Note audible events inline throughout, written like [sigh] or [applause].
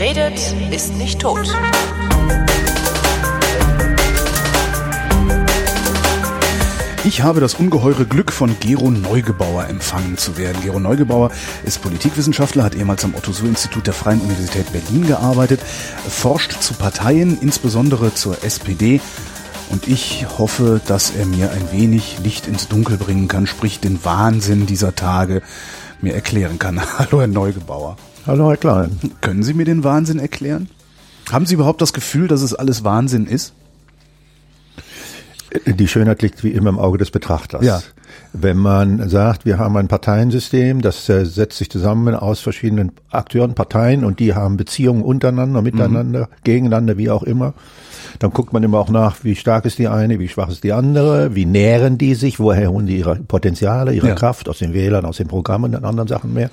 Redet, ist nicht tot. Ich habe das ungeheure Glück, von Gero Neugebauer empfangen zu werden. Gero Neugebauer ist Politikwissenschaftler, hat ehemals am Otto-Suhr-Institut der Freien Universität Berlin gearbeitet, forscht zu Parteien, insbesondere zur SPD. Und ich hoffe, dass er mir ein wenig Licht ins Dunkel bringen kann, sprich den Wahnsinn dieser Tage mir erklären kann. [laughs] Hallo, Herr Neugebauer. Hallo, Herr Klein. Können Sie mir den Wahnsinn erklären? Haben Sie überhaupt das Gefühl, dass es alles Wahnsinn ist? Die Schönheit liegt wie immer im Auge des Betrachters. Ja. Wenn man sagt, wir haben ein Parteiensystem, das äh, setzt sich zusammen aus verschiedenen Akteuren, Parteien und die haben Beziehungen untereinander, miteinander, mhm. gegeneinander, wie auch immer, dann guckt man immer auch nach, wie stark ist die eine, wie schwach ist die andere, wie nähren die sich, woher holen die ihre Potenziale, ihre ja. Kraft aus den Wählern, aus den Programmen und anderen Sachen mehr.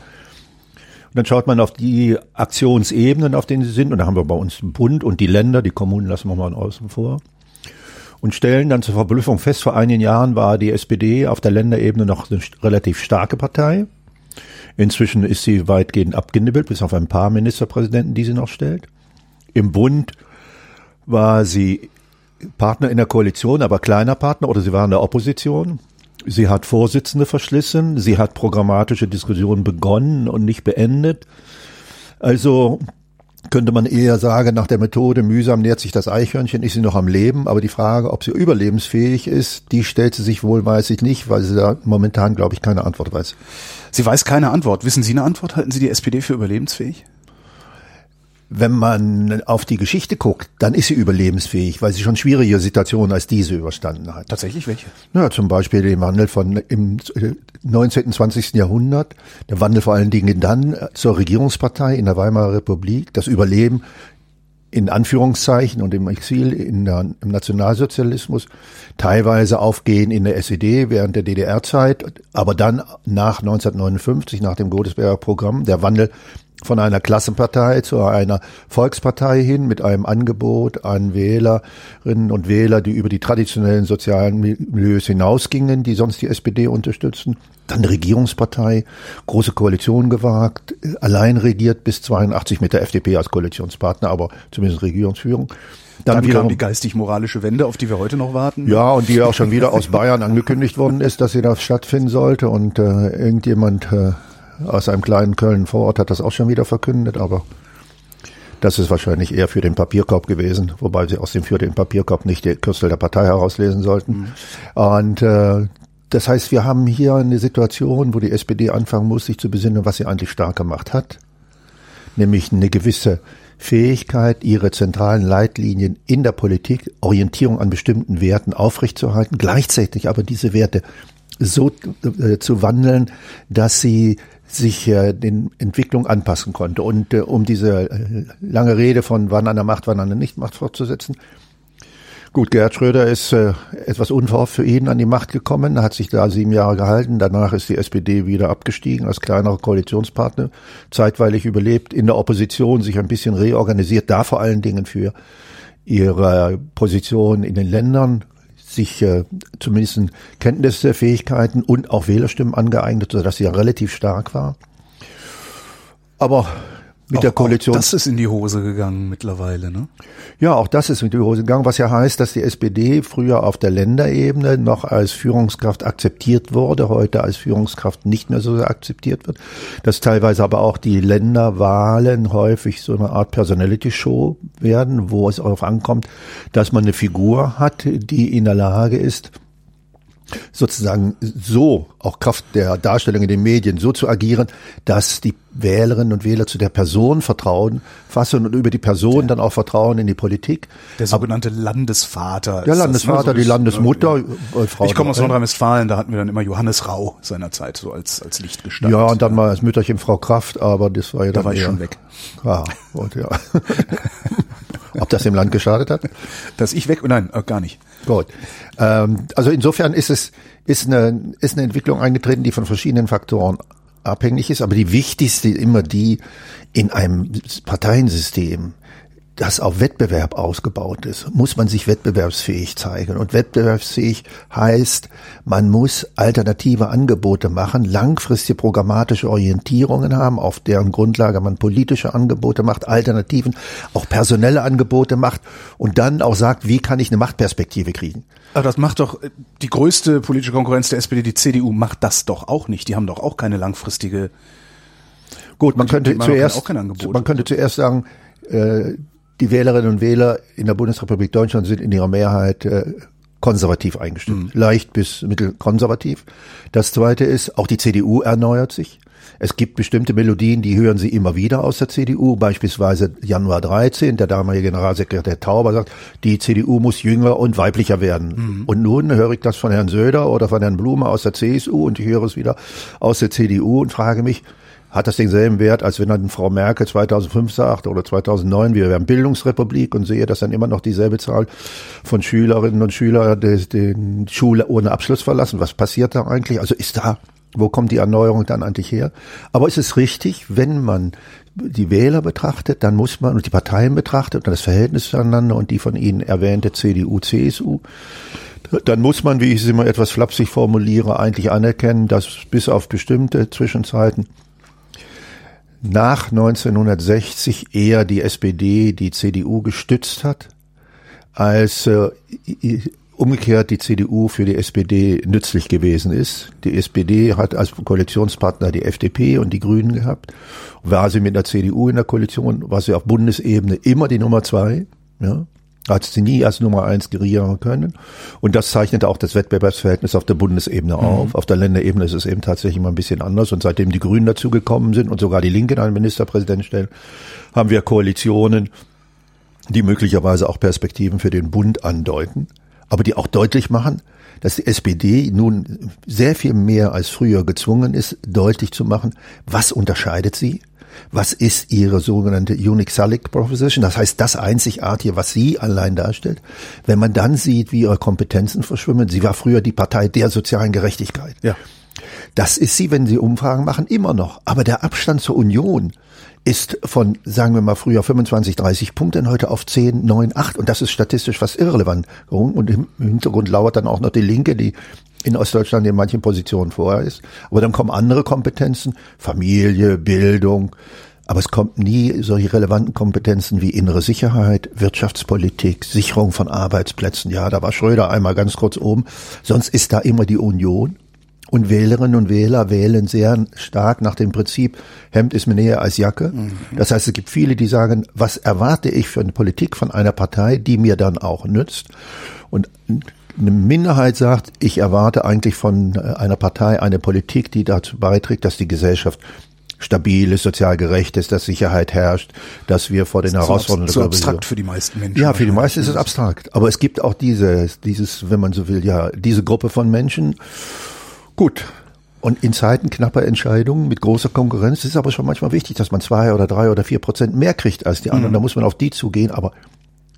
Dann schaut man auf die Aktionsebenen, auf denen sie sind, und da haben wir bei uns den Bund und die Länder, die Kommunen lassen wir mal außen vor und stellen dann zur Verblüffung fest, vor einigen Jahren war die SPD auf der Länderebene noch eine relativ starke Partei. Inzwischen ist sie weitgehend abgenibbelt, bis auf ein paar Ministerpräsidenten, die sie noch stellt. Im Bund war sie Partner in der Koalition, aber kleiner Partner oder sie war in der Opposition. Sie hat Vorsitzende verschlissen, sie hat programmatische Diskussionen begonnen und nicht beendet. Also könnte man eher sagen, nach der Methode mühsam nährt sich das Eichhörnchen, ist sie noch am Leben, aber die Frage, ob sie überlebensfähig ist, die stellt sie sich wohl, weiß ich nicht, weil sie da momentan, glaube ich, keine Antwort weiß. Sie weiß keine Antwort. Wissen Sie eine Antwort? Halten Sie die SPD für überlebensfähig? Wenn man auf die Geschichte guckt, dann ist sie überlebensfähig, weil sie schon schwierige Situationen als diese überstanden hat. Tatsächlich welche? Ja, zum Beispiel den Wandel von im 19., 20. Jahrhundert, der Wandel vor allen Dingen dann zur Regierungspartei in der Weimarer Republik, das Überleben in Anführungszeichen und im Exil in der, im Nationalsozialismus, teilweise Aufgehen in der SED während der DDR-Zeit, aber dann nach 1959, nach dem Godesberger Programm, der Wandel von einer Klassenpartei zu einer Volkspartei hin mit einem Angebot an Wählerinnen und Wähler, die über die traditionellen sozialen Milieus hinausgingen, die sonst die SPD unterstützen. Dann Regierungspartei, große Koalition gewagt, allein regiert bis 82 mit der FDP als Koalitionspartner, aber zumindest Regierungsführung. Dann, Dann kam die geistig-moralische Wende, auf die wir heute noch warten. Ja, und die auch schon wieder aus Bayern angekündigt worden ist, dass sie da stattfinden sollte. Und äh, irgendjemand äh, aus einem kleinen Köln vor Ort hat das auch schon wieder verkündet, aber das ist wahrscheinlich eher für den Papierkorb gewesen, wobei sie aus dem für den Papierkorb nicht die Kürzel der Partei herauslesen sollten. Mhm. Und äh, das heißt, wir haben hier eine Situation, wo die SPD anfangen muss, sich zu besinnen, was sie eigentlich stark gemacht hat, nämlich eine gewisse Fähigkeit, ihre zentralen Leitlinien in der Politik, Orientierung an bestimmten Werten aufrechtzuerhalten, gleichzeitig aber diese Werte so äh, zu wandeln, dass sie sich äh, den Entwicklungen anpassen konnte. Und äh, um diese äh, lange Rede von wann einer Macht, wann einer nicht Macht fortzusetzen, Gut, Gerhard Schröder ist äh, etwas unverhofft für ihn an die Macht gekommen, hat sich da sieben Jahre gehalten. Danach ist die SPD wieder abgestiegen als kleinerer Koalitionspartner, zeitweilig überlebt, in der Opposition sich ein bisschen reorganisiert, da vor allen Dingen für ihre Position in den Ländern sich äh, zumindest Kenntnisse, Fähigkeiten und auch Wählerstimmen angeeignet, sodass sie ja relativ stark war. Aber mit auch, der Koalition. das ist in die Hose gegangen mittlerweile, ne? Ja, auch das ist in die Hose gegangen, was ja heißt, dass die SPD früher auf der Länderebene noch als Führungskraft akzeptiert wurde, heute als Führungskraft nicht mehr so akzeptiert wird. Dass teilweise aber auch die Länderwahlen häufig so eine Art Personality-Show werden, wo es darauf ankommt, dass man eine Figur hat, die in der Lage ist, sozusagen so, auch Kraft der Darstellung in den Medien, so zu agieren, dass die Wählerinnen und Wähler zu der Person Vertrauen fassen und über die Person der, dann auch Vertrauen in die Politik. Der sogenannte Landesvater. Der Landesvater, das, ne? die Landesmutter. Äh, Frau ich komme aus Nordrhein-Westfalen, da hatten wir dann immer Johannes Rau seinerzeit so als, als Lichtgestalt. Ja, und dann mal als Mütterchen Frau Kraft, aber das war ja da dann war ich schon weg. Ja, und ja. [laughs] Ob das dem Land geschadet hat? Dass ich weg, nein, äh, gar nicht. Gut. Ähm, also insofern ist es ist eine, ist eine Entwicklung eingetreten, die von verschiedenen Faktoren abhängig ist, aber die wichtigste immer die in einem Parteiensystem das auf Wettbewerb ausgebaut ist, muss man sich wettbewerbsfähig zeigen. Und wettbewerbsfähig heißt, man muss alternative Angebote machen, langfristige programmatische Orientierungen haben, auf deren Grundlage man politische Angebote macht, Alternativen, auch personelle Angebote macht und dann auch sagt, wie kann ich eine Machtperspektive kriegen. Aber das macht doch die größte politische Konkurrenz der SPD, die CDU, macht das doch auch nicht. Die haben doch auch keine langfristige. Gut, man könnte zuerst, man könnte zuerst sagen, äh, die Wählerinnen und Wähler in der Bundesrepublik Deutschland sind in ihrer Mehrheit äh, konservativ eingestimmt, mhm. leicht bis mittelkonservativ. Das Zweite ist, auch die CDU erneuert sich. Es gibt bestimmte Melodien, die hören Sie immer wieder aus der CDU, beispielsweise Januar 13, der damalige Generalsekretär Tauber sagt, die CDU muss jünger und weiblicher werden. Mhm. Und nun höre ich das von Herrn Söder oder von Herrn Blume aus der CSU und ich höre es wieder aus der CDU und frage mich, hat das denselben Wert, als wenn dann Frau Merkel 2005 sagt oder 2009, wir wären Bildungsrepublik und sehe, dass dann immer noch dieselbe Zahl von Schülerinnen und Schülern den Schule ohne Abschluss verlassen. Was passiert da eigentlich? Also ist da, wo kommt die Erneuerung dann eigentlich her? Aber ist es richtig, wenn man die Wähler betrachtet, dann muss man und die Parteien betrachtet und das Verhältnis zueinander und die von Ihnen erwähnte CDU, CSU, dann muss man, wie ich es immer etwas flapsig formuliere, eigentlich anerkennen, dass bis auf bestimmte Zwischenzeiten nach 1960 eher die SPD die CDU gestützt hat, als äh, umgekehrt die CDU für die SPD nützlich gewesen ist. Die SPD hat als Koalitionspartner die FDP und die Grünen gehabt. War sie mit der CDU in der Koalition, war sie auf Bundesebene immer die Nummer zwei. Ja hat sie nie als Nummer eins gerieren können. Und das zeichnet auch das Wettbewerbsverhältnis auf der Bundesebene mhm. auf. Auf der Länderebene ist es eben tatsächlich mal ein bisschen anders. Und seitdem die Grünen dazugekommen sind und sogar die Linken einen Ministerpräsidenten stellen, haben wir Koalitionen, die möglicherweise auch Perspektiven für den Bund andeuten, aber die auch deutlich machen, dass die SPD nun sehr viel mehr als früher gezwungen ist, deutlich zu machen, was unterscheidet sie was ist ihre sogenannte Unique Selling Proposition, das heißt das Einzigartige, was sie allein darstellt. Wenn man dann sieht, wie ihre Kompetenzen verschwimmen, sie war früher die Partei der sozialen Gerechtigkeit. Ja. Das ist sie, wenn sie Umfragen machen, immer noch. Aber der Abstand zur Union ist von, sagen wir mal, früher 25, 30 Punkten heute auf 10, 9, 8. Und das ist statistisch fast irrelevant. Und im Hintergrund lauert dann auch noch die Linke, die in Ostdeutschland in manchen Positionen vorher ist. Aber dann kommen andere Kompetenzen, Familie, Bildung. Aber es kommt nie solche relevanten Kompetenzen wie innere Sicherheit, Wirtschaftspolitik, Sicherung von Arbeitsplätzen. Ja, da war Schröder einmal ganz kurz oben. Sonst ist da immer die Union. Und Wählerinnen und Wähler wählen sehr stark nach dem Prinzip, Hemd ist mir näher als Jacke. Mhm. Das heißt, es gibt viele, die sagen, was erwarte ich für eine Politik von einer Partei, die mir dann auch nützt? Und eine Minderheit sagt, ich erwarte eigentlich von äh, einer Partei eine Politik, die dazu beiträgt, dass die Gesellschaft stabil ist, sozial gerecht ist, dass Sicherheit herrscht, dass wir vor den Herausforderungen... So abstrakt für die meisten Menschen. Ja, für die meisten ist es abstrakt. Aber es gibt auch diese, dieses, wenn man so will, ja, diese Gruppe von Menschen. Gut. Und in Zeiten knapper Entscheidungen mit großer Konkurrenz ist es aber schon manchmal wichtig, dass man zwei oder drei oder vier Prozent mehr kriegt als die anderen. Mhm. Da muss man auf die zugehen. Aber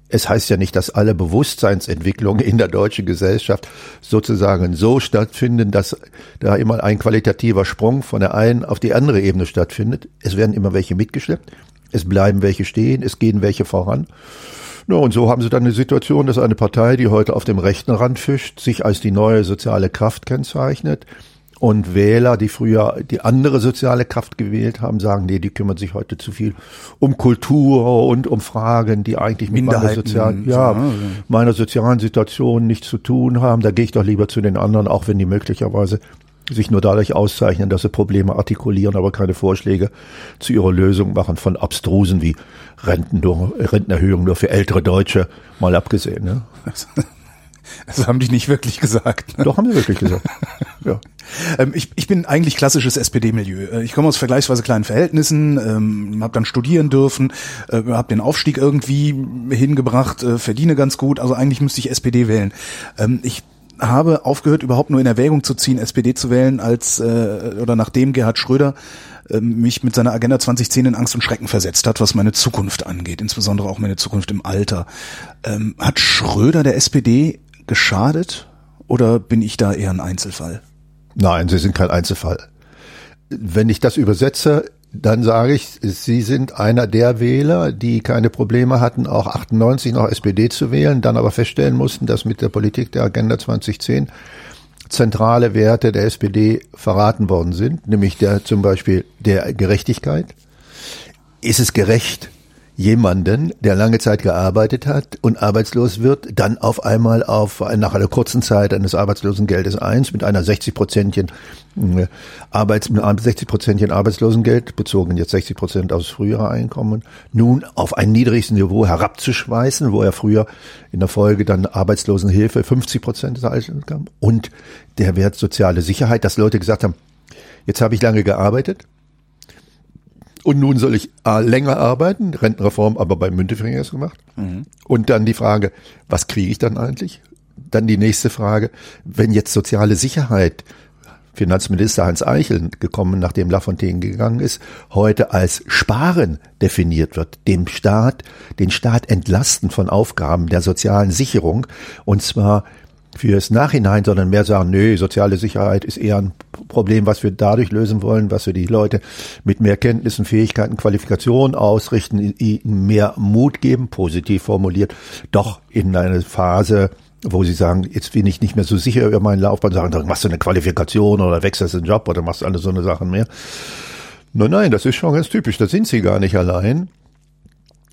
es heißt ja nicht, dass alle Bewusstseinsentwicklungen in der deutschen Gesellschaft sozusagen so stattfinden, dass da immer ein qualitativer Sprung von der einen auf die andere Ebene stattfindet. Es werden immer welche mitgeschleppt, es bleiben welche stehen, es gehen welche voran. Ja, und so haben sie dann eine Situation, dass eine Partei, die heute auf dem rechten Rand fischt, sich als die neue soziale Kraft kennzeichnet, und Wähler, die früher die andere soziale Kraft gewählt haben, sagen, nee, die kümmern sich heute zu viel um Kultur und um Fragen, die eigentlich mit meiner sozialen, ja, meiner sozialen Situation nichts zu tun haben. Da gehe ich doch lieber zu den anderen, auch wenn die möglicherweise sich nur dadurch auszeichnen, dass sie Probleme artikulieren, aber keine Vorschläge zu ihrer Lösung machen von abstrusen wie Renten, Rentenerhöhung nur für ältere Deutsche, mal abgesehen. Ne? [laughs] Das haben die nicht wirklich gesagt. Doch, haben sie wirklich gesagt. [laughs] ja. Ähm, ich, ich bin eigentlich klassisches SPD-Milieu. Äh, ich komme aus vergleichsweise kleinen Verhältnissen, ähm, habe dann studieren dürfen, äh, habe den Aufstieg irgendwie hingebracht, äh, verdiene ganz gut. Also eigentlich müsste ich SPD wählen. Ähm, ich habe aufgehört, überhaupt nur in Erwägung zu ziehen, SPD zu wählen, als äh, oder nachdem Gerhard Schröder äh, mich mit seiner Agenda 2010 in Angst und Schrecken versetzt hat, was meine Zukunft angeht, insbesondere auch meine Zukunft im Alter. Ähm, hat Schröder der SPD geschadet oder bin ich da eher ein Einzelfall? Nein, Sie sind kein Einzelfall. Wenn ich das übersetze, dann sage ich, Sie sind einer der Wähler, die keine Probleme hatten, auch 98 noch SPD zu wählen, dann aber feststellen mussten, dass mit der Politik der Agenda 2010 zentrale Werte der SPD verraten worden sind, nämlich der zum Beispiel der Gerechtigkeit. Ist es gerecht, jemanden, der lange Zeit gearbeitet hat und arbeitslos wird, dann auf einmal auf nach einer kurzen Zeit eines Arbeitslosengeldes eins mit einer 60-prozentigen äh, Arbeits, mit einem 60-prozentigen Arbeitslosengeld, bezogen jetzt 60 Prozent aus früherer Einkommen, nun auf ein niedriges Niveau herabzuschweißen, wo er früher in der Folge dann Arbeitslosenhilfe 50 Prozent des Einkommens und der Wert soziale Sicherheit, dass Leute gesagt haben, jetzt habe ich lange gearbeitet, und nun soll ich A, länger arbeiten, Rentenreform aber bei Müntefering erst gemacht. Mhm. Und dann die Frage, was kriege ich dann eigentlich? Dann die nächste Frage, wenn jetzt soziale Sicherheit, Finanzminister Hans Eichel gekommen, nachdem Lafontaine gegangen ist, heute als Sparen definiert wird, dem Staat, den Staat entlasten von Aufgaben der sozialen Sicherung, und zwar fürs Nachhinein, sondern mehr sagen, nö, soziale Sicherheit ist eher ein Problem, was wir dadurch lösen wollen, was wir die Leute mit mehr Kenntnissen, Fähigkeiten, Qualifikationen ausrichten, ihnen mehr Mut geben, positiv formuliert, doch in eine Phase, wo sie sagen, jetzt bin ich nicht mehr so sicher über meinen Laufbahn, sagen, machst du eine Qualifikation oder wechselst den Job oder machst alle so eine Sachen mehr. Nein, nein, das ist schon ganz typisch, da sind sie gar nicht allein.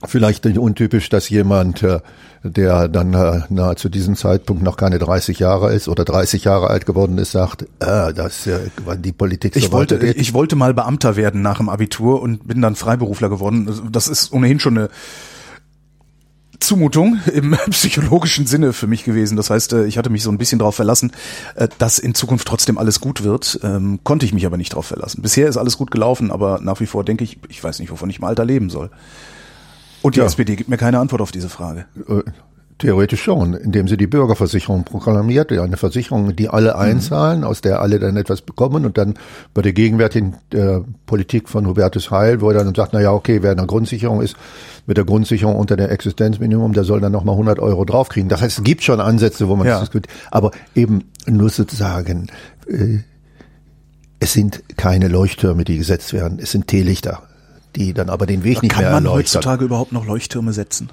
Vielleicht untypisch, dass jemand, äh, der dann äh, na, zu diesem Zeitpunkt noch keine 30 Jahre ist oder 30 Jahre alt geworden ist, sagt, äh, dass äh, die Politik so ich wollte, Ich wollte mal Beamter werden nach dem Abitur und bin dann Freiberufler geworden. Also, das ist ohnehin schon eine Zumutung im [laughs] psychologischen Sinne für mich gewesen. Das heißt, ich hatte mich so ein bisschen darauf verlassen, dass in Zukunft trotzdem alles gut wird. Ähm, konnte ich mich aber nicht darauf verlassen. Bisher ist alles gut gelaufen, aber nach wie vor denke ich, ich weiß nicht, wovon ich im Alter leben soll. Und die ja. SPD gibt mir keine Antwort auf diese Frage. Äh, theoretisch schon, indem sie die Bürgerversicherung proklamiert, eine Versicherung, die alle mhm. einzahlen, aus der alle dann etwas bekommen und dann bei der gegenwärtigen äh, Politik von Hubertus Heil, wo er dann sagt, na ja, okay, wer in der Grundsicherung ist, mit der Grundsicherung unter der Existenzminimum, der soll dann nochmal 100 Euro draufkriegen. Das heißt, es gibt schon Ansätze, wo man ja. das diskutiert, aber eben nur sozusagen, äh, es sind keine Leuchttürme, die gesetzt werden, es sind Teelichter die dann aber den Weg da nicht kann mehr Kann man heutzutage überhaupt noch Leuchttürme setzen?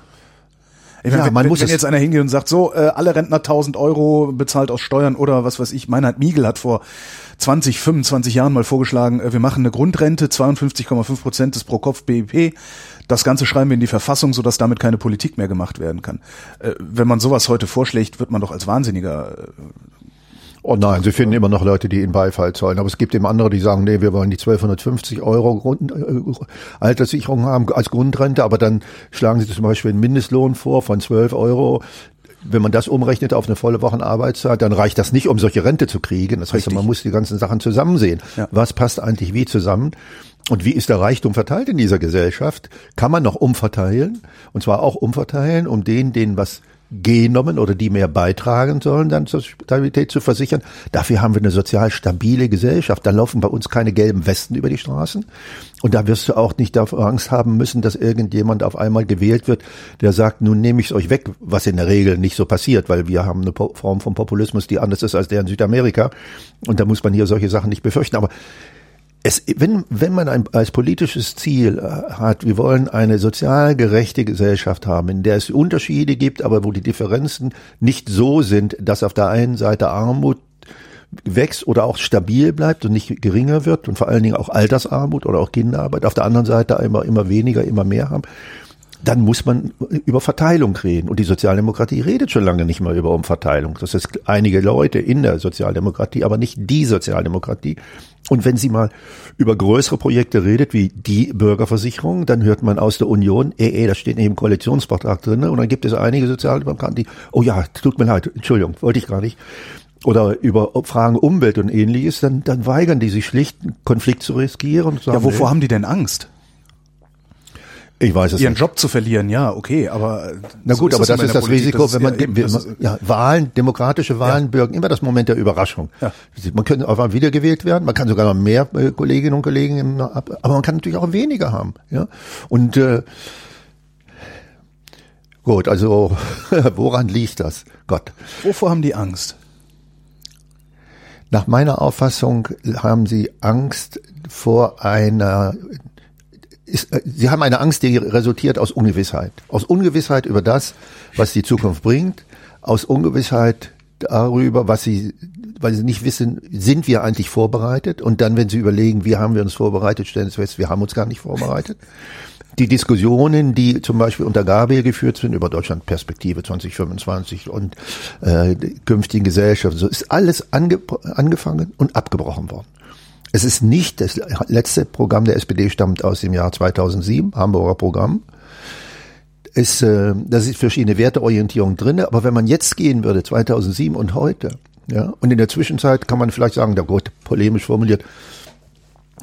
Ich meine, ja, wenn, man wenn, muss wenn jetzt einer hingeht und sagt, so, äh, alle Rentner 1000 Euro bezahlt aus Steuern oder was weiß ich, Meinhard Miegel hat vor 20, 25 Jahren mal vorgeschlagen, äh, wir machen eine Grundrente, 52,5 Prozent des pro Kopf BIP. Das Ganze schreiben wir in die Verfassung, sodass damit keine Politik mehr gemacht werden kann. Äh, wenn man sowas heute vorschlägt, wird man doch als Wahnsinniger äh, Oh nein, Sie finden immer noch Leute, die Ihnen Beifall zollen. Aber es gibt eben andere, die sagen, nee, wir wollen die 1250 Euro Grund, äh, Alterssicherung haben als Grundrente, aber dann schlagen Sie zum Beispiel einen Mindestlohn vor von 12 Euro. Wenn man das umrechnet auf eine volle Wochenarbeitszeit, dann reicht das nicht, um solche Rente zu kriegen. Das heißt, man muss die ganzen Sachen zusammen sehen. Ja. Was passt eigentlich wie zusammen? Und wie ist der Reichtum verteilt in dieser Gesellschaft? Kann man noch umverteilen? Und zwar auch umverteilen, um denen, denen was genommen oder die mehr beitragen sollen, dann zur Stabilität zu versichern. Dafür haben wir eine sozial stabile Gesellschaft. Da laufen bei uns keine gelben Westen über die Straßen. Und da wirst du auch nicht davor Angst haben müssen, dass irgendjemand auf einmal gewählt wird, der sagt, nun nehme ich es euch weg, was in der Regel nicht so passiert, weil wir haben eine Form von Populismus, die anders ist als der in Südamerika. Und da muss man hier solche Sachen nicht befürchten. Aber es, wenn, wenn man ein, als politisches Ziel äh, hat, wir wollen eine sozial gerechte Gesellschaft haben, in der es Unterschiede gibt, aber wo die Differenzen nicht so sind, dass auf der einen Seite Armut wächst oder auch stabil bleibt und nicht geringer wird und vor allen Dingen auch Altersarmut oder auch Kinderarbeit, auf der anderen Seite immer, immer weniger, immer mehr haben, dann muss man über Verteilung reden. Und die Sozialdemokratie redet schon lange nicht mehr über Umverteilung. Das ist einige Leute in der Sozialdemokratie, aber nicht die Sozialdemokratie. Und wenn sie mal über größere Projekte redet, wie die Bürgerversicherung, dann hört man aus der Union, eh, eh, das steht neben Koalitionsvertrag drin, und dann gibt es einige Sozialdemokraten, die, oh ja, tut mir leid, Entschuldigung, wollte ich gar nicht. Oder über Fragen Umwelt und ähnliches, dann, dann weigern die sich schlicht, einen Konflikt zu riskieren. Sagen, ja, wovor nee. haben die denn Angst? Ich weiß es Ihren nicht. Job zu verlieren, ja, okay, aber na gut, so aber das ist das Politik, Risiko, wenn man, ja, eben, ja, Wahlen, demokratische Wahlen ja. bürgen immer das Moment der Überraschung. Ja. Man kann auf einmal wiedergewählt werden, man kann sogar noch mehr äh, Kolleginnen und Kollegen, aber man kann natürlich auch weniger haben, ja. Und äh, gut, also [laughs] woran liegt das? Gott. Wovor haben die Angst? Nach meiner Auffassung haben sie Angst vor einer ist, äh, sie haben eine Angst, die resultiert aus Ungewissheit. Aus Ungewissheit über das, was die Zukunft bringt, aus Ungewissheit darüber, was sie, weil sie nicht wissen, sind wir eigentlich vorbereitet? Und dann, wenn sie überlegen, wie haben wir uns vorbereitet, stellen sie fest, wir haben uns gar nicht vorbereitet. Die Diskussionen, die zum Beispiel unter Gabriel geführt sind über Deutschland Perspektive 2025 und äh, künftigen Gesellschaft, so ist alles ange angefangen und abgebrochen worden. Es ist nicht, das letzte Programm der SPD stammt aus dem Jahr 2007, Hamburger Programm. Es, äh, da sind verschiedene Werteorientierungen drin, aber wenn man jetzt gehen würde, 2007 und heute, ja, und in der Zwischenzeit kann man vielleicht sagen, da gut, polemisch formuliert,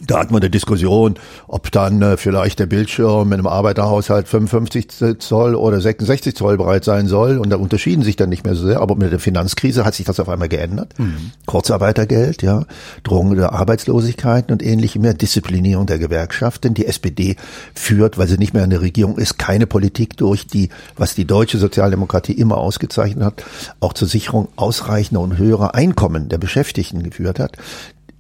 da hat man eine Diskussion, ob dann äh, vielleicht der Bildschirm mit einem Arbeiterhaushalt 55 Zoll oder 66 Zoll breit sein soll. Und da unterschieden sich dann nicht mehr so sehr. Aber mit der Finanzkrise hat sich das auf einmal geändert. Mhm. Kurzarbeitergeld, ja, Drohung der Arbeitslosigkeit und ähnliche mehr, Disziplinierung der Gewerkschaften. Die SPD führt, weil sie nicht mehr in der Regierung ist, keine Politik durch, die, was die deutsche Sozialdemokratie immer ausgezeichnet hat, auch zur Sicherung ausreichender und höherer Einkommen der Beschäftigten geführt hat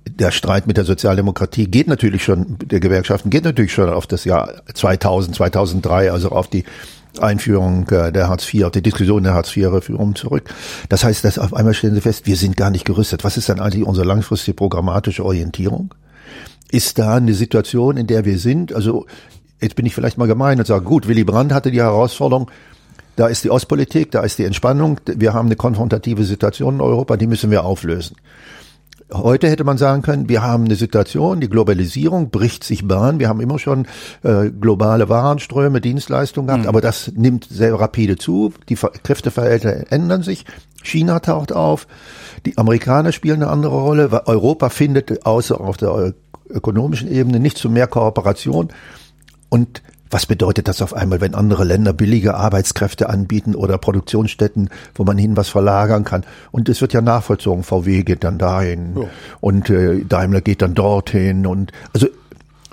der Streit mit der Sozialdemokratie geht natürlich schon, der Gewerkschaften geht natürlich schon auf das Jahr 2000, 2003, also auf die Einführung äh, der Hartz IV, auf die Diskussion der Hartz IV-Reform zurück. Das heißt, dass auf einmal stellen Sie fest, wir sind gar nicht gerüstet. Was ist dann eigentlich unsere langfristige programmatische Orientierung? Ist da eine Situation, in der wir sind? Also jetzt bin ich vielleicht mal gemein und sage, gut, Willy Brandt hatte die Herausforderung, da ist die Ostpolitik, da ist die Entspannung, wir haben eine konfrontative Situation in Europa, die müssen wir auflösen. Heute hätte man sagen können, wir haben eine Situation, die Globalisierung bricht sich Bahn. Wir haben immer schon äh, globale Warenströme, Dienstleistungen gehabt, mhm. aber das nimmt sehr rapide zu. Die Kräfteverhältnisse ändern sich. China taucht auf. Die Amerikaner spielen eine andere Rolle. Europa findet außer auf der ökonomischen Ebene nicht zu mehr Kooperation. Und was bedeutet das auf einmal, wenn andere Länder billige Arbeitskräfte anbieten oder Produktionsstätten, wo man hin was verlagern kann? Und es wird ja nachvollzogen. VW geht dann dahin ja. und äh, Daimler geht dann dorthin und also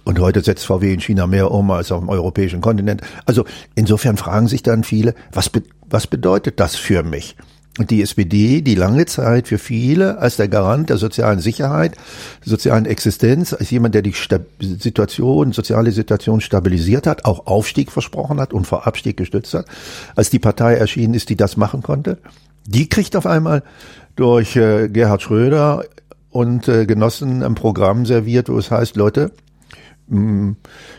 und heute setzt VW in China mehr um als auf dem europäischen Kontinent. Also insofern fragen sich dann viele, was, be was bedeutet das für mich? Die SPD, die lange Zeit für viele als der Garant der sozialen Sicherheit, sozialen Existenz, als jemand, der die Situation, soziale Situation stabilisiert hat, auch Aufstieg versprochen hat und vor Abstieg gestützt hat, als die Partei erschienen ist, die das machen konnte, die kriegt auf einmal durch äh, Gerhard Schröder und äh, Genossen ein Programm serviert, wo es heißt, Leute, mh, mm,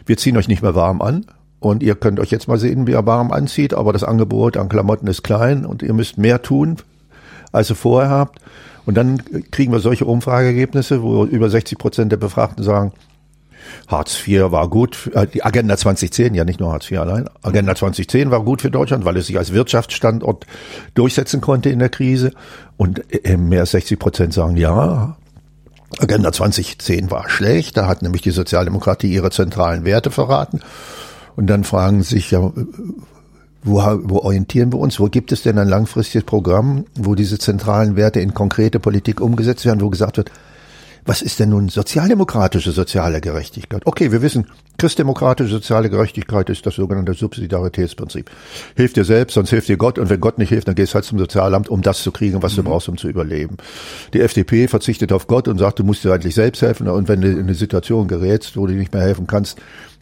wir ziehen euch nicht mehr warm an, und ihr könnt euch jetzt mal sehen, wie ihr warm anzieht, aber das Angebot an Klamotten ist klein und ihr müsst mehr tun, als ihr vorher habt. Und dann kriegen wir solche Umfrageergebnisse, wo über 60 Prozent der Befragten sagen, Hartz IV war gut, äh, die Agenda 2010, ja nicht nur Hartz IV allein, Agenda 2010 war gut für Deutschland, weil es sich als Wirtschaftsstandort durchsetzen konnte in der Krise. Und äh, mehr als 60 Prozent sagen, ja, Agenda 2010 war schlecht, da hat nämlich die Sozialdemokratie ihre zentralen Werte verraten. Und dann fragen sich ja, wo, wo orientieren wir uns? Wo gibt es denn ein langfristiges Programm, wo diese zentralen Werte in konkrete Politik umgesetzt werden, wo gesagt wird, was ist denn nun sozialdemokratische soziale Gerechtigkeit? Okay, wir wissen, christdemokratische soziale Gerechtigkeit ist das sogenannte Subsidiaritätsprinzip. Hilf dir selbst, sonst hilft dir Gott. Und wenn Gott nicht hilft, dann gehst du halt zum Sozialamt, um das zu kriegen, was mhm. du brauchst, um zu überleben. Die FDP verzichtet auf Gott und sagt, du musst dir eigentlich selbst helfen. Und wenn du in eine Situation gerätst, wo du nicht mehr helfen kannst,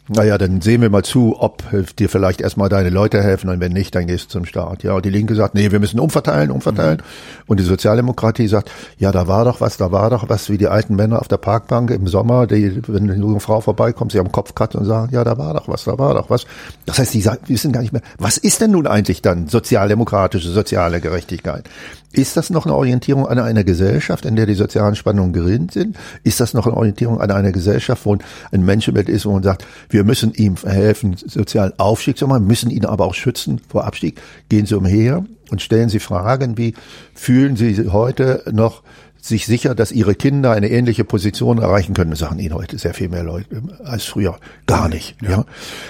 naja, dann sehen wir mal zu, ob dir vielleicht erstmal deine Leute helfen und wenn nicht, dann gehst du zum Staat. Ja, und die Linke sagt, nee, wir müssen umverteilen, umverteilen. Mhm. Und die Sozialdemokratie sagt, ja, da war doch was, da war doch was, wie die alten Männer auf der Parkbank im Sommer, die, wenn eine junge Frau vorbeikommt, sie am Kopf cutten und sagen, ja, da war doch was, da war doch was. Das heißt, die sagen, wissen gar nicht mehr, was ist denn nun eigentlich dann sozialdemokratische, soziale Gerechtigkeit? Ist das noch eine Orientierung an einer Gesellschaft, in der die sozialen Spannungen gering sind? Ist das noch eine Orientierung an einer Gesellschaft, wo ein Menschenbild ist, wo man sagt, wir müssen ihm helfen, sozialen Aufstieg zu machen, müssen ihn aber auch schützen vor Abstieg? Gehen Sie umher und stellen Sie Fragen wie, fühlen Sie heute noch sich sicher, dass ihre Kinder eine ähnliche Position erreichen können. Sagen ihnen heute sehr viel mehr Leute als früher. Gar nicht. Ja.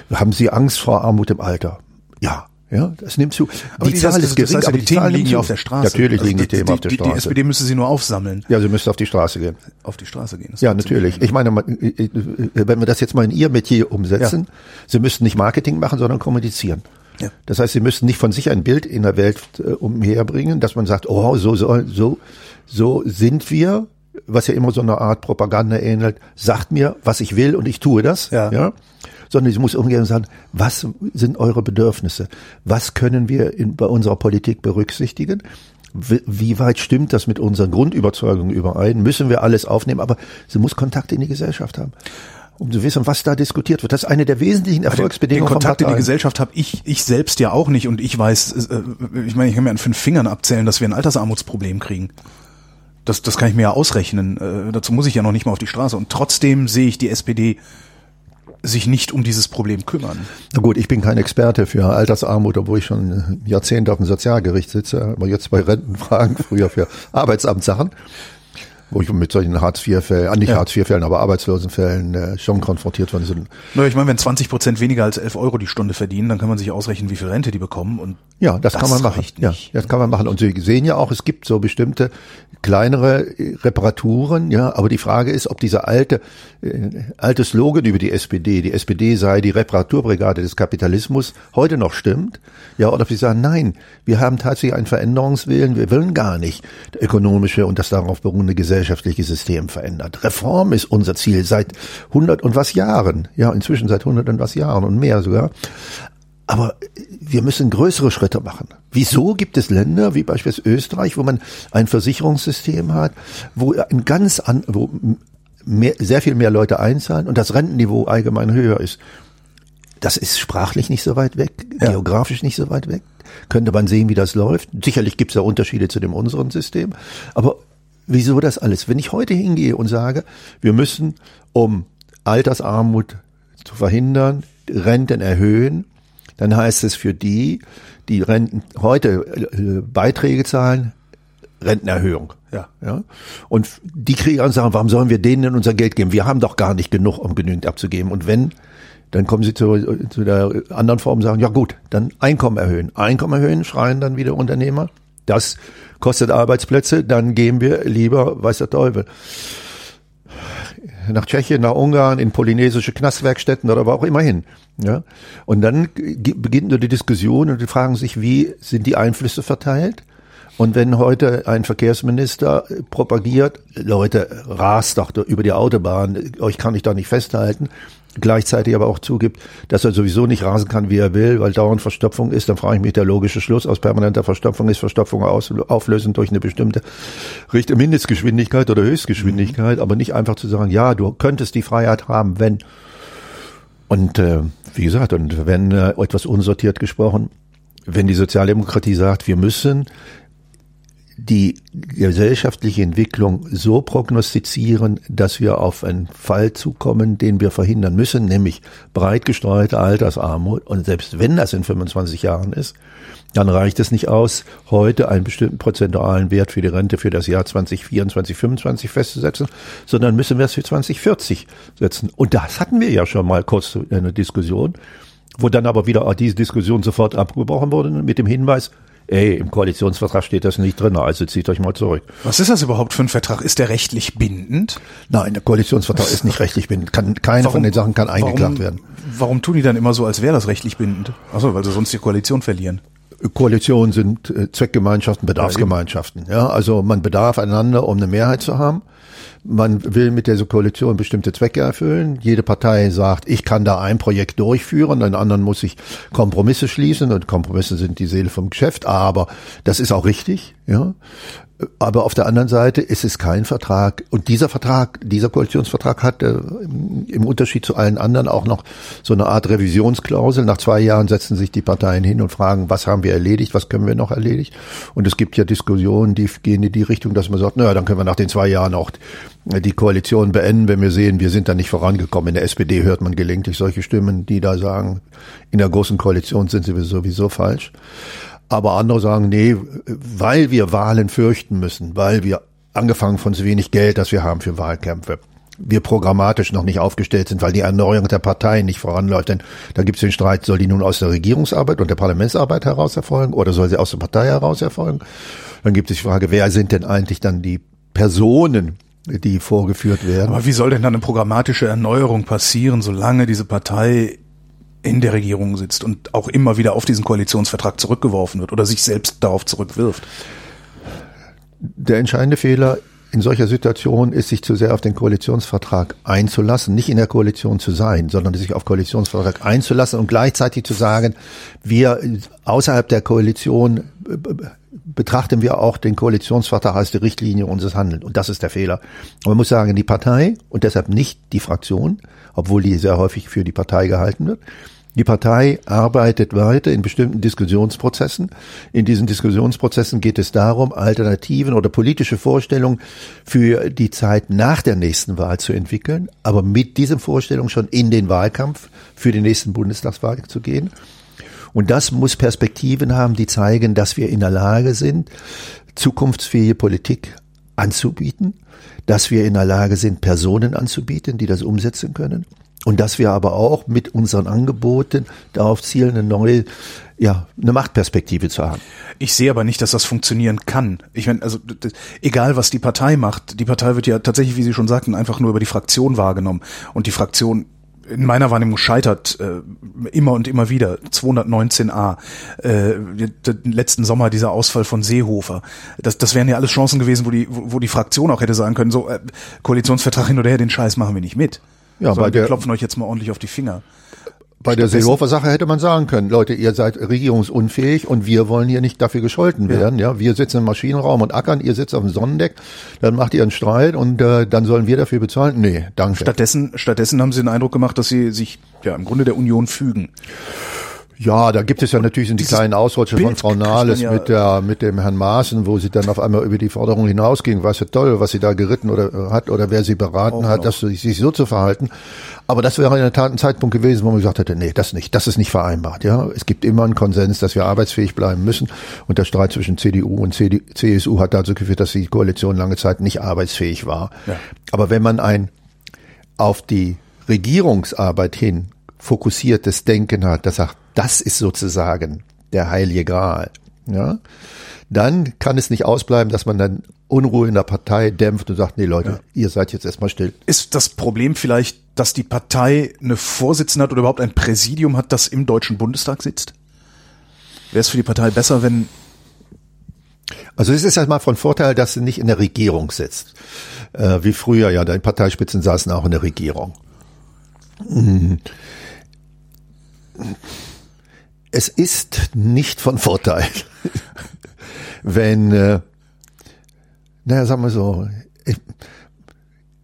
ja. Haben Sie Angst vor Armut im Alter? Ja. Ja, das nimmt zu. Aber die, die Zahl ist gering, das heißt, aber die, die Themen liegen ja auf der Straße. Natürlich also liegen die, die Themen auf der Straße. Die SPD müsste sie nur aufsammeln. Ja, sie müsste auf die Straße gehen. Auf die Straße gehen. Ja, natürlich. Ich meine, wenn wir das jetzt mal in ihr Metier umsetzen, ja. sie müssten nicht Marketing machen, sondern kommunizieren. Ja. Das heißt, sie müssten nicht von sich ein Bild in der Welt äh, umherbringen, dass man sagt, oh, so, so, so, so sind wir, was ja immer so eine Art Propaganda ähnelt. Sagt mir, was ich will und ich tue das. Ja. ja? Sondern sie muss umgehen und sagen, was sind eure Bedürfnisse? Was können wir in, bei unserer Politik berücksichtigen? Wie weit stimmt das mit unseren Grundüberzeugungen überein? Müssen wir alles aufnehmen? Aber sie muss Kontakt in die Gesellschaft haben um zu wissen, was da diskutiert wird. Das ist eine der wesentlichen Erfolgsbedingungen. Den Kontakt in die Gesellschaft habe ich, ich selbst ja auch nicht und ich weiß, äh, ich meine, ich kann mir an fünf Fingern abzählen, dass wir ein Altersarmutsproblem kriegen. Das, das kann ich mir ja ausrechnen. Äh, dazu muss ich ja noch nicht mal auf die Straße. Und trotzdem sehe ich die SPD sich nicht um dieses Problem kümmern. Na gut, ich bin kein Experte für Altersarmut, obwohl ich schon Jahrzehnte auf dem Sozialgericht sitze, aber jetzt bei Rentenfragen, [laughs] früher für Arbeitsamtssachen wo ich mit solchen Hartz-IV-Fällen, äh, nicht ja. Hartz-IV-Fällen, aber Arbeitslosenfällen äh, schon konfrontiert worden sind. Naja, ich meine, wenn 20 Prozent weniger als 11 Euro die Stunde verdienen, dann kann man sich ausrechnen, wie viel Rente die bekommen. Und ja, das, das kann man machen. Ja, das kann man machen. Und Sie sehen ja auch, es gibt so bestimmte kleinere äh, Reparaturen, ja, aber die Frage ist, ob dieser alte, äh, alte Slogan über die SPD, die SPD sei die Reparaturbrigade des Kapitalismus, heute noch stimmt, ja, oder ob sie sagen, nein, wir haben tatsächlich einen Veränderungswillen, wir wollen gar nicht ökonomische und das darauf beruhende gesellschaftliche System verändert. Reform ist unser Ziel seit hundert und was Jahren, ja, inzwischen seit hundert und was Jahren und mehr sogar. Aber wir müssen größere Schritte machen. Wieso gibt es Länder wie beispielsweise Österreich, wo man ein Versicherungssystem hat, wo ein ganz an, wo mehr, sehr viel mehr Leute einzahlen und das Rentenniveau allgemein höher ist? Das ist sprachlich nicht so weit weg, ja. geografisch nicht so weit weg. Könnte man sehen, wie das läuft. Sicherlich gibt es ja Unterschiede zu dem unseren System. Aber wieso das alles? Wenn ich heute hingehe und sage, wir müssen, um Altersarmut zu verhindern, Renten erhöhen, dann heißt es für die, die Renten heute äh, Beiträge zahlen, Rentenerhöhung. Ja. ja. Und die kriegen und sagen, warum sollen wir denen denn unser Geld geben? Wir haben doch gar nicht genug, um genügend abzugeben. Und wenn, dann kommen sie zu, zu der anderen Form und sagen, ja gut, dann Einkommen erhöhen. Einkommen erhöhen, schreien dann wieder Unternehmer. Das kostet Arbeitsplätze, dann geben wir lieber, weiß der Teufel nach Tschechien, nach Ungarn, in polynesische Knastwerkstätten oder wo auch immer hin. Ja? Und dann beginnt nur die Diskussion und die fragen sich, wie sind die Einflüsse verteilt? Und wenn heute ein Verkehrsminister propagiert, Leute, rast doch über die Autobahn, euch kann ich da nicht festhalten, gleichzeitig aber auch zugibt, dass er sowieso nicht rasen kann, wie er will, weil dauernd Verstopfung ist, dann frage ich mich, der logische Schluss aus permanenter Verstopfung ist Verstopfung aus, auflösen durch eine bestimmte Mindestgeschwindigkeit oder Höchstgeschwindigkeit, mhm. aber nicht einfach zu sagen, ja, du könntest die Freiheit haben, wenn. Und äh, wie gesagt, und wenn äh, etwas unsortiert gesprochen, wenn die Sozialdemokratie sagt, wir müssen die gesellschaftliche Entwicklung so prognostizieren, dass wir auf einen Fall zukommen, den wir verhindern müssen, nämlich breit gestreute Altersarmut. Und selbst wenn das in 25 Jahren ist, dann reicht es nicht aus, heute einen bestimmten prozentualen Wert für die Rente für das Jahr 2024, 2025 festzusetzen, sondern müssen wir es für 2040 setzen. Und das hatten wir ja schon mal kurz eine Diskussion, wo dann aber wieder diese Diskussion sofort abgebrochen wurde mit dem Hinweis, ey, im Koalitionsvertrag steht das nicht drin, also zieht euch mal zurück. Was ist das überhaupt für ein Vertrag? Ist der rechtlich bindend? Nein, der Koalitionsvertrag ist nicht rechtlich bindend. Kann, keine warum, von den Sachen kann eingeklagt warum, werden. Warum tun die dann immer so, als wäre das rechtlich bindend? Achso, weil sie sonst die Koalition verlieren. Koalitionen sind äh, Zweckgemeinschaften, Bedarfsgemeinschaften. Ja, also man bedarf einander, um eine Mehrheit zu haben. Man will mit dieser Koalition bestimmte Zwecke erfüllen. Jede Partei sagt, ich kann da ein Projekt durchführen, den anderen muss ich Kompromisse schließen und Kompromisse sind die Seele vom Geschäft, aber das ist auch richtig, ja. Aber auf der anderen Seite ist es kein Vertrag. Und dieser Vertrag, dieser Koalitionsvertrag hat äh, im Unterschied zu allen anderen auch noch so eine Art Revisionsklausel. Nach zwei Jahren setzen sich die Parteien hin und fragen, was haben wir erledigt, was können wir noch erledigt. Und es gibt ja Diskussionen, die gehen in die Richtung, dass man sagt, naja, dann können wir nach den zwei Jahren auch die Koalition beenden, wenn wir sehen, wir sind da nicht vorangekommen. In der SPD hört man gelegentlich solche Stimmen, die da sagen, in der großen Koalition sind sie sowieso falsch. Aber andere sagen, nee, weil wir Wahlen fürchten müssen, weil wir angefangen von zu wenig Geld, das wir haben für Wahlkämpfe, wir programmatisch noch nicht aufgestellt sind, weil die Erneuerung der Parteien nicht voranläuft. Denn da gibt es den Streit, soll die nun aus der Regierungsarbeit und der Parlamentsarbeit heraus erfolgen oder soll sie aus der Partei heraus erfolgen? Dann gibt es die Frage, wer sind denn eigentlich dann die Personen, die vorgeführt werden? Aber wie soll denn dann eine programmatische Erneuerung passieren, solange diese Partei in der Regierung sitzt und auch immer wieder auf diesen Koalitionsvertrag zurückgeworfen wird oder sich selbst darauf zurückwirft. Der entscheidende Fehler in solcher Situation ist, sich zu sehr auf den Koalitionsvertrag einzulassen, nicht in der Koalition zu sein, sondern sich auf Koalitionsvertrag einzulassen und gleichzeitig zu sagen, wir außerhalb der Koalition betrachten wir auch den Koalitionsvertrag als die Richtlinie unseres Handelns. Und das ist der Fehler. Und man muss sagen, die Partei und deshalb nicht die Fraktion, obwohl die sehr häufig für die Partei gehalten wird, die Partei arbeitet weiter in bestimmten Diskussionsprozessen. In diesen Diskussionsprozessen geht es darum, Alternativen oder politische Vorstellungen für die Zeit nach der nächsten Wahl zu entwickeln, aber mit diesen Vorstellungen schon in den Wahlkampf für die nächsten Bundestagswahl zu gehen. Und das muss Perspektiven haben, die zeigen, dass wir in der Lage sind, zukunftsfähige Politik anzubieten, dass wir in der Lage sind, Personen anzubieten, die das umsetzen können und dass wir aber auch mit unseren Angeboten darauf zielen, eine neue, ja, eine Machtperspektive zu haben. Ich sehe aber nicht, dass das funktionieren kann. Ich meine, also egal was die Partei macht, die Partei wird ja tatsächlich, wie Sie schon sagten, einfach nur über die Fraktion wahrgenommen. Und die Fraktion in meiner Wahrnehmung scheitert äh, immer und immer wieder. 219a, äh, den letzten Sommer dieser Ausfall von Seehofer. Das, das wären ja alles Chancen gewesen, wo die, wo, wo die Fraktion auch hätte sagen können, so äh, Koalitionsvertrag hin oder her, den Scheiß machen wir nicht mit. Ja, bei der, wir klopfen euch jetzt mal ordentlich auf die Finger. Bei der Seehofer-Sache hätte man sagen können, Leute, ihr seid regierungsunfähig und wir wollen hier nicht dafür gescholten werden. Ja, wir sitzen im Maschinenraum und ackern, ihr sitzt auf dem Sonnendeck, dann macht ihr einen Streit und äh, dann sollen wir dafür bezahlen. Nee, danke. Stattdessen, stattdessen haben sie den Eindruck gemacht, dass sie sich ja im Grunde der Union fügen. Ja, da gibt es ja natürlich die kleinen Ausrutsche von Frau Nahles ja mit der, mit dem Herrn Maaßen, wo sie dann auf einmal über die Forderung hinausging, was ja toll, was sie da geritten oder äh, hat oder wer sie beraten Auch hat, dass sie sich so zu verhalten. Aber das wäre in der Tat ein Zeitpunkt gewesen, wo man gesagt hätte, nee, das nicht, das ist nicht vereinbart, ja. Es gibt immer einen Konsens, dass wir arbeitsfähig bleiben müssen. Und der Streit zwischen CDU und CSU hat dazu geführt, dass die Koalition lange Zeit nicht arbeitsfähig war. Ja. Aber wenn man ein auf die Regierungsarbeit hin fokussiertes Denken hat, das sagt, das ist sozusagen der heilige Gral, ja, dann kann es nicht ausbleiben, dass man dann Unruhe in der Partei dämpft und sagt, nee Leute, ja. ihr seid jetzt erstmal still. Ist das Problem vielleicht, dass die Partei eine Vorsitzende hat oder überhaupt ein Präsidium hat, das im Deutschen Bundestag sitzt? Wäre es für die Partei besser, wenn also es ist erstmal von Vorteil, dass sie nicht in der Regierung sitzt. Äh, wie früher, ja, die Parteispitzen saßen auch in der Regierung. Es ist nicht von Vorteil, [laughs] wenn, äh, naja, sagen wir so, ich,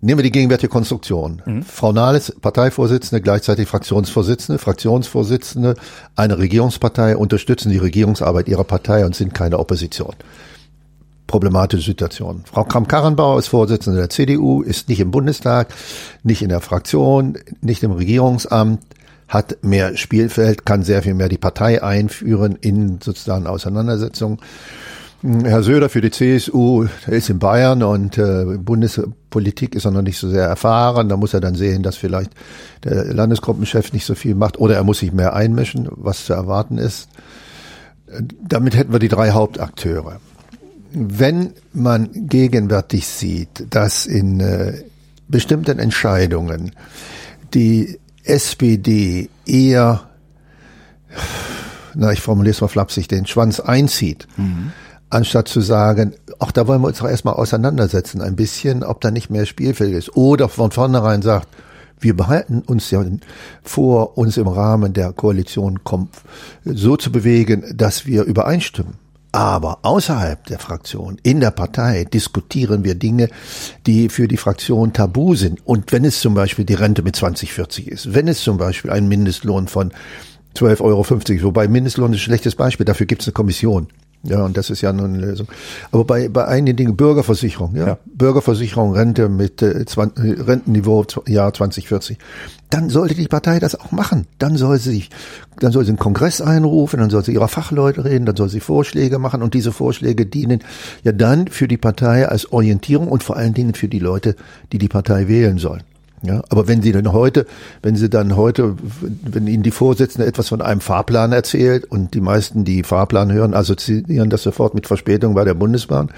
nehmen wir die gegenwärtige Konstruktion. Mhm. Frau Nahles, Parteivorsitzende, gleichzeitig Fraktionsvorsitzende, Fraktionsvorsitzende einer Regierungspartei unterstützen die Regierungsarbeit ihrer Partei und sind keine Opposition. Problematische Situation. Frau Kramp-Karrenbauer ist Vorsitzende der CDU, ist nicht im Bundestag, nicht in der Fraktion, nicht im Regierungsamt, hat mehr Spielfeld, kann sehr viel mehr die Partei einführen in sozusagen Auseinandersetzungen. Herr Söder für die CSU, er ist in Bayern und äh, Bundespolitik ist er noch nicht so sehr erfahren. Da muss er dann sehen, dass vielleicht der Landesgruppenchef nicht so viel macht oder er muss sich mehr einmischen, was zu erwarten ist. Damit hätten wir die drei Hauptakteure. Wenn man gegenwärtig sieht, dass in äh, bestimmten Entscheidungen die SPD eher, na, ich formuliere es mal flapsig, den Schwanz einzieht, mhm. anstatt zu sagen, ach, da wollen wir uns doch erstmal auseinandersetzen, ein bisschen, ob da nicht mehr Spielfeld ist. Oder von vornherein sagt, wir behalten uns ja vor, uns im Rahmen der Koalition so zu bewegen, dass wir übereinstimmen. Aber außerhalb der Fraktion, in der Partei, diskutieren wir Dinge, die für die Fraktion tabu sind. Und wenn es zum Beispiel die Rente mit 2040 ist, wenn es zum Beispiel einen Mindestlohn von 12,50 Euro, wobei Mindestlohn ist ein schlechtes Beispiel, dafür gibt es eine Kommission. Ja, und das ist ja nur eine Lösung. Aber bei, bei einigen Dingen Bürgerversicherung, ja, ja. Bürgerversicherung, Rente mit äh, 20, Rentenniveau Jahr 2040, dann sollte die Partei das auch machen. Dann soll sie sich, dann soll sie einen Kongress einrufen, dann soll sie ihrer Fachleute reden, dann soll sie Vorschläge machen und diese Vorschläge dienen ja dann für die Partei als Orientierung und vor allen Dingen für die Leute, die die Partei wählen sollen. Ja, aber wenn Sie dann heute, wenn Sie dann heute, wenn Ihnen die Vorsitzende etwas von einem Fahrplan erzählt und die meisten, die Fahrplan hören, assoziieren das sofort mit Verspätung bei der Bundesbahn,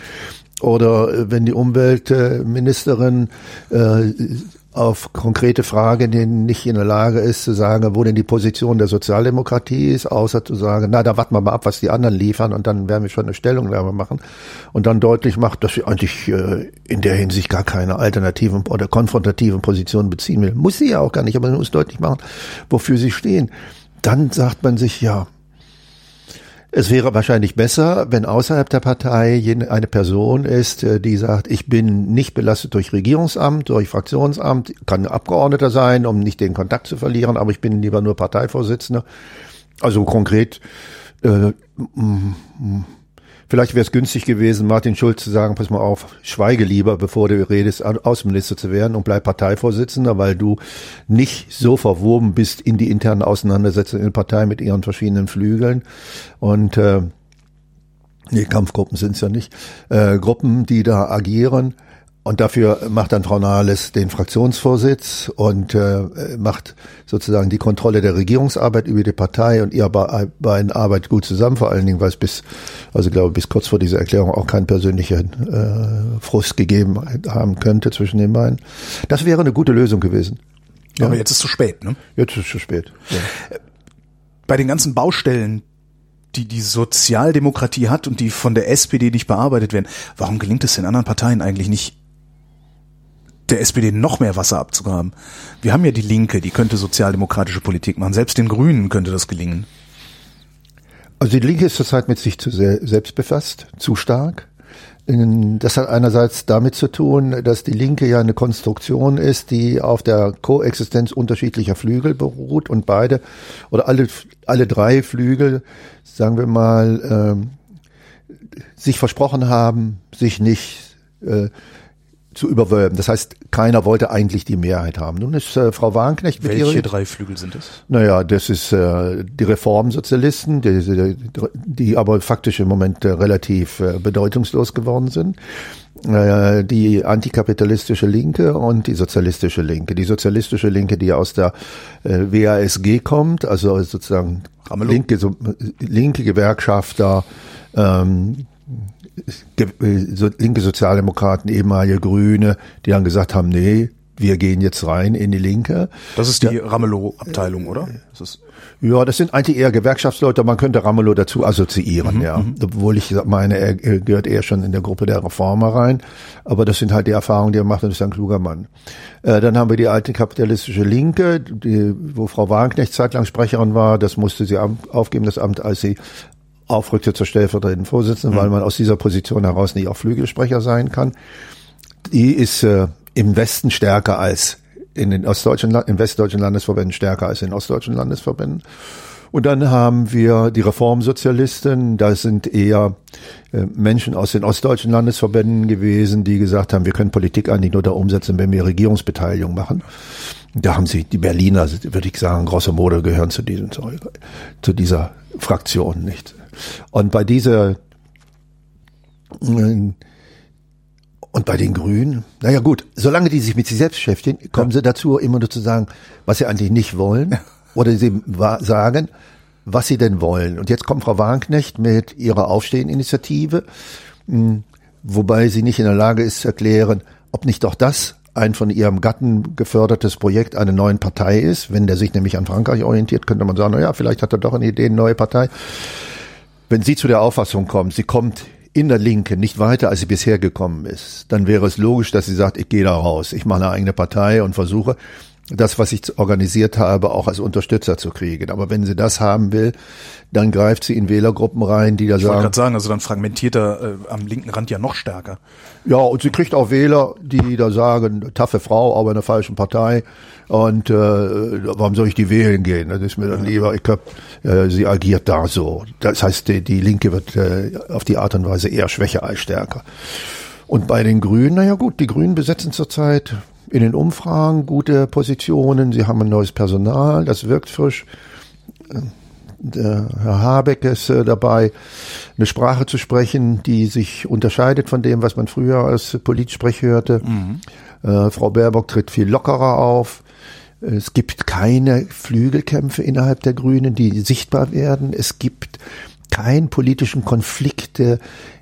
oder äh, wenn die Umweltministerin äh, auf konkrete Frage nicht in der Lage ist zu sagen, wo denn die Position der Sozialdemokratie ist, außer zu sagen, na, da warten wir mal ab, was die anderen liefern und dann werden wir schon eine Stellungnahme machen und dann deutlich macht, dass sie eigentlich äh, in der Hinsicht gar keine alternativen oder konfrontativen Positionen beziehen will. Muss sie ja auch gar nicht, aber sie muss deutlich machen, wofür sie stehen. Dann sagt man sich, ja, es wäre wahrscheinlich besser, wenn außerhalb der Partei eine Person ist, äh, die sagt, ich bin nicht belastet durch Regierungsamt, durch Fraktionsamt, kann Abgeordneter sein, um nicht den Kontakt zu verlieren, aber ich bin lieber nur Parteivorsitzender. Also konkret äh, Vielleicht wäre es günstig gewesen, Martin Schulz zu sagen, pass mal auf, schweige lieber, bevor du redest, Außenminister zu werden und bleib Parteivorsitzender, weil du nicht so verwoben bist in die internen Auseinandersetzungen in der Partei mit ihren verschiedenen Flügeln. Und äh, Nee, Kampfgruppen sind es ja nicht. Äh, Gruppen, die da agieren. Und dafür macht dann Frau Nahles den Fraktionsvorsitz und äh, macht sozusagen die Kontrolle der Regierungsarbeit über die Partei und ihr beiden arbeitet gut zusammen, vor allen Dingen, weil es bis, also glaube, bis kurz vor dieser Erklärung auch keinen persönlichen äh, Frust gegeben haben könnte zwischen den beiden. Das wäre eine gute Lösung gewesen. Ja. Aber jetzt ist es zu spät, ne? Jetzt ist es zu spät. Ja. Bei den ganzen Baustellen, die die Sozialdemokratie hat und die von der SPD nicht bearbeitet werden, warum gelingt es den anderen Parteien eigentlich nicht, der SPD noch mehr Wasser abzugraben. Wir haben ja die Linke, die könnte sozialdemokratische Politik machen. Selbst den Grünen könnte das gelingen. Also die Linke ist zurzeit mit sich zu sehr selbst befasst, zu stark. Das hat einerseits damit zu tun, dass die Linke ja eine Konstruktion ist, die auf der Koexistenz unterschiedlicher Flügel beruht und beide oder alle, alle drei Flügel, sagen wir mal, äh, sich versprochen haben, sich nicht äh, zu überwölben. Das heißt, keiner wollte eigentlich die Mehrheit haben. Nun ist äh, Frau Wagenknecht mit Welche ihrer, drei Flügel sind das? Naja, das ist äh, die Reformsozialisten, die, die, die aber faktisch im Moment äh, relativ äh, bedeutungslos geworden sind. Äh, die antikapitalistische Linke und die sozialistische Linke. Die sozialistische Linke, die aus der äh, WASG kommt, also sozusagen linke, linke Gewerkschafter, ähm, so, linke Sozialdemokraten, ehemalige Grüne, die dann gesagt haben, nee, wir gehen jetzt rein in die Linke. Das ist die Ramelow-Abteilung, oder? Das ist ja, das sind eigentlich eher Gewerkschaftsleute. Man könnte Ramelow dazu assoziieren, mhm, ja. Mhm. Obwohl ich meine, er gehört eher schon in der Gruppe der Reformer rein. Aber das sind halt die Erfahrungen, die er macht und ist ein kluger Mann. Äh, dann haben wir die alte kapitalistische Linke, die, wo Frau Wagenknecht zeitlang Sprecherin war. Das musste sie aufgeben, das Amt, als sie aufrückte zur stellvertretenden Vorsitzenden, mhm. weil man aus dieser Position heraus nicht auch Flügelsprecher sein kann. Die ist äh, im Westen stärker als in den ostdeutschen, in westdeutschen Landesverbänden stärker als in ostdeutschen Landesverbänden. Und dann haben wir die Reformsozialisten, das sind eher äh, Menschen aus den ostdeutschen Landesverbänden gewesen, die gesagt haben, wir können Politik eigentlich nur da umsetzen, wenn wir Regierungsbeteiligung machen. Da haben sie, die Berliner, würde ich sagen, grosso modo gehören zu diesem, zu dieser Fraktion nicht. Und bei dieser äh, und bei den Grünen, naja gut, solange die sich mit sich selbst beschäftigen, kommen ja. sie dazu, immer nur zu sagen, was sie eigentlich nicht wollen. [laughs] Oder sie sagen, was sie denn wollen. Und jetzt kommt Frau Warnknecht mit ihrer Aufstehen-Initiative, hm, wobei sie nicht in der Lage ist zu erklären, ob nicht doch das ein von ihrem Gatten gefördertes Projekt einer neuen Partei ist. Wenn der sich nämlich an Frankreich orientiert, könnte man sagen, na ja, vielleicht hat er doch eine Idee, eine neue Partei. Wenn sie zu der Auffassung kommt, sie kommt in der Linke nicht weiter, als sie bisher gekommen ist, dann wäre es logisch, dass sie sagt, ich gehe da raus, ich mache eine eigene Partei und versuche das, was ich organisiert habe, auch als Unterstützer zu kriegen. Aber wenn sie das haben will, dann greift sie in Wählergruppen rein, die da ich sagen. Ich wollte gerade sagen, also dann fragmentiert er äh, am linken Rand ja noch stärker. Ja, und sie kriegt auch Wähler, die da sagen, taffe Frau, aber in der falschen Partei. Und äh, warum soll ich die wählen gehen? Das ist mir dann lieber, ich glaub, äh, sie agiert da so. Das heißt, die, die Linke wird äh, auf die Art und Weise eher schwächer als stärker. Und bei den Grünen, naja gut, die Grünen besetzen zurzeit in den Umfragen gute Positionen. Sie haben ein neues Personal, das wirkt frisch. Der Herr Habeck ist äh, dabei, eine Sprache zu sprechen, die sich unterscheidet von dem, was man früher als Politsprech hörte. Mhm. Äh, Frau Baerbock tritt viel lockerer auf. Es gibt keine Flügelkämpfe innerhalb der Grünen, die sichtbar werden. Es gibt keinen politischen Konflikt,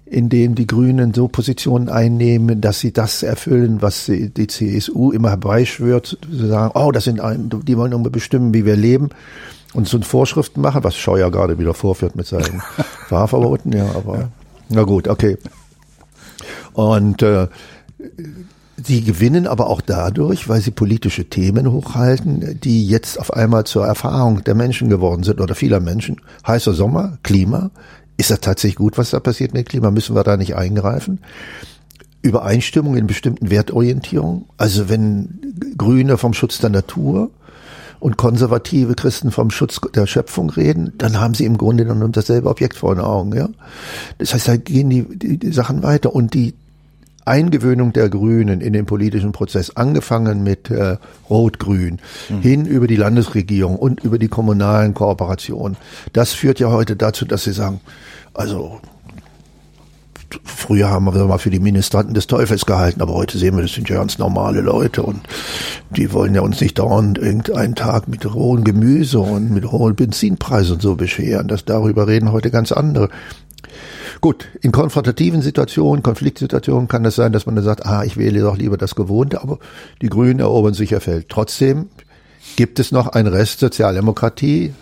in dem die Grünen so Positionen einnehmen, dass sie das erfüllen, was die CSU immer herbeischwört, zu sagen, oh, das sind ein, die wollen immer bestimmen, wie wir leben und so Vorschriften machen, was Scheuer gerade wieder vorführt mit seinen Fahrverboten, [laughs] ja, aber ja. na gut, okay. Und äh, Sie gewinnen aber auch dadurch, weil sie politische Themen hochhalten, die jetzt auf einmal zur Erfahrung der Menschen geworden sind oder vieler Menschen. Heißer Sommer, Klima. Ist das tatsächlich gut, was da passiert mit Klima? Müssen wir da nicht eingreifen? Übereinstimmung in bestimmten Wertorientierungen. Also wenn Grüne vom Schutz der Natur und konservative Christen vom Schutz der Schöpfung reden, dann haben sie im Grunde genommen dasselbe Objekt vor den Augen. Ja? Das heißt, da gehen die, die, die Sachen weiter und die Eingewöhnung der Grünen in den politischen Prozess, angefangen mit äh, Rot-Grün, mhm. hin über die Landesregierung und über die kommunalen Kooperationen. Das führt ja heute dazu, dass sie sagen, also früher haben wir mal für die Ministranten des Teufels gehalten, aber heute sehen wir, das sind ja ganz normale Leute und die wollen ja uns nicht dauernd irgendeinen Tag mit hohem Gemüse und mit hohen Benzinpreisen und so beschweren. Das darüber reden heute ganz andere. Gut, in konfrontativen Situationen, Konfliktsituationen kann es sein, dass man dann sagt, ah, ich wähle doch lieber das Gewohnte, aber die Grünen erobern sicher Feld. Trotzdem gibt es noch einen Rest Sozialdemokratie,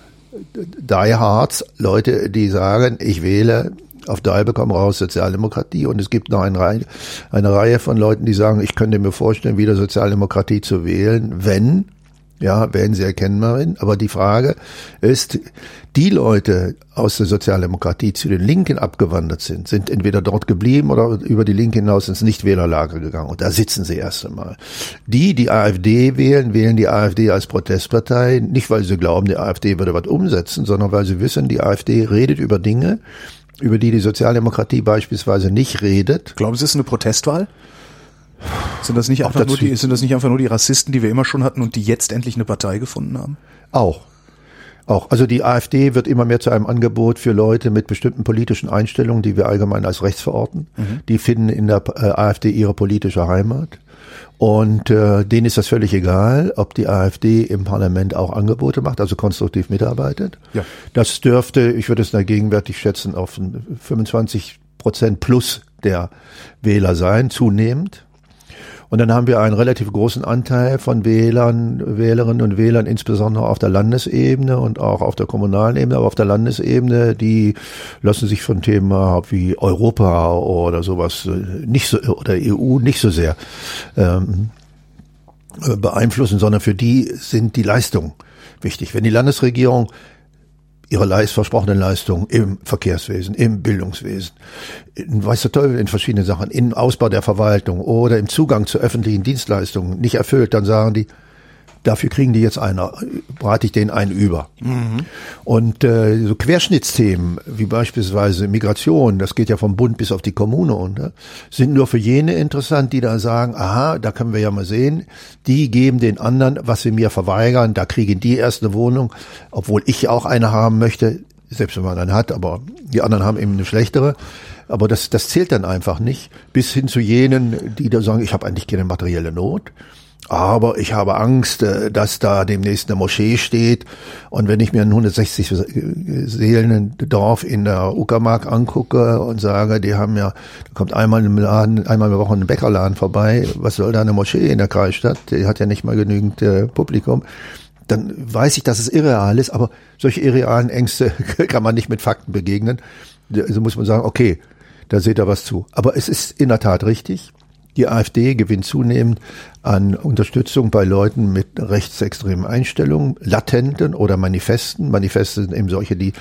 Die Hards, Leute, die sagen, ich wähle auf Dalbe komm raus Sozialdemokratie und es gibt noch eine Reihe, eine Reihe von Leuten, die sagen, ich könnte mir vorstellen, wieder Sozialdemokratie zu wählen, wenn ja, werden sie erkennbar. Aber die Frage ist, die Leute aus der Sozialdemokratie zu den Linken abgewandert sind, sind entweder dort geblieben oder über die Linke hinaus ins Nichtwählerlager gegangen. Und da sitzen sie erst einmal. Die, die AfD wählen, wählen die AfD als Protestpartei, nicht weil sie glauben, die AfD würde was umsetzen, sondern weil sie wissen, die AfD redet über Dinge, über die die Sozialdemokratie beispielsweise nicht redet. Glauben Sie, es ist eine Protestwahl? Sind das nicht einfach nur die, sind das nicht einfach nur die Rassisten, die wir immer schon hatten und die jetzt endlich eine Partei gefunden haben? Auch. Auch. Also die AfD wird immer mehr zu einem Angebot für Leute mit bestimmten politischen Einstellungen, die wir allgemein als rechts verorten. Mhm. Die finden in der äh, AfD ihre politische Heimat. Und äh, denen ist das völlig egal, ob die AfD im Parlament auch Angebote macht, also konstruktiv mitarbeitet. Ja. Das dürfte, ich würde es da gegenwärtig schätzen, auf 25 Prozent plus der Wähler sein, zunehmend. Und dann haben wir einen relativ großen Anteil von Wählern, Wählerinnen und Wählern, insbesondere auf der Landesebene und auch auf der kommunalen Ebene, aber auf der Landesebene, die lassen sich von Themen wie Europa oder sowas nicht so, oder EU nicht so sehr ähm, beeinflussen, sondern für die sind die Leistungen wichtig. Wenn die Landesregierung ihre Leist, versprochenen Leistungen im Verkehrswesen, im Bildungswesen, in, weiß der Teufel, in verschiedenen Sachen, im Ausbau der Verwaltung oder im Zugang zu öffentlichen Dienstleistungen nicht erfüllt, dann sagen die, Dafür kriegen die jetzt einer, brate ich denen einen über. Mhm. Und äh, so Querschnittsthemen wie beispielsweise Migration, das geht ja vom Bund bis auf die Kommune und sind nur für jene interessant, die da sagen, aha, da können wir ja mal sehen, die geben den anderen, was sie mir verweigern, da kriegen die erst eine Wohnung, obwohl ich auch eine haben möchte, selbst wenn man eine hat, aber die anderen haben eben eine schlechtere. Aber das, das zählt dann einfach nicht, bis hin zu jenen, die da sagen, ich habe eigentlich keine materielle Not aber ich habe Angst, äh, dass da demnächst eine Moschee steht. Und wenn ich mir ein 160 Seelen Dorf in der Uckermark angucke und sage, die haben ja, da kommt einmal im Laden, einmal in der Woche ein Bäckerladen vorbei. Was soll da eine Moschee in der Kreisstadt? Die hat ja nicht mal genügend äh, Publikum. Dann weiß ich, dass es irreal ist, aber solche irrealen Ängste [laughs] kann man nicht mit Fakten begegnen. Also muss man sagen, okay, da seht ihr was zu. Aber es ist in der Tat richtig. Die AfD gewinnt zunehmend an Unterstützung bei Leuten mit rechtsextremen Einstellungen, latenten oder manifesten. Manifeste sind eben solche, die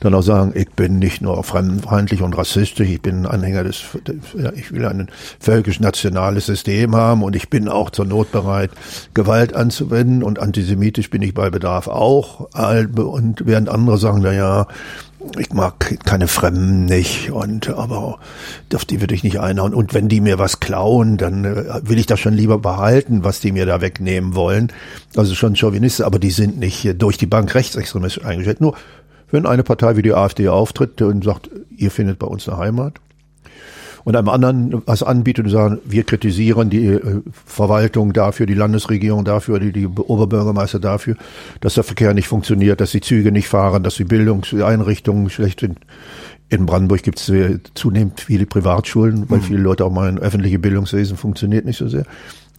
dann auch sagen, ich bin nicht nur fremdenfeindlich und rassistisch, ich bin Anhänger des, ich will ein völkisch-nationales System haben und ich bin auch zur Not bereit, Gewalt anzuwenden und antisemitisch bin ich bei Bedarf auch. Und während andere sagen, na ja, ich mag keine Fremden nicht und aber auf die würde ich nicht einhauen. Und wenn die mir was klauen, dann äh, will ich das schon lieber behalten, was die mir da wegnehmen wollen. Also schon Chauvinisten, aber die sind nicht durch die Bank rechtsextremistisch eingestellt. Nur wenn eine Partei wie die AfD auftritt und sagt, ihr findet bei uns eine Heimat, und einem anderen was anbietet und sagen, wir kritisieren die äh, Verwaltung dafür, die Landesregierung dafür, die, die Oberbürgermeister dafür, dass der Verkehr nicht funktioniert, dass die Züge nicht fahren, dass die Bildungseinrichtungen schlecht sind. In Brandenburg gibt es zunehmend viele Privatschulen, weil mhm. viele Leute auch meinen, öffentliche Bildungswesen funktioniert nicht so sehr.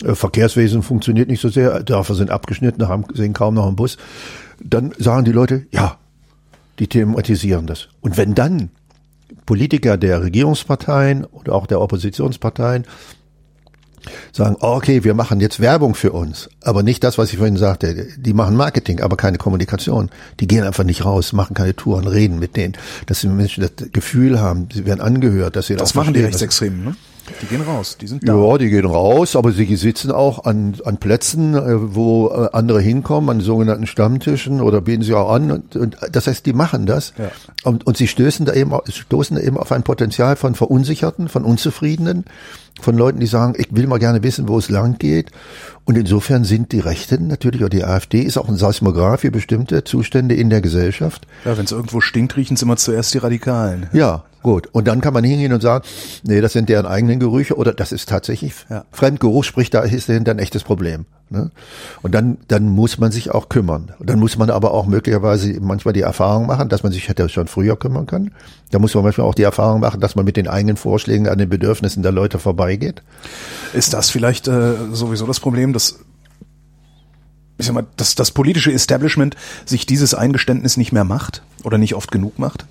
Äh, Verkehrswesen funktioniert nicht so sehr, Dörfer sind abgeschnitten, haben, sehen kaum noch einen Bus. Dann sagen die Leute, ja, die thematisieren das. Und wenn dann Politiker der Regierungsparteien oder auch der Oppositionsparteien sagen, okay, wir machen jetzt Werbung für uns, aber nicht das, was ich vorhin sagte. Die machen Marketing, aber keine Kommunikation. Die gehen einfach nicht raus, machen keine Touren, reden mit denen, dass die Menschen das Gefühl haben, sie werden angehört, dass sie das machen die Rechtsextremen, ne? Die gehen raus, die sind da. Ja, die gehen raus, aber sie sitzen auch an, an Plätzen, äh, wo äh, andere hinkommen, an sogenannten Stammtischen oder bieten sie auch an. Und, und das heißt, die machen das. Ja. Und, und sie stößen da eben, stoßen da eben auf ein Potenzial von Verunsicherten, von Unzufriedenen, von Leuten, die sagen, ich will mal gerne wissen, wo es lang geht. Und insofern sind die Rechten natürlich, oder die AfD ist auch ein Seismograph für bestimmte Zustände in der Gesellschaft. Ja, wenn es irgendwo stinkt, riechen es immer zuerst die Radikalen. Ja, Gut, und dann kann man hingehen und sagen, nee, das sind deren eigenen Gerüche oder das ist tatsächlich ja. Fremdgeruch, sprich, da ist dahinter ein echtes Problem. Ne? Und dann, dann muss man sich auch kümmern. Und dann muss man aber auch möglicherweise manchmal die Erfahrung machen, dass man sich hätte schon früher kümmern können. Da muss man manchmal auch die Erfahrung machen, dass man mit den eigenen Vorschlägen an den Bedürfnissen der Leute vorbeigeht. Ist das vielleicht äh, sowieso das Problem, dass ich sag mal, dass das politische Establishment sich dieses Eingeständnis nicht mehr macht oder nicht oft genug macht?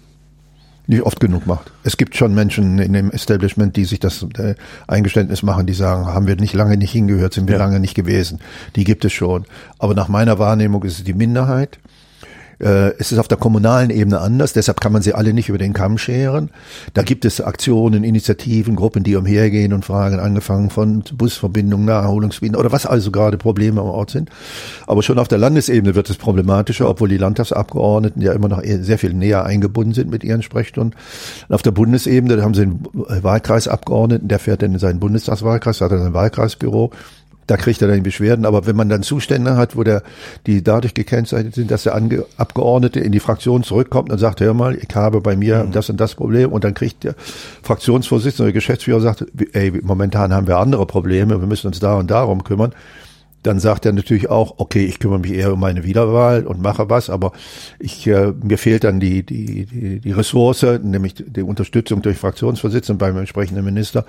nicht oft genug macht. Es gibt schon Menschen in dem Establishment, die sich das äh, Eingeständnis machen, die sagen, haben wir nicht lange nicht hingehört, sind wir ja. lange nicht gewesen. Die gibt es schon. Aber nach meiner Wahrnehmung ist es die Minderheit. Äh, es ist auf der kommunalen Ebene anders, deshalb kann man sie alle nicht über den Kamm scheren. Da gibt es Aktionen, Initiativen, Gruppen, die umhergehen und fragen, angefangen von Busverbindungen, Naherholungsbieten oder was also gerade Probleme am Ort sind. Aber schon auf der Landesebene wird es problematischer, obwohl die Landtagsabgeordneten ja immer noch sehr viel näher eingebunden sind mit ihren Sprechstunden. auf der Bundesebene, haben sie einen Wahlkreisabgeordneten, der fährt dann in seinen Bundestagswahlkreis, hat dann ein Wahlkreisbüro da kriegt er dann Beschwerden. Aber wenn man dann Zustände hat, wo der, die dadurch gekennzeichnet sind, dass der Ange Abgeordnete in die Fraktion zurückkommt und sagt, hör mal, ich habe bei mir mhm. das und das Problem und dann kriegt der Fraktionsvorsitzende oder Geschäftsführer sagt, ey, momentan haben wir andere Probleme, wir müssen uns da und darum kümmern. Dann sagt er natürlich auch, okay, ich kümmere mich eher um meine Wiederwahl und mache was, aber ich, äh, mir fehlt dann die, die, die, die Ressource, nämlich die Unterstützung durch Fraktionsvorsitzenden beim entsprechenden Minister,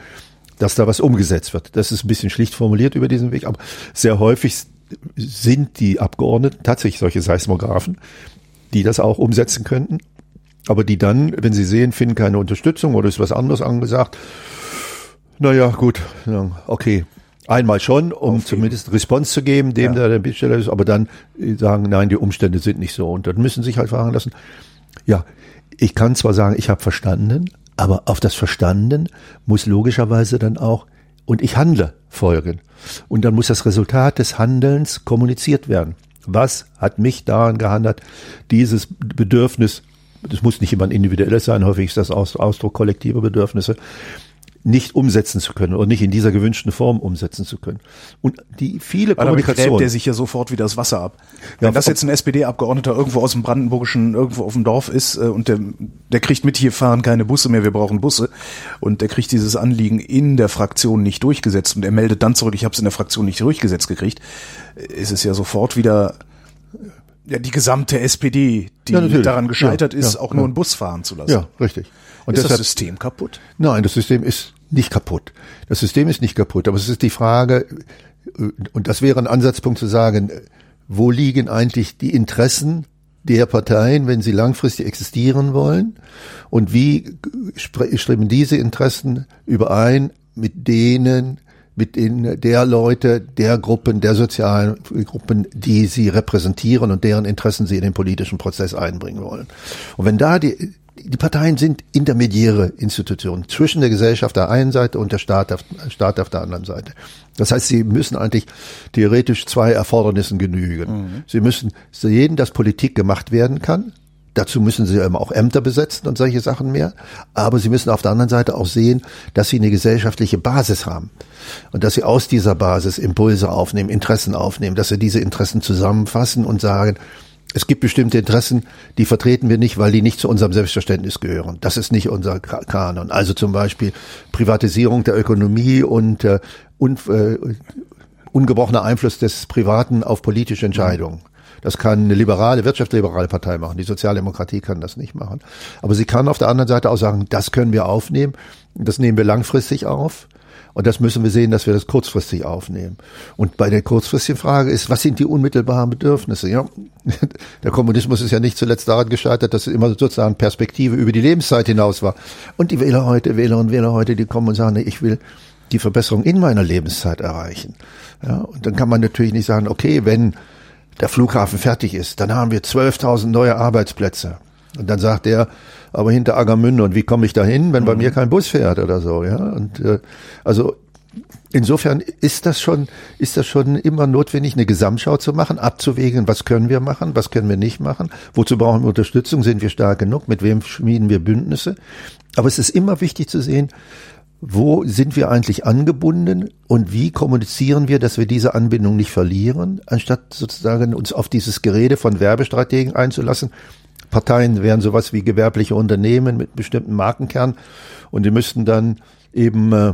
dass da was umgesetzt wird. Das ist ein bisschen schlicht formuliert über diesen Weg, aber sehr häufig sind die Abgeordneten tatsächlich solche Seismographen, die das auch umsetzen könnten, aber die dann, wenn sie sehen, finden keine Unterstützung oder ist was anderes angesagt, naja, gut, okay, Einmal schon, um zumindest Response zu geben, dem ja. der der Bittsteller ist, aber dann sagen, nein, die Umstände sind nicht so. Und dann müssen sich halt fragen lassen, ja, ich kann zwar sagen, ich habe verstanden, aber auf das Verstanden muss logischerweise dann auch und ich handle folgen. Und dann muss das Resultat des Handelns kommuniziert werden. Was hat mich daran gehandelt, dieses Bedürfnis, das muss nicht immer ein individuelles sein, häufig ist das Ausdruck kollektiver Bedürfnisse, nicht umsetzen zu können oder nicht in dieser gewünschten Form umsetzen zu können. Und die viele Weil Kommunikation. Damit der sich ja sofort wieder das Wasser ab. Wenn ja, das jetzt ein SPD-Abgeordneter irgendwo aus dem Brandenburgischen, irgendwo auf dem Dorf ist äh, und der, der kriegt mit, hier fahren keine Busse mehr, wir brauchen Busse und der kriegt dieses Anliegen in der Fraktion nicht durchgesetzt und er meldet dann zurück, ich habe es in der Fraktion nicht durchgesetzt gekriegt, ist es ja sofort wieder ja, die gesamte SPD, die ja, daran gescheitert ja, ist, ja, auch nur einen Bus fahren zu lassen. Ja, richtig. Und ist deshalb, das System kaputt? Nein, das System ist nicht kaputt. Das System ist nicht kaputt, aber es ist die Frage, und das wäre ein Ansatzpunkt zu sagen, wo liegen eigentlich die Interessen der Parteien, wenn sie langfristig existieren wollen? Und wie streben diese Interessen überein mit denen, mit den der Leute, der Gruppen, der sozialen Gruppen, die sie repräsentieren und deren Interessen sie in den politischen Prozess einbringen wollen. Und wenn da die die Parteien sind intermediäre Institutionen zwischen der Gesellschaft der einen Seite und der Staat auf, Staat auf der anderen Seite. Das heißt, sie müssen eigentlich theoretisch zwei Erfordernissen genügen. Mhm. Sie müssen sehen, dass Politik gemacht werden kann. Dazu müssen sie eben auch Ämter besetzen und solche Sachen mehr. Aber sie müssen auf der anderen Seite auch sehen, dass sie eine gesellschaftliche Basis haben. Und dass sie aus dieser Basis Impulse aufnehmen, Interessen aufnehmen, dass sie diese Interessen zusammenfassen und sagen, es gibt bestimmte Interessen, die vertreten wir nicht, weil die nicht zu unserem Selbstverständnis gehören. Das ist nicht unser Kanon. Also zum Beispiel Privatisierung der Ökonomie und äh, un, äh, ungebrochener Einfluss des Privaten auf politische Entscheidungen. Das kann eine liberale, wirtschaftsliberale Partei machen. Die Sozialdemokratie kann das nicht machen. Aber sie kann auf der anderen Seite auch sagen, das können wir aufnehmen. Das nehmen wir langfristig auf. Und das müssen wir sehen, dass wir das kurzfristig aufnehmen. Und bei der kurzfristigen Frage ist, was sind die unmittelbaren Bedürfnisse? Ja, [laughs] der Kommunismus ist ja nicht zuletzt daran gescheitert, dass es immer sozusagen Perspektive über die Lebenszeit hinaus war. Und die Wähler heute, Wählerinnen und Wähler heute, die kommen und sagen, ich will die Verbesserung in meiner Lebenszeit erreichen. Ja, und dann kann man natürlich nicht sagen, okay, wenn der Flughafen fertig ist, dann haben wir 12.000 neue Arbeitsplätze. Und dann sagt er, aber hinter Agamünde und wie komme ich da hin, wenn bei mhm. mir kein Bus fährt oder so, ja? Und äh, also insofern ist das schon ist das schon immer notwendig, eine Gesamtschau zu machen, abzuwägen, was können wir machen, was können wir nicht machen, wozu brauchen wir Unterstützung, sind wir stark genug, mit wem schmieden wir Bündnisse? Aber es ist immer wichtig zu sehen, wo sind wir eigentlich angebunden und wie kommunizieren wir, dass wir diese Anbindung nicht verlieren, anstatt sozusagen uns auf dieses Gerede von Werbestrategen einzulassen. Parteien wären sowas wie gewerbliche Unternehmen mit bestimmten Markenkern und die müssten dann eben äh,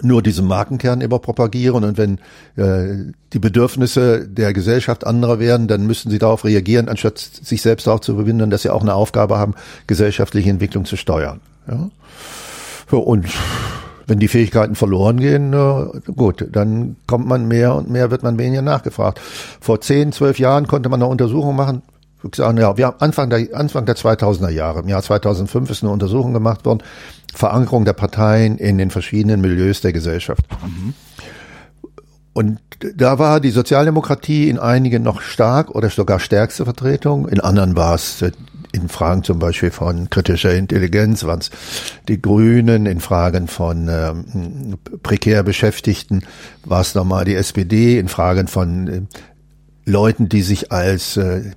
nur diesen Markenkern immer propagieren und wenn äh, die Bedürfnisse der Gesellschaft anderer werden, dann müssten sie darauf reagieren, anstatt sich selbst darauf zu bewundern, dass sie auch eine Aufgabe haben, gesellschaftliche Entwicklung zu steuern. Ja? Und wenn die Fähigkeiten verloren gehen, äh, gut, dann kommt man mehr und mehr wird man weniger nachgefragt. Vor zehn, zwölf Jahren konnte man eine Untersuchung machen. Sagen, ja, wir haben Anfang der, Anfang der 2000er Jahre, im Jahr 2005 ist eine Untersuchung gemacht worden, Verankerung der Parteien in den verschiedenen Milieus der Gesellschaft. Mhm. Und da war die Sozialdemokratie in einigen noch stark oder sogar stärkste Vertretung, in anderen war es in Fragen zum Beispiel von kritischer Intelligenz waren es die Grünen, in Fragen von ähm, prekär Beschäftigten war es nochmal die SPD, in Fragen von äh, Leuten, die sich als äh,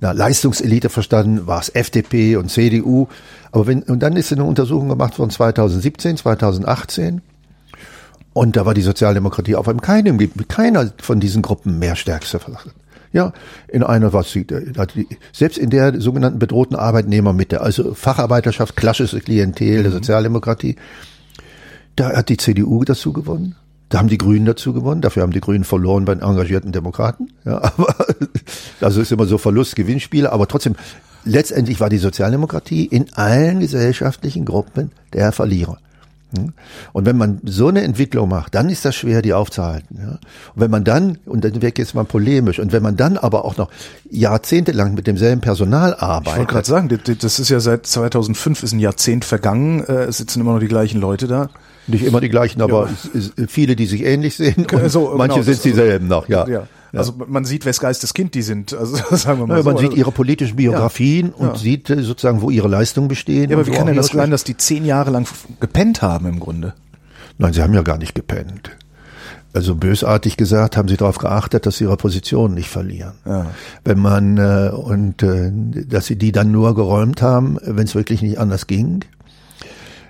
na, Leistungselite verstanden, war es FDP und CDU. Aber wenn, und dann ist eine Untersuchung gemacht worden 2017, 2018. Und da war die Sozialdemokratie auf einem keinem, keiner von diesen Gruppen mehr stärkste vertreten. Ja, in einer was sie, selbst in der sogenannten bedrohten Arbeitnehmermitte, also Facharbeiterschaft, klassische Klientel der mhm. Sozialdemokratie, da hat die CDU dazu gewonnen. Da haben die Grünen dazu gewonnen, dafür haben die Grünen verloren bei den engagierten Demokraten. Ja, [laughs] aber also ist immer so Verlust-Gewinnspiele, aber trotzdem, letztendlich war die Sozialdemokratie in allen gesellschaftlichen Gruppen der Verlierer. Hm? Und wenn man so eine Entwicklung macht, dann ist das schwer, die aufzuhalten. Ja? Und wenn man dann, und dann wird jetzt mal polemisch, und wenn man dann aber auch noch jahrzehntelang mit demselben Personal arbeitet. Ich wollte gerade sagen, das ist ja seit 2005 ist ein Jahrzehnt vergangen, äh, es sitzen immer noch die gleichen Leute da. Nicht immer die gleichen, aber ja. viele, die sich ähnlich sehen. Und so, manche genau, sind dieselben noch, ja. ja. Ja. Also man sieht, wes Geistes Kind die sind. Also [laughs] sagen wir mal. Ja, so. Man sieht ihre politischen Biografien ja. und sieht äh, sozusagen, wo ihre Leistungen bestehen. Ja, aber wie kann denn das sein, dass die zehn Jahre lang gepennt haben im Grunde? Nein, sie haben ja gar nicht gepennt. Also bösartig gesagt, haben sie darauf geachtet, dass sie ihre Position nicht verlieren. Ja. Wenn man äh, und äh, dass sie die dann nur geräumt haben, wenn es wirklich nicht anders ging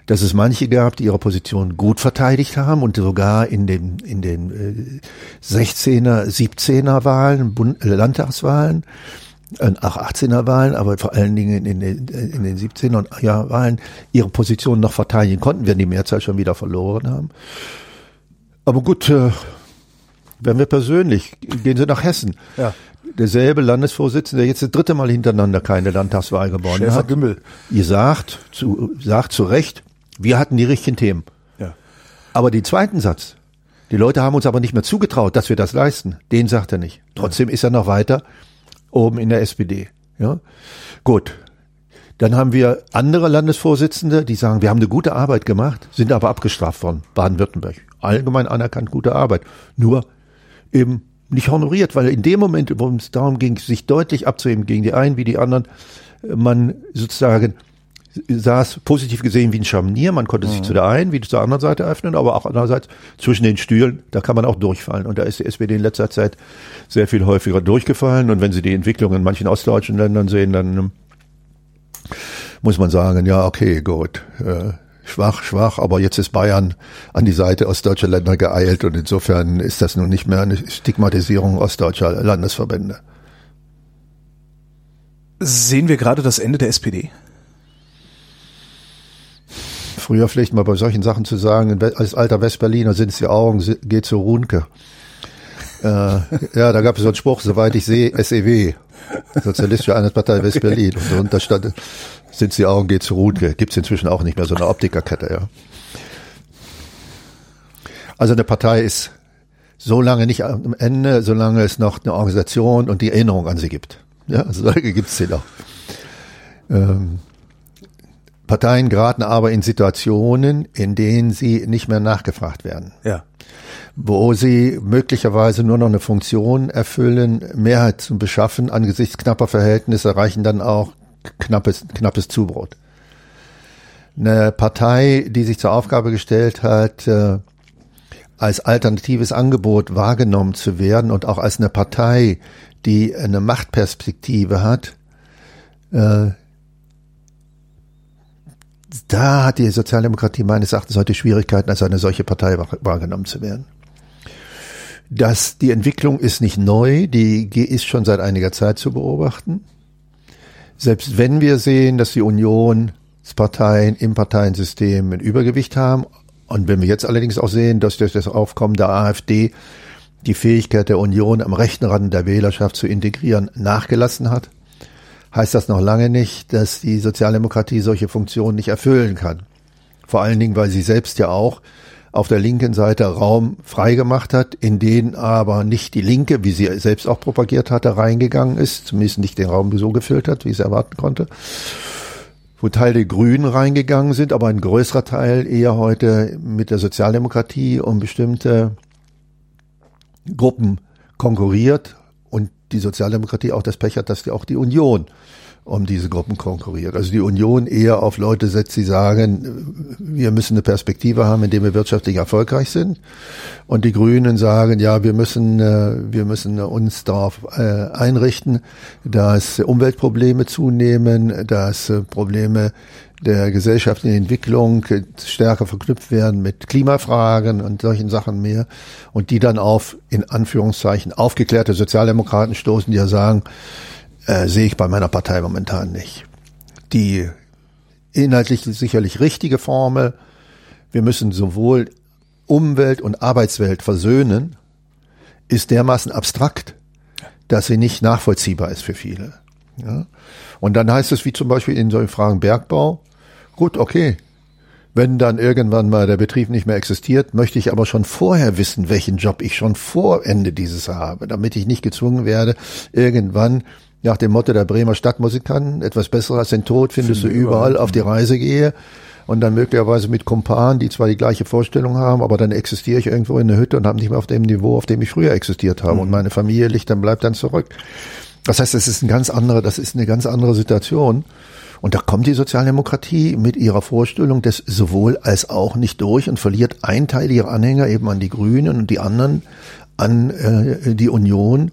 dass es manche gab, die ihre Position gut verteidigt haben und sogar in den, in den äh, 16er, 17er Wahlen, Bund, äh, Landtagswahlen, äh, auch 18er Wahlen, aber vor allen Dingen in den, in den 17er ja, Wahlen ihre Position noch verteidigen konnten, wenn die Mehrzahl schon wieder verloren haben. Aber gut, äh, werden wir persönlich, gehen Sie nach Hessen. Ja. Derselbe Landesvorsitzende, der jetzt das dritte Mal hintereinander keine Landtagswahl gewonnen Schäfer hat. Gümmel. Ihr sagt zu, sagt zu Recht, wir hatten die richtigen Themen. Ja. Aber den zweiten Satz, die Leute haben uns aber nicht mehr zugetraut, dass wir das leisten, den sagt er nicht. Trotzdem ja. ist er noch weiter oben in der SPD. Ja, gut. Dann haben wir andere Landesvorsitzende, die sagen, wir haben eine gute Arbeit gemacht, sind aber abgestraft worden. Baden-Württemberg. Allgemein anerkannt gute Arbeit. Nur eben nicht honoriert, weil in dem Moment, wo es darum ging, sich deutlich abzuheben gegen die einen wie die anderen, man sozusagen saß positiv gesehen wie ein Scharnier. Man konnte sich mhm. zu der einen wie zur anderen Seite öffnen, aber auch andererseits zwischen den Stühlen, da kann man auch durchfallen. Und da ist die SPD in letzter Zeit sehr viel häufiger durchgefallen. Und wenn Sie die Entwicklung in manchen ostdeutschen Ländern sehen, dann ähm, muss man sagen, ja, okay, gut. Äh, schwach, schwach, aber jetzt ist Bayern an die Seite ostdeutscher Länder geeilt und insofern ist das nun nicht mehr eine Stigmatisierung ostdeutscher Landesverbände. Sehen wir gerade das Ende der SPD? Früher vielleicht mal bei solchen Sachen zu sagen, als alter Westberliner sind es die Augen, geht zu Runke. Äh, ja, da gab es so einen Spruch, soweit ich sehe, SEW, Sozialistische Einheitspartei [laughs] West-Berlin. Und darunter stand, sind die Augen, geht zu Ruhe. Gibt es inzwischen auch nicht mehr, so eine Optikerkette, ja. Also eine Partei ist so lange nicht am Ende, solange es noch eine Organisation und die Erinnerung an sie gibt. Ja, also solche gibt es sie noch. Ähm, Parteien geraten aber in Situationen, in denen sie nicht mehr nachgefragt werden. Ja. Wo sie möglicherweise nur noch eine Funktion erfüllen, Mehrheit zu beschaffen, angesichts knapper Verhältnisse reichen dann auch knappes, knappes Zubrot. Eine Partei, die sich zur Aufgabe gestellt hat, äh, als alternatives Angebot wahrgenommen zu werden und auch als eine Partei, die eine Machtperspektive hat, äh, da hat die Sozialdemokratie meines Erachtens heute Schwierigkeiten, als eine solche Partei wahrgenommen zu werden. Das, die Entwicklung ist nicht neu, die ist schon seit einiger Zeit zu beobachten. Selbst wenn wir sehen, dass die Unionsparteien im Parteiensystem ein Übergewicht haben, und wenn wir jetzt allerdings auch sehen, dass durch das Aufkommen der AfD die Fähigkeit der Union am rechten Rand der Wählerschaft zu integrieren nachgelassen hat, heißt das noch lange nicht, dass die Sozialdemokratie solche Funktionen nicht erfüllen kann. Vor allen Dingen, weil sie selbst ja auch auf der linken Seite Raum freigemacht hat, in den aber nicht die Linke, wie sie selbst auch propagiert hatte, reingegangen ist, zumindest nicht den Raum so gefüllt hat, wie es erwarten konnte. Wo Teil der Grünen reingegangen sind, aber ein größerer Teil eher heute mit der Sozialdemokratie um bestimmte Gruppen konkurriert und die Sozialdemokratie auch das Pech hat, dass die auch die Union um diese Gruppen konkurriert. Also die Union eher auf Leute setzt, die sagen, wir müssen eine Perspektive haben, indem wir wirtschaftlich erfolgreich sind. Und die Grünen sagen, ja, wir müssen, äh, wir müssen uns darauf äh, einrichten, dass Umweltprobleme zunehmen, dass äh, Probleme der gesellschaftlichen Entwicklung stärker verknüpft werden mit Klimafragen und solchen Sachen mehr und die dann auf, in Anführungszeichen, aufgeklärte Sozialdemokraten stoßen, die ja sagen, äh, sehe ich bei meiner Partei momentan nicht. Die inhaltlich sicherlich richtige Formel, wir müssen sowohl Umwelt und Arbeitswelt versöhnen, ist dermaßen abstrakt, dass sie nicht nachvollziehbar ist für viele. Ja? Und dann heißt es, wie zum Beispiel in solchen Fragen Bergbau, Gut, okay. Wenn dann irgendwann mal der Betrieb nicht mehr existiert, möchte ich aber schon vorher wissen, welchen Job ich schon vor Ende dieses habe, damit ich nicht gezwungen werde, irgendwann nach dem Motto der Bremer Stadtmusikanten, etwas besser als den Tod findest Finde du überall, auf die Reise gehe und dann möglicherweise mit Kumpanen, die zwar die gleiche Vorstellung haben, aber dann existiere ich irgendwo in der Hütte und habe nicht mehr auf dem Niveau, auf dem ich früher existiert habe mhm. und meine Familie liegt dann bleibt dann zurück. Das heißt, es ist ein ganz andere, das ist eine ganz andere Situation. Und da kommt die Sozialdemokratie mit ihrer Vorstellung des sowohl als auch nicht durch und verliert ein Teil ihrer Anhänger eben an die Grünen und die anderen an äh, die Union.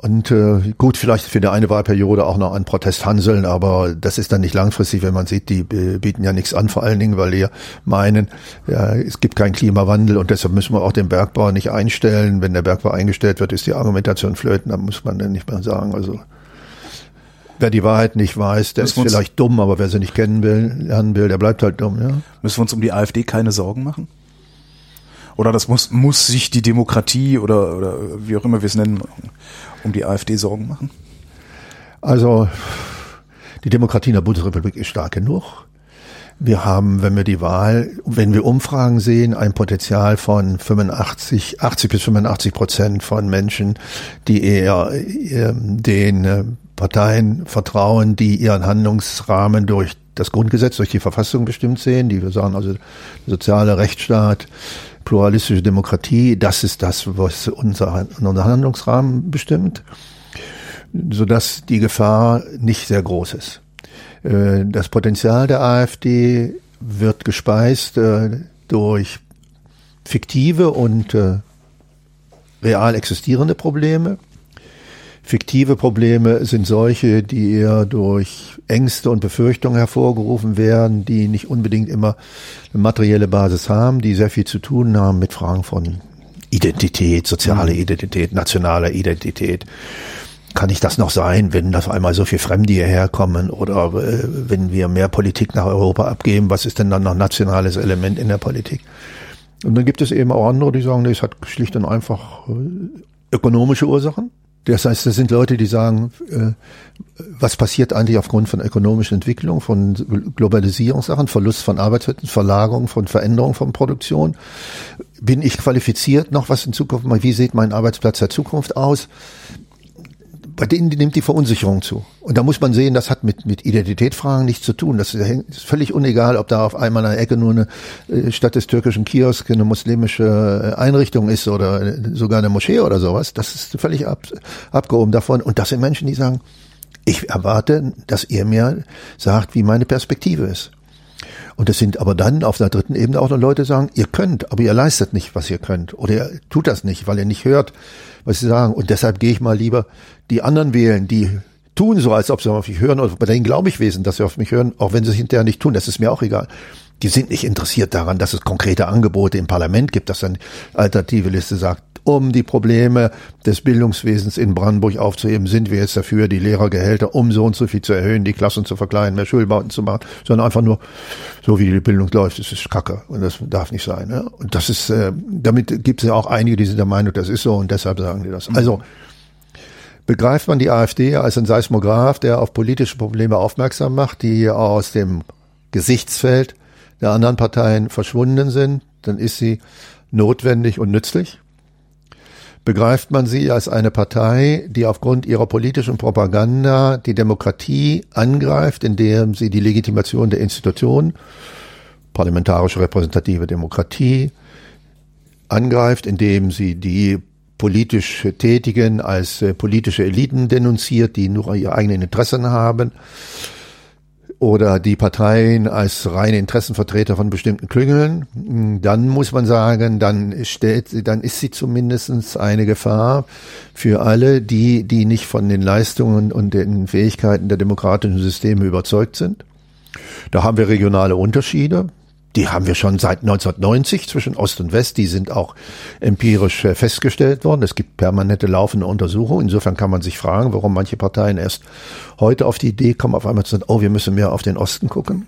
Und äh, gut, vielleicht für die eine Wahlperiode auch noch an Protesthanseln, aber das ist dann nicht langfristig, wenn man sieht, die bieten ja nichts an, vor allen Dingen, weil die meinen, ja, es gibt keinen Klimawandel und deshalb müssen wir auch den Bergbau nicht einstellen. Wenn der Bergbau eingestellt wird, ist die Argumentation flöten, dann muss man dann nicht mehr sagen. Also Wer die Wahrheit nicht weiß, der Müssen ist vielleicht dumm, aber wer sie nicht kennen will, lernen will, der bleibt halt dumm, ja. Müssen wir uns um die AfD keine Sorgen machen? Oder das muss, muss sich die Demokratie oder, oder wie auch immer wir es nennen, um die AfD Sorgen machen? Also, die Demokratie in der Bundesrepublik ist stark genug. Wir haben, wenn wir die Wahl, wenn wir Umfragen sehen, ein Potenzial von 85, 80 bis 85 Prozent von Menschen, die eher äh, den äh, Parteien vertrauen, die ihren Handlungsrahmen durch das Grundgesetz, durch die Verfassung bestimmt sehen, die wir sagen, also soziale Rechtsstaat, pluralistische Demokratie, das ist das, was unser, unser Handlungsrahmen bestimmt, sodass die Gefahr nicht sehr groß ist. Äh, das Potenzial der AfD wird gespeist äh, durch fiktive und äh, real existierende Probleme. Fiktive Probleme sind solche, die eher durch Ängste und Befürchtungen hervorgerufen werden, die nicht unbedingt immer eine materielle Basis haben, die sehr viel zu tun haben mit Fragen von Identität, soziale mhm. Identität, nationaler Identität. Kann ich das noch sein, wenn auf einmal so viel Fremde hierher kommen oder äh, wenn wir mehr Politik nach Europa abgeben? Was ist denn dann noch nationales Element in der Politik? Und dann gibt es eben auch andere, die sagen, nee, es hat schlicht und einfach äh, ökonomische Ursachen. Das heißt, das sind Leute, die sagen, äh, was passiert eigentlich aufgrund von ökonomischer Entwicklung, von Globalisierungssachen, Verlust von Arbeitsplätzen, Verlagerung von Veränderung von Produktion. Bin ich qualifiziert noch was in Zukunft? Wie sieht mein Arbeitsplatz der Zukunft aus? Bei denen nimmt die Verunsicherung zu. Und da muss man sehen, das hat mit, mit Identitätsfragen nichts zu tun. Das ist völlig unegal, ob da auf einmal an der Ecke nur eine äh, statt des türkischen Kiosk eine muslimische äh, Einrichtung ist oder äh, sogar eine Moschee oder sowas. Das ist völlig ab, abgehoben davon. Und das sind Menschen, die sagen, ich erwarte, dass ihr mir sagt, wie meine Perspektive ist. Und es sind aber dann auf der dritten Ebene auch noch Leute, die sagen, ihr könnt, aber ihr leistet nicht, was ihr könnt. Oder ihr tut das nicht, weil ihr nicht hört, was sie sagen. Und deshalb gehe ich mal lieber die anderen wählen, die tun so, als ob sie auf mich hören. Und bei denen glaube ich wesen, dass sie auf mich hören, auch wenn sie es hinterher nicht tun. Das ist mir auch egal. Die sind nicht interessiert daran, dass es konkrete Angebote im Parlament gibt, dass dann alternative Liste sagt, um die Probleme des Bildungswesens in Brandenburg aufzuheben, sind wir jetzt dafür, die Lehrergehälter um so und so viel zu erhöhen, die Klassen zu verkleinern, mehr Schulbauten zu machen, sondern einfach nur, so wie die Bildung läuft, das ist Kacke und das darf nicht sein. Ne? Und das ist, äh, damit gibt es ja auch einige, die sind der Meinung, das ist so und deshalb sagen die das. Also begreift man die AfD als ein Seismograph, der auf politische Probleme aufmerksam macht, die aus dem Gesichtsfeld der anderen Parteien verschwunden sind, dann ist sie notwendig und nützlich begreift man sie als eine Partei, die aufgrund ihrer politischen Propaganda die Demokratie angreift, indem sie die Legitimation der Institutionen, parlamentarische repräsentative Demokratie, angreift, indem sie die politisch Tätigen als äh, politische Eliten denunziert, die nur ihre eigenen Interessen haben oder die Parteien als reine Interessenvertreter von bestimmten Klüngeln, dann muss man sagen, dann stellt dann ist sie zumindestens eine Gefahr für alle, die, die nicht von den Leistungen und den Fähigkeiten der demokratischen Systeme überzeugt sind. Da haben wir regionale Unterschiede. Die haben wir schon seit 1990 zwischen Ost und West. Die sind auch empirisch äh, festgestellt worden. Es gibt permanente laufende Untersuchungen. Insofern kann man sich fragen, warum manche Parteien erst heute auf die Idee kommen, auf einmal zu sagen, oh, wir müssen mehr auf den Osten gucken.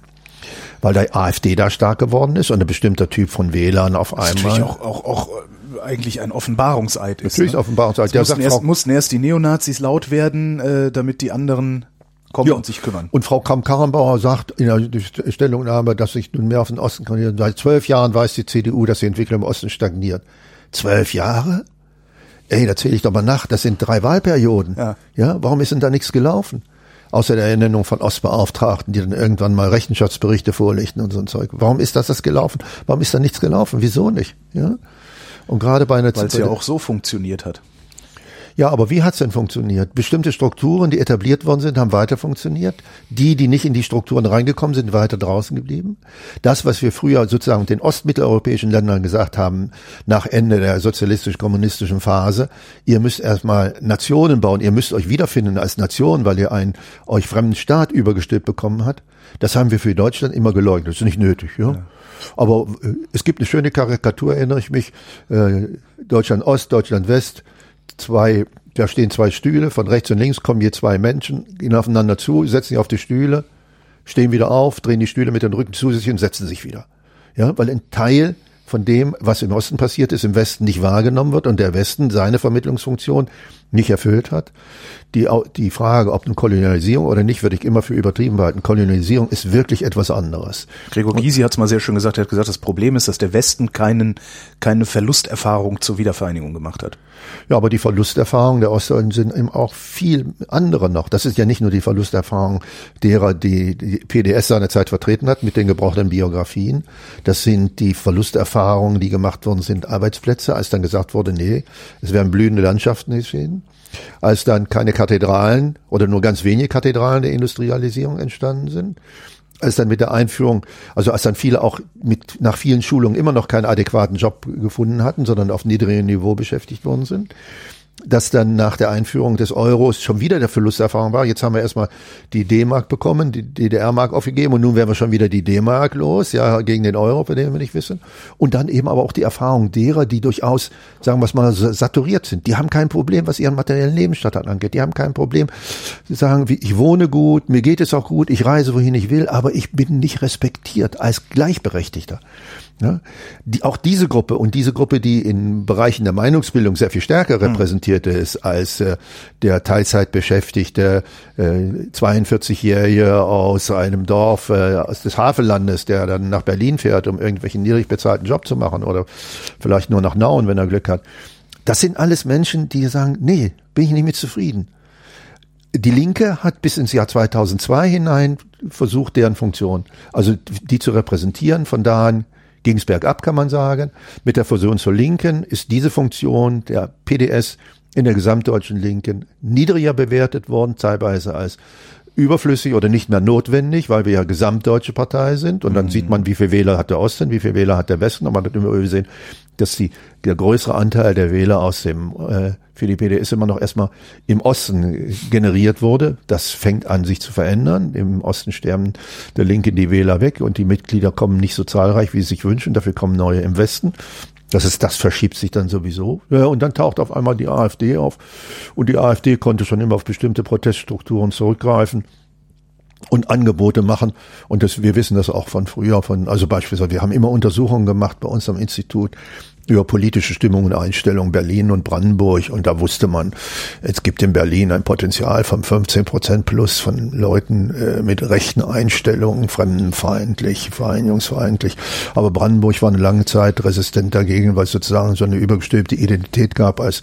Weil der AfD da stark geworden ist und ein bestimmter Typ von Wählern auf einmal. Das natürlich auch, auch, auch äh, eigentlich ein Offenbarungseid ist. Natürlich ne? Offenbarungseid. Mussten, erst, mussten erst die Neonazis laut werden, äh, damit die anderen kommen ja. und sich kümmern. Und Frau Kamm-Karrenbauer sagt in der Stellungnahme, dass sich nun mehr auf den Osten konzentriert. Seit zwölf Jahren weiß die CDU, dass die Entwicklung im Osten stagniert. Zwölf Jahre? Ey, da zähle ich doch mal nach. Das sind drei Wahlperioden. Ja. ja, warum ist denn da nichts gelaufen? Außer der Ernennung von Ostbeauftragten, die dann irgendwann mal Rechenschaftsberichte vorlegten und so ein Zeug. Warum ist das das gelaufen? Warum ist da nichts gelaufen? Wieso nicht? Ja. Und gerade bei einer Weil es ja auch so funktioniert hat. Ja, aber wie hat's denn funktioniert? Bestimmte Strukturen, die etabliert worden sind, haben weiter funktioniert. Die, die nicht in die Strukturen reingekommen sind, weiter draußen geblieben. Das, was wir früher sozusagen den ostmitteleuropäischen Ländern gesagt haben, nach Ende der sozialistisch-kommunistischen Phase, ihr müsst erstmal Nationen bauen, ihr müsst euch wiederfinden als Nation, weil ihr einen euch fremden Staat übergestülpt bekommen habt. Das haben wir für Deutschland immer geleugnet. Das ist nicht nötig, ja. ja. Aber äh, es gibt eine schöne Karikatur, erinnere ich mich, äh, Deutschland Ost, Deutschland West, zwei, da stehen zwei Stühle, von rechts und links kommen hier zwei Menschen, gehen aufeinander zu, setzen sich auf die Stühle, stehen wieder auf, drehen die Stühle mit den Rücken zu sich und setzen sich wieder. Ja, weil ein Teil von dem, was im Osten passiert ist, im Westen nicht wahrgenommen wird und der Westen seine Vermittlungsfunktion nicht erfüllt hat. Die, die Frage, ob eine Kolonialisierung oder nicht, würde ich immer für übertrieben halten. Kolonialisierung ist wirklich etwas anderes. Gregor Gysi hat es mal sehr schön gesagt. Er hat gesagt, das Problem ist, dass der Westen keinen, keine Verlusterfahrung zur Wiedervereinigung gemacht hat. Ja, aber die Verlusterfahrungen der Ostdeutschen sind eben auch viel andere noch. Das ist ja nicht nur die Verlusterfahrung derer, die die PDS seinerzeit vertreten hat mit den gebrauchten Biografien. Das sind die Verlusterfahrungen, die gemacht worden sind, Arbeitsplätze, als dann gesagt wurde, nee, es werden blühende Landschaften geschehen als dann keine Kathedralen oder nur ganz wenige Kathedralen der Industrialisierung entstanden sind, als dann mit der Einführung, also als dann viele auch mit nach vielen Schulungen immer noch keinen adäquaten Job gefunden hatten, sondern auf niedrigem Niveau beschäftigt worden sind, dass dann nach der Einführung des Euros schon wieder der Verlusterfahrung war. Jetzt haben wir erstmal die D-Mark bekommen, die DDR-Mark aufgegeben und nun werden wir schon wieder die D-Mark los, ja, gegen den Euro, bei dem wir nicht wissen. Und dann eben aber auch die Erfahrung derer, die durchaus, sagen wir es mal, saturiert sind. Die haben kein Problem, was ihren materiellen Lebensstandard angeht. Die haben kein Problem. Sie sagen, ich wohne gut, mir geht es auch gut, ich reise, wohin ich will, aber ich bin nicht respektiert als Gleichberechtigter. Ja, die, auch diese Gruppe und diese Gruppe, die in Bereichen der Meinungsbildung sehr viel stärker hm. repräsentiert ist als äh, der Teilzeitbeschäftigte äh, 42-Jährige aus einem Dorf äh, aus des Havellandes, der dann nach Berlin fährt, um irgendwelchen niedrig bezahlten Job zu machen oder vielleicht nur nach Nauen, wenn er Glück hat. Das sind alles Menschen, die sagen, nee, bin ich nicht mit zufrieden. Die Linke hat bis ins Jahr 2002 hinein versucht, deren Funktion, also die zu repräsentieren. Von da an ging es bergab, kann man sagen. Mit der Fusion zur Linken ist diese Funktion der PDS in der gesamtdeutschen Linken niedriger bewertet worden, teilweise als überflüssig oder nicht mehr notwendig, weil wir ja gesamtdeutsche Partei sind. Und dann mhm. sieht man, wie viel Wähler hat der Osten, wie viel Wähler hat der Westen. Und man hat immer gesehen, dass die, der größere Anteil der Wähler aus dem äh, für die PDS immer noch erstmal im Osten generiert wurde. Das fängt an, sich zu verändern. Im Osten sterben der Linke die Wähler weg und die Mitglieder kommen nicht so zahlreich, wie sie sich wünschen. Dafür kommen neue im Westen. Das ist, das verschiebt sich dann sowieso. Ja, und dann taucht auf einmal die AfD auf. Und die AfD konnte schon immer auf bestimmte Proteststrukturen zurückgreifen und Angebote machen. Und das, wir wissen das auch von früher, von, also beispielsweise, wir haben immer Untersuchungen gemacht bei uns am Institut über politische Stimmung und Einstellung Berlin und Brandenburg. Und da wusste man, es gibt in Berlin ein Potenzial von 15 Prozent plus von Leuten äh, mit rechten Einstellungen, fremdenfeindlich, vereinigungsfeindlich. Aber Brandenburg war eine lange Zeit resistent dagegen, weil es sozusagen so eine übergestülpte Identität gab als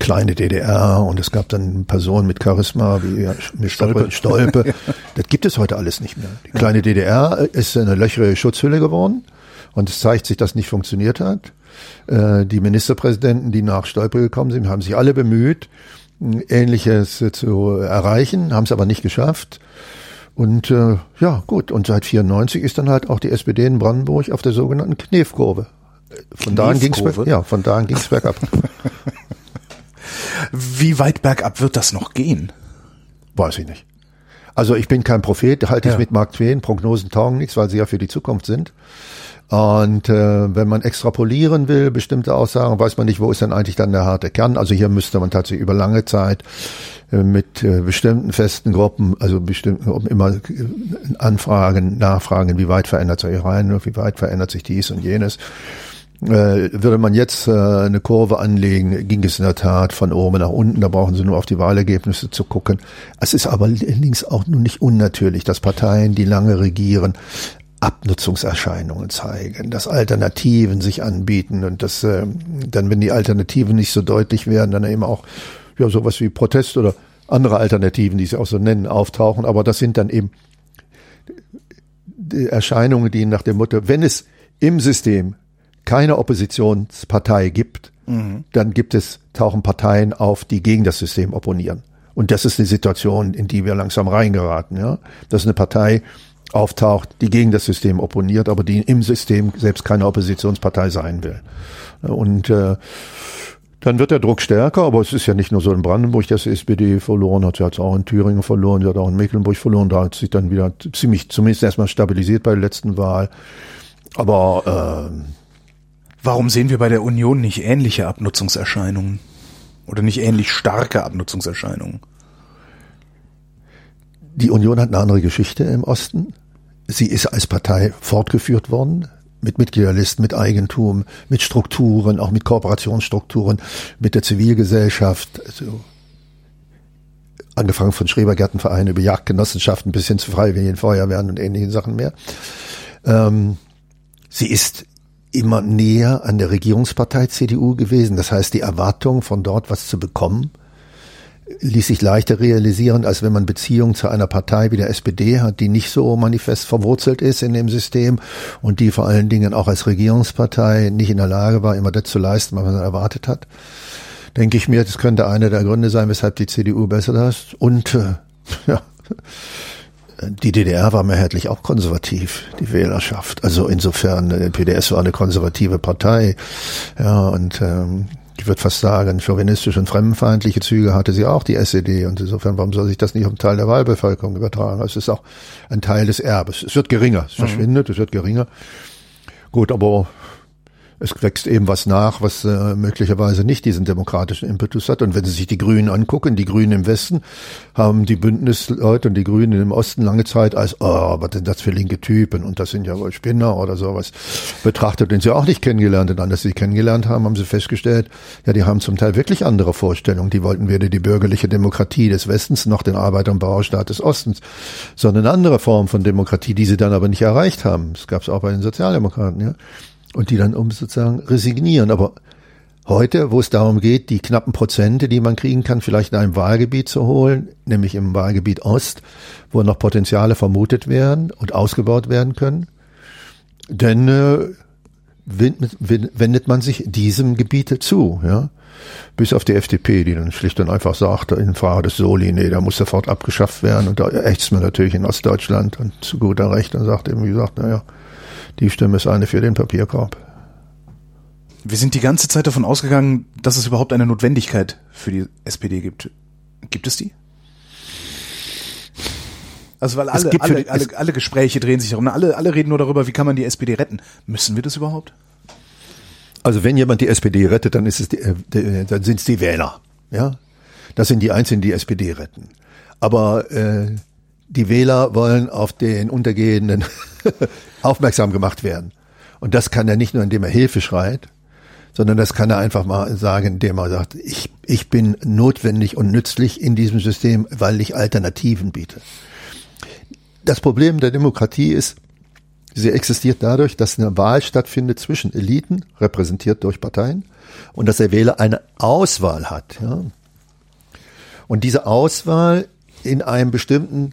kleine DDR und es gab dann Personen mit Charisma wie Stolpe. Stolpe. [laughs] Das gibt es heute alles nicht mehr. Die kleine DDR ist eine löchere Schutzhülle geworden und es zeigt sich, dass nicht funktioniert hat. Äh, die Ministerpräsidenten, die nach Stolpe gekommen sind, haben sich alle bemüht, Ähnliches zu erreichen, haben es aber nicht geschafft. Und äh, ja, gut, und seit 94 ist dann halt auch die SPD in Brandenburg auf der sogenannten Knefkurve. Von da an ging's ja, von da an ging's bergab. [laughs] Wie weit bergab wird das noch gehen? Weiß ich nicht. Also ich bin kein Prophet, halte ich ja. mit Mark Twain, Prognosen taugen nichts, weil sie ja für die Zukunft sind. Und äh, wenn man extrapolieren will, bestimmte Aussagen, weiß man nicht, wo ist denn eigentlich dann der harte Kern. Also hier müsste man tatsächlich über lange Zeit äh, mit äh, bestimmten festen Gruppen, also bestimmten Gruppen immer äh, anfragen, nachfragen, wie weit verändert sich Iran, wie weit verändert sich dies und jenes. Äh, würde man jetzt äh, eine Kurve anlegen, ging es in der Tat von oben nach unten. Da brauchen Sie nur auf die Wahlergebnisse zu gucken. Es ist aber allerdings auch nun nicht unnatürlich, dass Parteien, die lange regieren, Abnutzungserscheinungen zeigen, dass Alternativen sich anbieten und dass äh, dann, wenn die Alternativen nicht so deutlich werden, dann eben auch ja sowas wie Protest oder andere Alternativen, die sie auch so nennen, auftauchen. Aber das sind dann eben Erscheinungen, die nach dem Motto, wenn es im System keine Oppositionspartei gibt, mhm. dann gibt es, tauchen Parteien auf, die gegen das System opponieren. Und das ist die Situation, in die wir langsam reingeraten. Ja? Das ist eine Partei, auftaucht, die gegen das System opponiert, aber die im System selbst keine Oppositionspartei sein will. Und äh, dann wird der Druck stärker, aber es ist ja nicht nur so in Brandenburg, dass die SPD verloren hat, sie hat es auch in Thüringen verloren, sie hat auch in Mecklenburg verloren, da hat sich dann wieder ziemlich, zumindest erstmal stabilisiert bei der letzten Wahl. Aber äh, warum sehen wir bei der Union nicht ähnliche Abnutzungserscheinungen? Oder nicht ähnlich starke Abnutzungserscheinungen? Die Union hat eine andere Geschichte im Osten. Sie ist als Partei fortgeführt worden mit Mitgliederlisten, mit Eigentum, mit Strukturen, auch mit Kooperationsstrukturen, mit der Zivilgesellschaft, also angefangen von Schrebergärtenvereinen über Jagdgenossenschaften bis hin zu Freiwilligen Feuerwehren und ähnlichen Sachen mehr. Ähm, sie ist immer näher an der Regierungspartei CDU gewesen. Das heißt, die Erwartung von dort was zu bekommen, ließ sich leichter realisieren, als wenn man Beziehungen zu einer Partei wie der SPD hat, die nicht so manifest verwurzelt ist in dem System und die vor allen Dingen auch als Regierungspartei nicht in der Lage war, immer das zu leisten, was man erwartet hat. Denke ich mir, das könnte einer der Gründe sein, weshalb die CDU besser ist. Und äh, [laughs] ja, die DDR war mehrheitlich auch konservativ, die Wählerschaft. Also insofern, äh, PDS war eine konservative Partei. Ja, und ähm, ich würde fast sagen, chauvinistische und fremdenfeindliche Züge hatte sie auch, die SED. Und insofern, warum soll sich das nicht auf einen Teil der Wahlbevölkerung übertragen? Es ist auch ein Teil des Erbes. Es wird geringer, es mhm. verschwindet, es wird geringer. Gut, aber es wächst eben was nach, was äh, möglicherweise nicht diesen demokratischen Impetus hat. Und wenn Sie sich die Grünen angucken, die Grünen im Westen haben die Bündnisleute und die Grünen im Osten lange Zeit als, oh, was sind das für linke Typen und das sind ja wohl Spinner oder sowas betrachtet, den sie auch nicht kennengelernt haben. Als sie kennengelernt haben, haben sie festgestellt, ja, die haben zum Teil wirklich andere Vorstellungen. Die wollten weder die bürgerliche Demokratie des Westens noch den Arbeiter- und Bauerstaat des Ostens, sondern eine andere Form von Demokratie, die sie dann aber nicht erreicht haben. Das gab es auch bei den Sozialdemokraten, ja und die dann um sozusagen resignieren. Aber heute, wo es darum geht, die knappen Prozente, die man kriegen kann, vielleicht in einem Wahlgebiet zu holen, nämlich im Wahlgebiet Ost, wo noch Potenziale vermutet werden und ausgebaut werden können, dann äh, wendet man sich diesem Gebiete zu, ja. Bis auf die FDP, die dann schlicht und einfach sagt, in Frage des Soli, nee, da muss sofort abgeschafft werden. Und da ächzt man natürlich in Ostdeutschland und zu guter Recht und sagt eben, wie gesagt, naja, die Stimme ist eine für den Papierkorb. Wir sind die ganze Zeit davon ausgegangen, dass es überhaupt eine Notwendigkeit für die SPD gibt. Gibt es die? Also weil alle, alle, alle, alle Gespräche drehen sich darum, alle, alle reden nur darüber, wie kann man die SPD retten. Müssen wir das überhaupt? Also wenn jemand die SPD rettet, dann ist es die, äh, dann sind es die Wähler. Ja, das sind die Einzigen, die die SPD retten. Aber äh, die Wähler wollen auf den Untergehenden [laughs] aufmerksam gemacht werden. Und das kann er nicht nur, indem er Hilfe schreit, sondern das kann er einfach mal sagen, indem er sagt, ich, ich bin notwendig und nützlich in diesem System, weil ich Alternativen biete. Das Problem der Demokratie ist, sie existiert dadurch, dass eine Wahl stattfindet zwischen Eliten, repräsentiert durch Parteien, und dass der Wähler eine Auswahl hat. Ja. Und diese Auswahl in einem bestimmten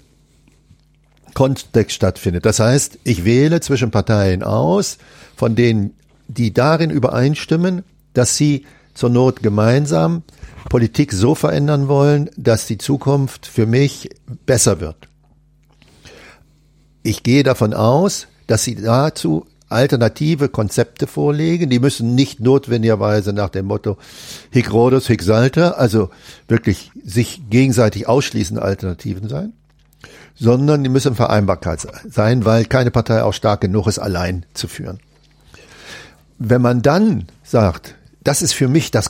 Kontext stattfindet. Das heißt, ich wähle zwischen Parteien aus, von denen, die darin übereinstimmen, dass sie zur Not gemeinsam Politik so verändern wollen, dass die Zukunft für mich besser wird. Ich gehe davon aus, dass sie dazu alternative Konzepte vorlegen. Die müssen nicht notwendigerweise nach dem Motto Hic Rhodus, Hic Salter, also wirklich sich gegenseitig ausschließende Alternativen sein sondern die müssen Vereinbarkeit sein, weil keine Partei auch stark genug ist, allein zu führen. Wenn man dann sagt, das ist für mich das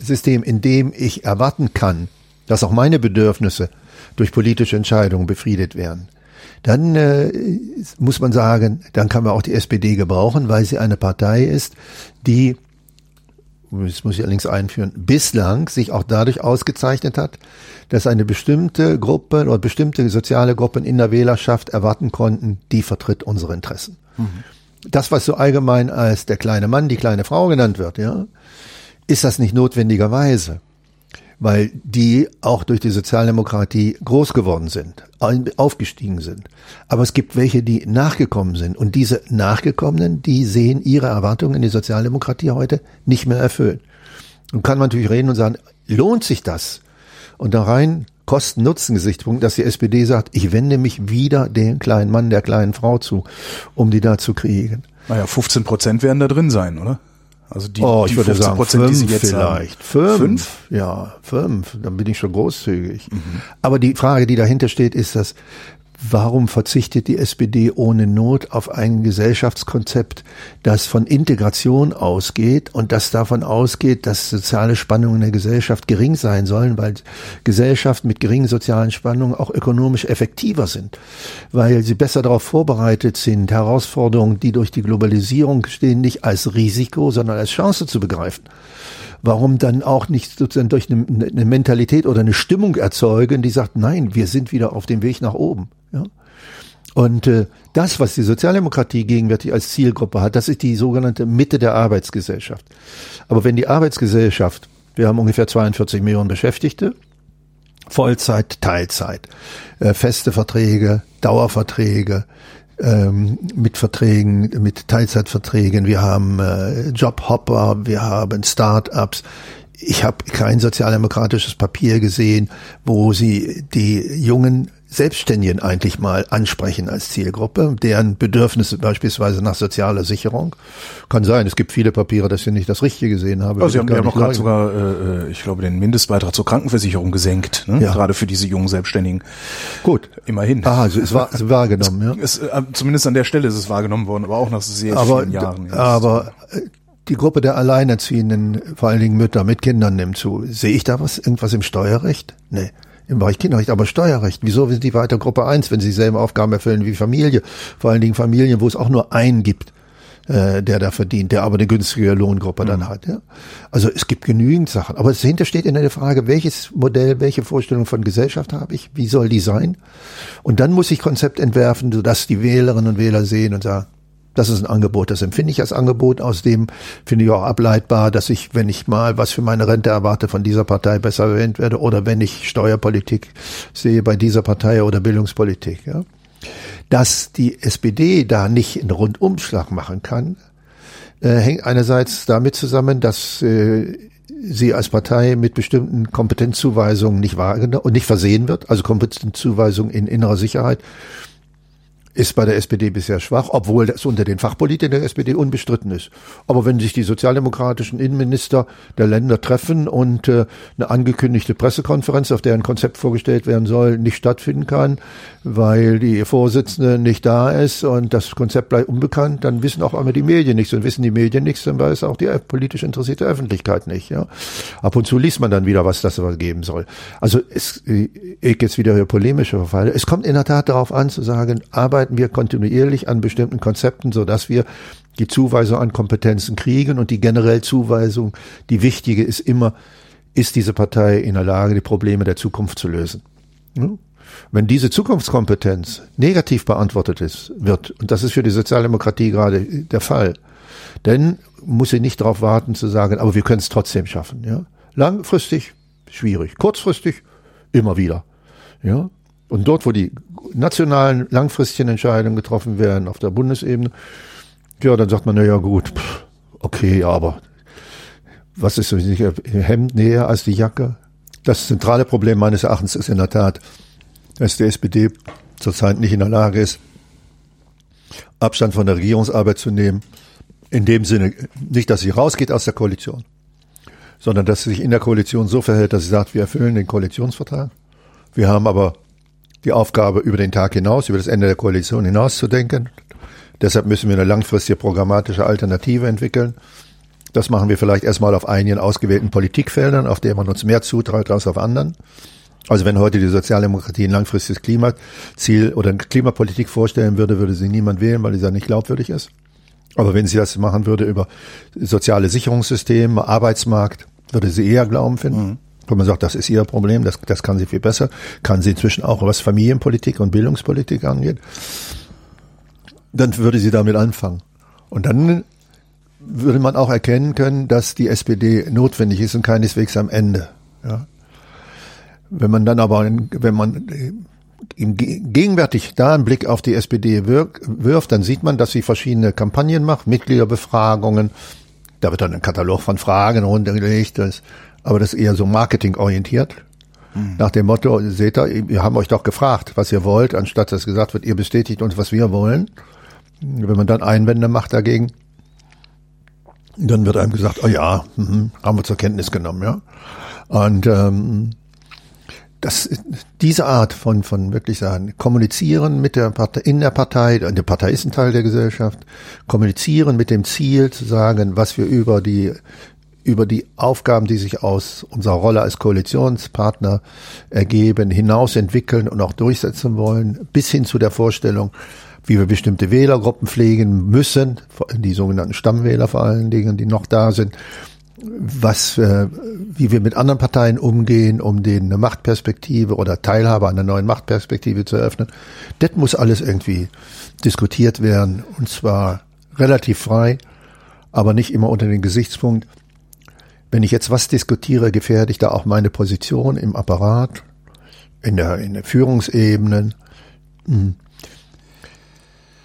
System, in dem ich erwarten kann, dass auch meine Bedürfnisse durch politische Entscheidungen befriedet werden, dann äh, muss man sagen, dann kann man auch die SPD gebrauchen, weil sie eine Partei ist, die das muss ich allerdings einführen, bislang sich auch dadurch ausgezeichnet hat, dass eine bestimmte Gruppe oder bestimmte soziale Gruppen in der Wählerschaft erwarten konnten, die vertritt unsere Interessen. Mhm. Das, was so allgemein als der kleine Mann, die kleine Frau genannt wird, ja, ist das nicht notwendigerweise weil die auch durch die Sozialdemokratie groß geworden sind, aufgestiegen sind. Aber es gibt welche, die nachgekommen sind. Und diese Nachgekommenen, die sehen ihre Erwartungen in die Sozialdemokratie heute nicht mehr erfüllt. Und kann man natürlich reden und sagen, lohnt sich das? Und da rein Kosten-Nutzen-Gesichtspunkt, dass die SPD sagt, ich wende mich wieder dem kleinen Mann, der kleinen Frau zu, um die da zu kriegen. Naja, 15 Prozent werden da drin sein, oder? Also die, oh, ich die würde sagen Prozent, fünf die Sie jetzt vielleicht. Fünf? fünf? Ja, fünf. Dann bin ich schon großzügig. Mhm. Aber die Frage, die dahinter steht, ist, dass Warum verzichtet die SPD ohne Not auf ein Gesellschaftskonzept, das von Integration ausgeht und das davon ausgeht, dass soziale Spannungen in der Gesellschaft gering sein sollen, weil Gesellschaften mit geringen sozialen Spannungen auch ökonomisch effektiver sind, weil sie besser darauf vorbereitet sind, Herausforderungen, die durch die Globalisierung stehen, nicht als Risiko, sondern als Chance zu begreifen warum dann auch nicht sozusagen durch eine, eine, Mentalität oder eine Stimmung erzeugen, die sagt, nein, wir sind wieder auf dem Weg nach oben. Ja? Und äh, das, was die Sozialdemokratie gegenwärtig als Zielgruppe hat, das ist die sogenannte Mitte der Arbeitsgesellschaft. Aber wenn die Arbeitsgesellschaft, wir haben ungefähr 42 Millionen Beschäftigte, Vollzeit, Teilzeit, äh, feste Verträge, Dauerverträge, ähm, mit Verträgen, mit Teilzeitverträgen, wir haben äh, Jobhopper, wir haben Start-ups. Ich habe kein sozialdemokratisches Papier gesehen, wo sie die jungen Selbstständigen eigentlich mal ansprechen als Zielgruppe, deren Bedürfnisse beispielsweise nach sozialer Sicherung. Kann sein, es gibt viele Papiere, dass ich nicht das Richtige gesehen habe. Also Sie haben ja noch gerade sogar, äh, ich glaube, den Mindestbeitrag zur Krankenversicherung gesenkt, ne? ja. gerade für diese jungen Selbstständigen. Gut. Immerhin. Aha, also es war es wahrgenommen, es, ja. Es, äh, zumindest an der Stelle ist es wahrgenommen worden, aber auch nach sehr aber, vielen Jahren. Jetzt. Aber äh, die Gruppe der Alleinerziehenden, vor allen Dingen Mütter mit Kindern nimmt zu. Sehe ich da was, irgendwas im Steuerrecht? Nee. Im Bereich Kinderrecht, aber Steuerrecht. Wieso sind die weiter Gruppe 1, wenn sie dieselben Aufgaben erfüllen wie Familie? Vor allen Dingen Familien, wo es auch nur einen gibt, äh, der da verdient, der aber eine günstige Lohngruppe mhm. dann hat. Ja? Also es gibt genügend Sachen. Aber dahinter steht in der Frage, welches Modell, welche Vorstellung von Gesellschaft habe ich? Wie soll die sein? Und dann muss ich Konzept entwerfen, sodass die Wählerinnen und Wähler sehen und sagen, das ist ein Angebot, das empfinde ich als Angebot. Aus dem finde ich auch ableitbar, dass ich, wenn ich mal was für meine Rente erwarte, von dieser Partei besser erwähnt werde oder wenn ich Steuerpolitik sehe bei dieser Partei oder Bildungspolitik. Ja. Dass die SPD da nicht einen Rundumschlag machen kann, äh, hängt einerseits damit zusammen, dass äh, sie als Partei mit bestimmten Kompetenzzuweisungen nicht wahrgenommen und nicht versehen wird, also Kompetenzzuweisungen in innerer Sicherheit ist bei der SPD bisher schwach, obwohl das unter den Fachpolitikern der SPD unbestritten ist. Aber wenn sich die sozialdemokratischen Innenminister der Länder treffen und äh, eine angekündigte Pressekonferenz, auf der ein Konzept vorgestellt werden soll, nicht stattfinden kann, weil die Vorsitzende nicht da ist und das Konzept bleibt unbekannt, dann wissen auch einmal die Medien nichts und wissen die Medien nichts, dann weiß auch die politisch interessierte Öffentlichkeit nicht. Ja. Ab und zu liest man dann wieder, was das geben soll. Also es, ich jetzt wieder hier polemische Verfalle. Es kommt in der Tat darauf an zu sagen, Arbeit arbeiten wir kontinuierlich an bestimmten Konzepten, so dass wir die Zuweisung an Kompetenzen kriegen und die generell Zuweisung, die wichtige ist immer, ist diese Partei in der Lage, die Probleme der Zukunft zu lösen. Wenn diese Zukunftskompetenz negativ beantwortet ist, wird, und das ist für die Sozialdemokratie gerade der Fall, dann muss sie nicht darauf warten zu sagen, aber wir können es trotzdem schaffen. Ja? Langfristig schwierig, kurzfristig immer wieder. Ja? Und dort, wo die nationalen langfristigen Entscheidungen getroffen werden auf der Bundesebene, ja, dann sagt man, na ja, gut, okay, aber was ist so Hemd näher als die Jacke? Das zentrale Problem meines Erachtens ist in der Tat, dass die SPD zurzeit nicht in der Lage ist, Abstand von der Regierungsarbeit zu nehmen. In dem Sinne, nicht, dass sie rausgeht aus der Koalition, sondern dass sie sich in der Koalition so verhält, dass sie sagt, wir erfüllen den Koalitionsvertrag. Wir haben aber die Aufgabe, über den Tag hinaus, über das Ende der Koalition hinaus zu denken. Deshalb müssen wir eine langfristige programmatische Alternative entwickeln. Das machen wir vielleicht erstmal auf einigen ausgewählten Politikfeldern, auf denen man uns mehr zutraut als auf anderen. Also wenn heute die Sozialdemokratie ein langfristiges Klimaziel oder eine Klimapolitik vorstellen würde, würde sie niemand wählen, weil dieser nicht glaubwürdig ist. Aber wenn sie das machen würde über soziale Sicherungssysteme, Arbeitsmarkt, würde sie eher Glauben finden. Mhm. Wo man sagt, das ist ihr Problem, das, das kann sie viel besser, kann sie inzwischen auch, was Familienpolitik und Bildungspolitik angeht, dann würde sie damit anfangen. Und dann würde man auch erkennen können, dass die SPD notwendig ist und keineswegs am Ende. Ja. Wenn man dann aber, wenn man gegenwärtig da einen Blick auf die SPD wirft, dann sieht man, dass sie verschiedene Kampagnen macht, Mitgliederbefragungen, da wird dann ein Katalog von Fragen runtergelegt, das aber das ist eher so marketingorientiert. Mhm. Nach dem Motto, seht ihr, wir haben euch doch gefragt, was ihr wollt, anstatt dass gesagt wird, ihr bestätigt uns, was wir wollen. Wenn man dann Einwände macht dagegen, dann wird einem gesagt, oh ja, mh, haben wir zur Kenntnis genommen, ja. Und ähm, das, diese Art von, von wirklich sagen, kommunizieren mit der Partei, in der Partei, die Partei ist ein Teil der Gesellschaft, kommunizieren mit dem Ziel zu sagen, was wir über die über die Aufgaben, die sich aus unserer Rolle als Koalitionspartner ergeben, hinaus entwickeln und auch durchsetzen wollen, bis hin zu der Vorstellung, wie wir bestimmte Wählergruppen pflegen müssen, die sogenannten Stammwähler vor allen Dingen, die noch da sind, was, äh, wie wir mit anderen Parteien umgehen, um denen eine Machtperspektive oder Teilhabe an einer neuen Machtperspektive zu eröffnen. Das muss alles irgendwie diskutiert werden und zwar relativ frei, aber nicht immer unter dem Gesichtspunkt, wenn ich jetzt was diskutiere, gefährde ich da auch meine Position im Apparat, in der, in der Führungsebenen. Hm.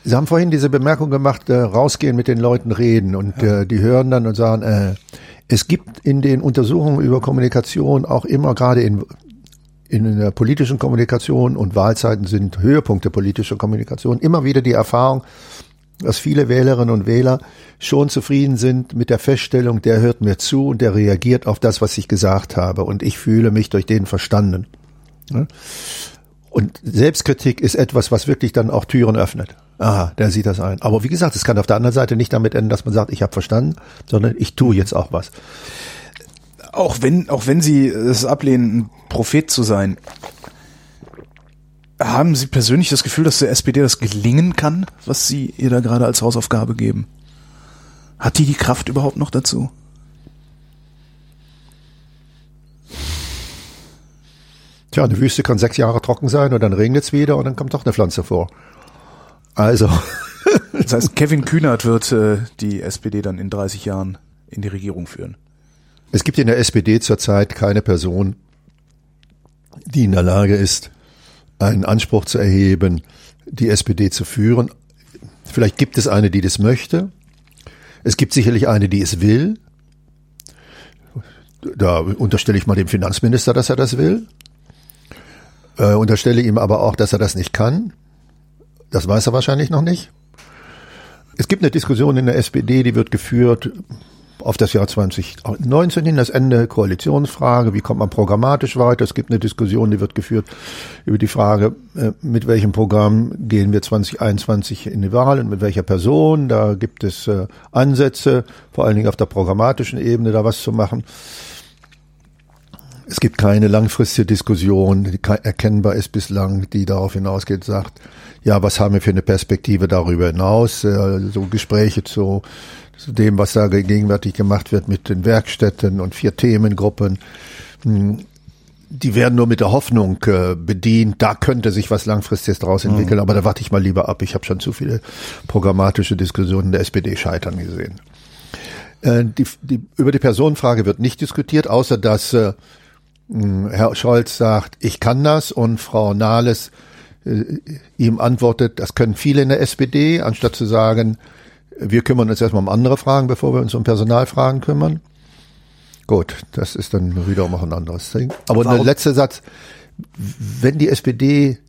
Sie haben vorhin diese Bemerkung gemacht, äh, rausgehen mit den Leuten reden und ja. äh, die hören dann und sagen, äh, es gibt in den Untersuchungen über Kommunikation auch immer gerade in in der politischen Kommunikation und Wahlzeiten sind Höhepunkte politischer Kommunikation immer wieder die Erfahrung, dass viele Wählerinnen und Wähler schon zufrieden sind mit der Feststellung, der hört mir zu und der reagiert auf das, was ich gesagt habe und ich fühle mich durch den verstanden. Und Selbstkritik ist etwas, was wirklich dann auch Türen öffnet. Aha, der sieht das ein. Aber wie gesagt, es kann auf der anderen Seite nicht damit enden, dass man sagt, ich habe verstanden, sondern ich tue jetzt auch was. Auch wenn, auch wenn Sie es ablehnen, ein Prophet zu sein, haben Sie persönlich das Gefühl, dass der SPD das gelingen kann, was Sie ihr da gerade als Hausaufgabe geben? Hat die die Kraft überhaupt noch dazu? Tja, eine Wüste kann sechs Jahre trocken sein und dann regnet es wieder und dann kommt doch eine Pflanze vor. Also. [laughs] das heißt, Kevin Kühnert wird äh, die SPD dann in 30 Jahren in die Regierung führen. Es gibt in der SPD zurzeit keine Person, die in der Lage ist, einen Anspruch zu erheben, die SPD zu führen. Vielleicht gibt es eine, die das möchte. Es gibt sicherlich eine, die es will. Da unterstelle ich mal dem Finanzminister, dass er das will. Äh, unterstelle ihm aber auch, dass er das nicht kann. Das weiß er wahrscheinlich noch nicht. Es gibt eine Diskussion in der SPD, die wird geführt auf das Jahr 2019 hin, das Ende Koalitionsfrage, wie kommt man programmatisch weiter? Es gibt eine Diskussion, die wird geführt über die Frage, äh, mit welchem Programm gehen wir 2021 in die Wahl und mit welcher Person. Da gibt es äh, Ansätze, vor allen Dingen auf der programmatischen Ebene da was zu machen. Es gibt keine langfristige Diskussion, die erkennbar ist bislang, die darauf hinausgeht, sagt, ja, was haben wir für eine Perspektive darüber hinaus? Äh, so Gespräche zu, zu dem, was da gegenwärtig gemacht wird mit den Werkstätten und vier Themengruppen. Hm, die werden nur mit der Hoffnung äh, bedient, da könnte sich was langfristiges daraus entwickeln, mhm. aber da warte ich mal lieber ab. Ich habe schon zu viele programmatische Diskussionen der SPD scheitern gesehen. Äh, die, die, über die Personenfrage wird nicht diskutiert, außer dass äh, hm, Herr Scholz sagt, ich kann das und Frau Nahles äh, ihm antwortet, das können viele in der SPD, anstatt zu sagen, wir kümmern uns erstmal um andere Fragen, bevor wir uns um Personalfragen kümmern. Gut, das ist dann wiederum auch ein anderes Ding. Aber der letzte Satz, wenn die SPD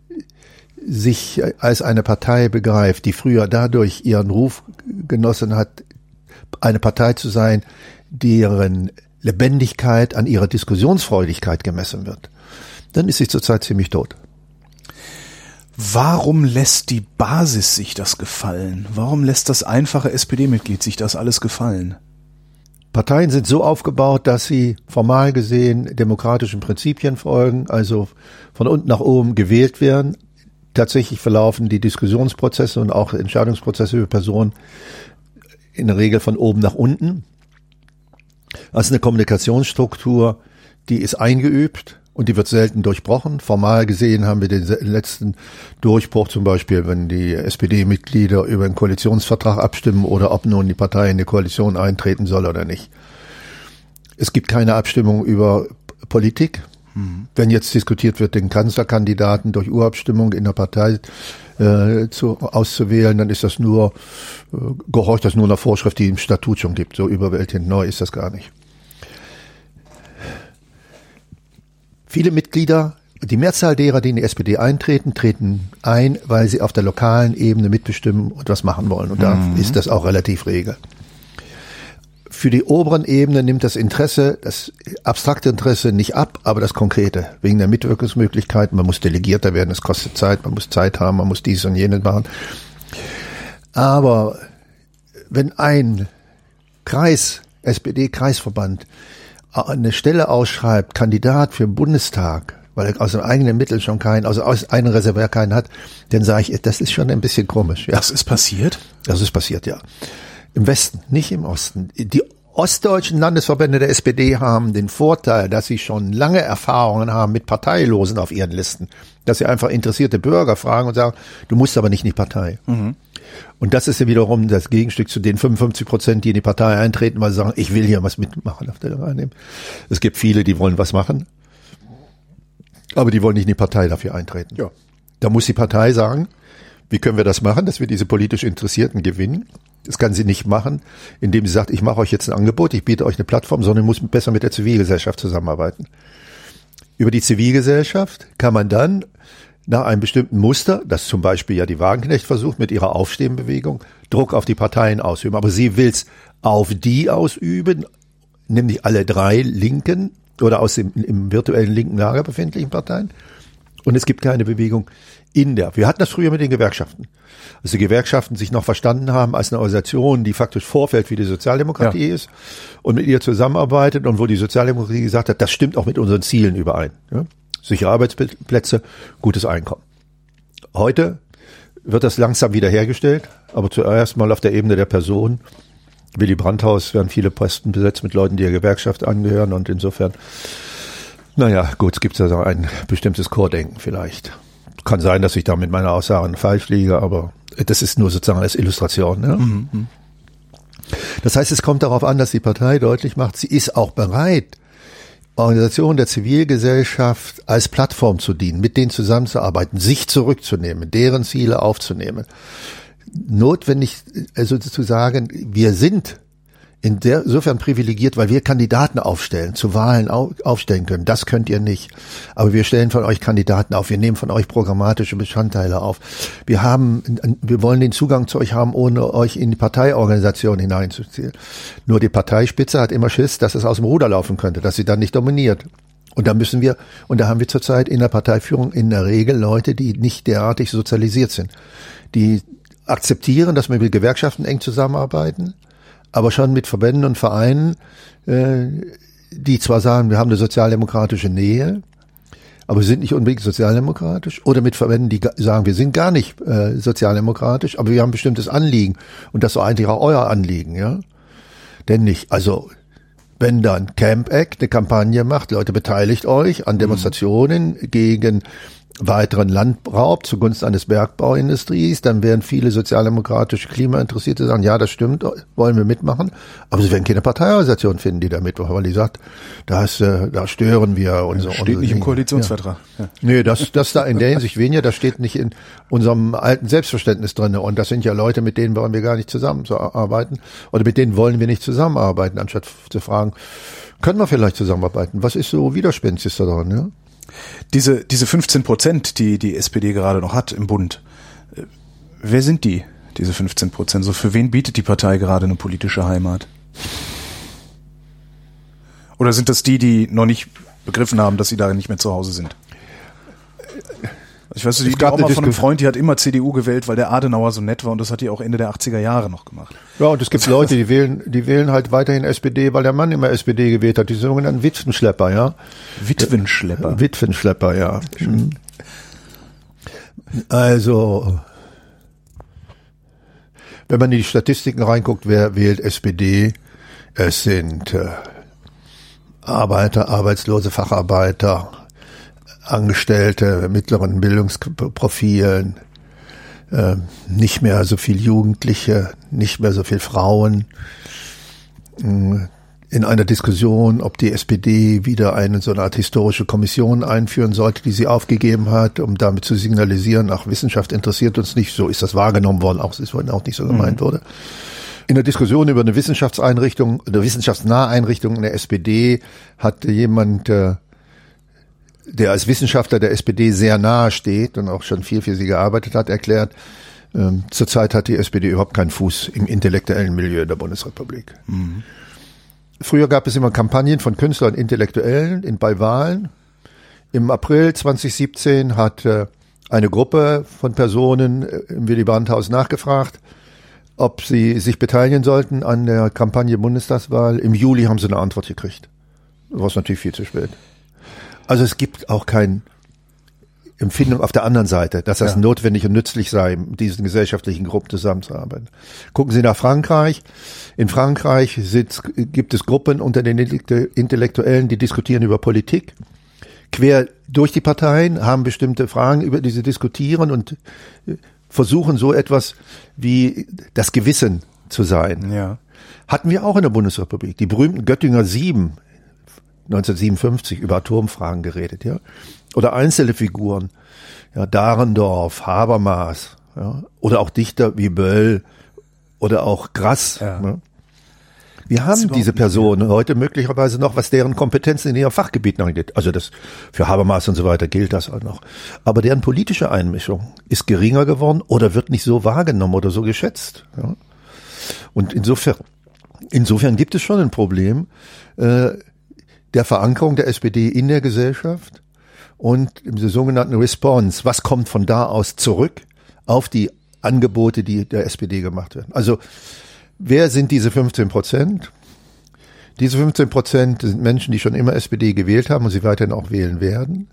sich als eine Partei begreift, die früher dadurch ihren Ruf genossen hat, eine Partei zu sein, deren Lebendigkeit an ihrer Diskussionsfreudigkeit gemessen wird, dann ist sie zurzeit ziemlich tot. Warum lässt die Basis sich das gefallen? Warum lässt das einfache SPD-Mitglied sich das alles gefallen? Parteien sind so aufgebaut, dass sie formal gesehen demokratischen Prinzipien folgen, also von unten nach oben gewählt werden. Tatsächlich verlaufen die Diskussionsprozesse und auch Entscheidungsprozesse über Personen in der Regel von oben nach unten. Also eine Kommunikationsstruktur, die ist eingeübt und die wird selten durchbrochen. Formal gesehen haben wir den letzten Durchbruch zum Beispiel, wenn die SPD-Mitglieder über einen Koalitionsvertrag abstimmen oder ob nun die Partei in die Koalition eintreten soll oder nicht. Es gibt keine Abstimmung über Politik. Mhm. Wenn jetzt diskutiert wird, den Kanzlerkandidaten durch Urabstimmung in der Partei äh, zu, auszuwählen, dann ist das nur, äh, gehorcht das nur einer Vorschrift, die im Statut schon gibt. So überwältigend neu ist das gar nicht. Viele Mitglieder, die Mehrzahl derer, die in die SPD eintreten, treten ein, weil sie auf der lokalen Ebene mitbestimmen und was machen wollen. Und da mhm. ist das auch relativ regel. Für die oberen Ebenen nimmt das Interesse, das abstrakte Interesse nicht ab, aber das konkrete, wegen der Mitwirkungsmöglichkeiten. Man muss Delegierter werden, es kostet Zeit, man muss Zeit haben, man muss dies und jenes machen. Aber wenn ein Kreis, SPD-Kreisverband, eine Stelle ausschreibt, Kandidat für den Bundestag, weil er aus dem eigenen Mittel schon keinen, also aus einem Reservoir keinen hat, dann sage ich, das ist schon ein bisschen komisch. Ja. Das ist passiert? Das ist passiert, ja. Im Westen, nicht im Osten. Die ostdeutschen Landesverbände der SPD haben den Vorteil, dass sie schon lange Erfahrungen haben mit Parteilosen auf ihren Listen. Dass sie einfach interessierte Bürger fragen und sagen, du musst aber nicht in die Partei. Mhm. Und das ist ja wiederum das Gegenstück zu den 55 Prozent, die in die Partei eintreten, weil sie sagen, ich will hier was mitmachen auf der Wahrnehmung. Es gibt viele, die wollen was machen, aber die wollen nicht in die Partei dafür eintreten. Ja. Da muss die Partei sagen, wie können wir das machen, dass wir diese politisch Interessierten gewinnen? Das kann sie nicht machen, indem sie sagt, ich mache euch jetzt ein Angebot, ich biete euch eine Plattform, sondern muss besser mit der Zivilgesellschaft zusammenarbeiten. Über die Zivilgesellschaft kann man dann nach einem bestimmten Muster, das zum Beispiel ja die Wagenknecht versucht mit ihrer Aufstehenbewegung, Druck auf die Parteien ausüben. Aber sie will's auf die ausüben, nämlich alle drei linken oder aus dem im virtuellen linken Lager befindlichen Parteien Und es gibt keine Bewegung in der. Wir hatten das früher mit den Gewerkschaften. Als die Gewerkschaften sich noch verstanden haben als eine Organisation, die faktisch vorfällt, wie die Sozialdemokratie ja. ist und mit ihr zusammenarbeitet und wo die Sozialdemokratie gesagt hat, das stimmt auch mit unseren Zielen überein. Ja? Sichere Arbeitsplätze, gutes Einkommen. Heute wird das langsam wiederhergestellt, aber zuerst mal auf der Ebene der Person. Willy Brandhaus werden viele Posten besetzt mit Leuten, die der Gewerkschaft angehören und insofern, naja, gut, es gibt also ein bestimmtes Chordenken vielleicht. Kann sein, dass ich da mit meiner Aussage falsch liege, aber das ist nur sozusagen als Illustration. Ne? Mhm. Das heißt, es kommt darauf an, dass die Partei deutlich macht, sie ist auch bereit, Organisationen der Zivilgesellschaft als Plattform zu dienen, mit denen zusammenzuarbeiten, sich zurückzunehmen, deren Ziele aufzunehmen. Notwendig, also zu sagen, wir sind insofern privilegiert, weil wir Kandidaten aufstellen, zu Wahlen aufstellen können. Das könnt ihr nicht. Aber wir stellen von euch Kandidaten auf. Wir nehmen von euch programmatische Bestandteile auf. Wir haben, wir wollen den Zugang zu euch haben, ohne euch in die Parteiorganisation hineinzuziehen. Nur die Parteispitze hat immer Schiss, dass es aus dem Ruder laufen könnte, dass sie dann nicht dominiert. Und da müssen wir, und da haben wir zurzeit in der Parteiführung in der Regel Leute, die nicht derartig sozialisiert sind, die akzeptieren, dass wir mit Gewerkschaften eng zusammenarbeiten, aber schon mit Verbänden und Vereinen, äh, die zwar sagen, wir haben eine sozialdemokratische Nähe, aber wir sind nicht unbedingt sozialdemokratisch, oder mit Verbänden, die sagen, wir sind gar nicht äh, sozialdemokratisch, aber wir haben ein bestimmtes Anliegen und das ist eigentlich auch euer Anliegen, ja. Denn nicht, also wenn dann Camp Act eine Kampagne macht, Leute beteiligt euch an Demonstrationen mhm. gegen weiteren Landraub zugunsten eines Bergbauindustries, dann werden viele sozialdemokratische Klimainteressierte sagen, ja, das stimmt, wollen wir mitmachen, aber sie werden keine Parteiorganisation finden, die da mitmacht, weil die sagt, das, äh, da stören wir und so. Steht nicht im Koalitionsvertrag. Ja. Ja. Nee, das, das da in der Hinsicht weniger, das steht nicht in unserem alten Selbstverständnis drin und das sind ja Leute, mit denen wollen wir gar nicht zusammenarbeiten oder mit denen wollen wir nicht zusammenarbeiten, anstatt zu fragen, können wir vielleicht zusammenarbeiten? Was ist so widerspenstig daran, ja? Diese, diese 15 Prozent, die die SPD gerade noch hat im Bund, äh, wer sind die, diese 15 Prozent? So für wen bietet die Partei gerade eine politische Heimat? Oder sind das die, die noch nicht begriffen haben, dass sie da nicht mehr zu Hause sind? Ich weiß, die, die Oma von einem Freund, die hat immer CDU gewählt, weil der Adenauer so nett war und das hat die auch Ende der 80er Jahre noch gemacht. Ja, und es gibt Leute, die wählen, die wählen halt weiterhin SPD, weil der Mann immer SPD gewählt hat, die sogenannten Witwenschlepper, ja. Witwenschlepper. Witwenschlepper, ja. Mhm. Also, wenn man in die Statistiken reinguckt, wer wählt SPD? Es sind äh, Arbeiter, Arbeitslose, Facharbeiter, Angestellte mittleren Bildungsprofilen, äh, nicht mehr so viel Jugendliche, nicht mehr so viel Frauen. Mm, in einer Diskussion, ob die SPD wieder eine so eine Art historische Kommission einführen sollte, die sie aufgegeben hat, um damit zu signalisieren, ach, Wissenschaft interessiert uns nicht, so ist das wahrgenommen worden, auch es ist auch nicht so gemeint mhm. wurde. In der Diskussion über eine Wissenschaftseinrichtung, eine wissenschaftsnahe Einrichtung in der SPD hat jemand äh, der als Wissenschaftler der SPD sehr nahe steht und auch schon viel für sie gearbeitet hat, erklärt, ähm, zurzeit hat die SPD überhaupt keinen Fuß im intellektuellen Milieu der Bundesrepublik. Mhm. Früher gab es immer Kampagnen von Künstlern und Intellektuellen in, bei Wahlen. Im April 2017 hat äh, eine Gruppe von Personen äh, im Willy Brandt-Haus nachgefragt, ob sie sich beteiligen sollten an der Kampagne Bundestagswahl. Im Juli haben sie eine Antwort gekriegt. War es natürlich viel zu spät. Also es gibt auch kein Empfindung auf der anderen Seite, dass das ja. notwendig und nützlich sei, mit diesen gesellschaftlichen Gruppen zusammenzuarbeiten. Gucken Sie nach Frankreich. In Frankreich sitzt, gibt es Gruppen unter den Intellektuellen, die diskutieren über Politik. Quer durch die Parteien haben bestimmte Fragen, über die sie diskutieren und äh, versuchen so etwas wie das Gewissen zu sein. Ja. Hatten wir auch in der Bundesrepublik. Die berühmten Göttinger Sieben 1957 über Atomfragen geredet, ja. Oder einzelne Figuren, ja, Dahrendorf, Habermas, ja, oder auch Dichter wie Böll oder auch Grass. Ja. Ne? Wir haben diese Personen heute möglicherweise noch, was deren Kompetenzen in ihrem Fachgebiet angeht. Also das für Habermas und so weiter gilt das auch noch. Aber deren politische Einmischung ist geringer geworden oder wird nicht so wahrgenommen oder so geschätzt. Ja? Und insofern, insofern gibt es schon ein Problem. Äh, der Verankerung der SPD in der Gesellschaft und im sogenannten Response. Was kommt von da aus zurück auf die Angebote, die der SPD gemacht werden? Also, wer sind diese 15 Prozent? Diese 15 Prozent sind Menschen, die schon immer SPD gewählt haben und sie weiterhin auch wählen werden.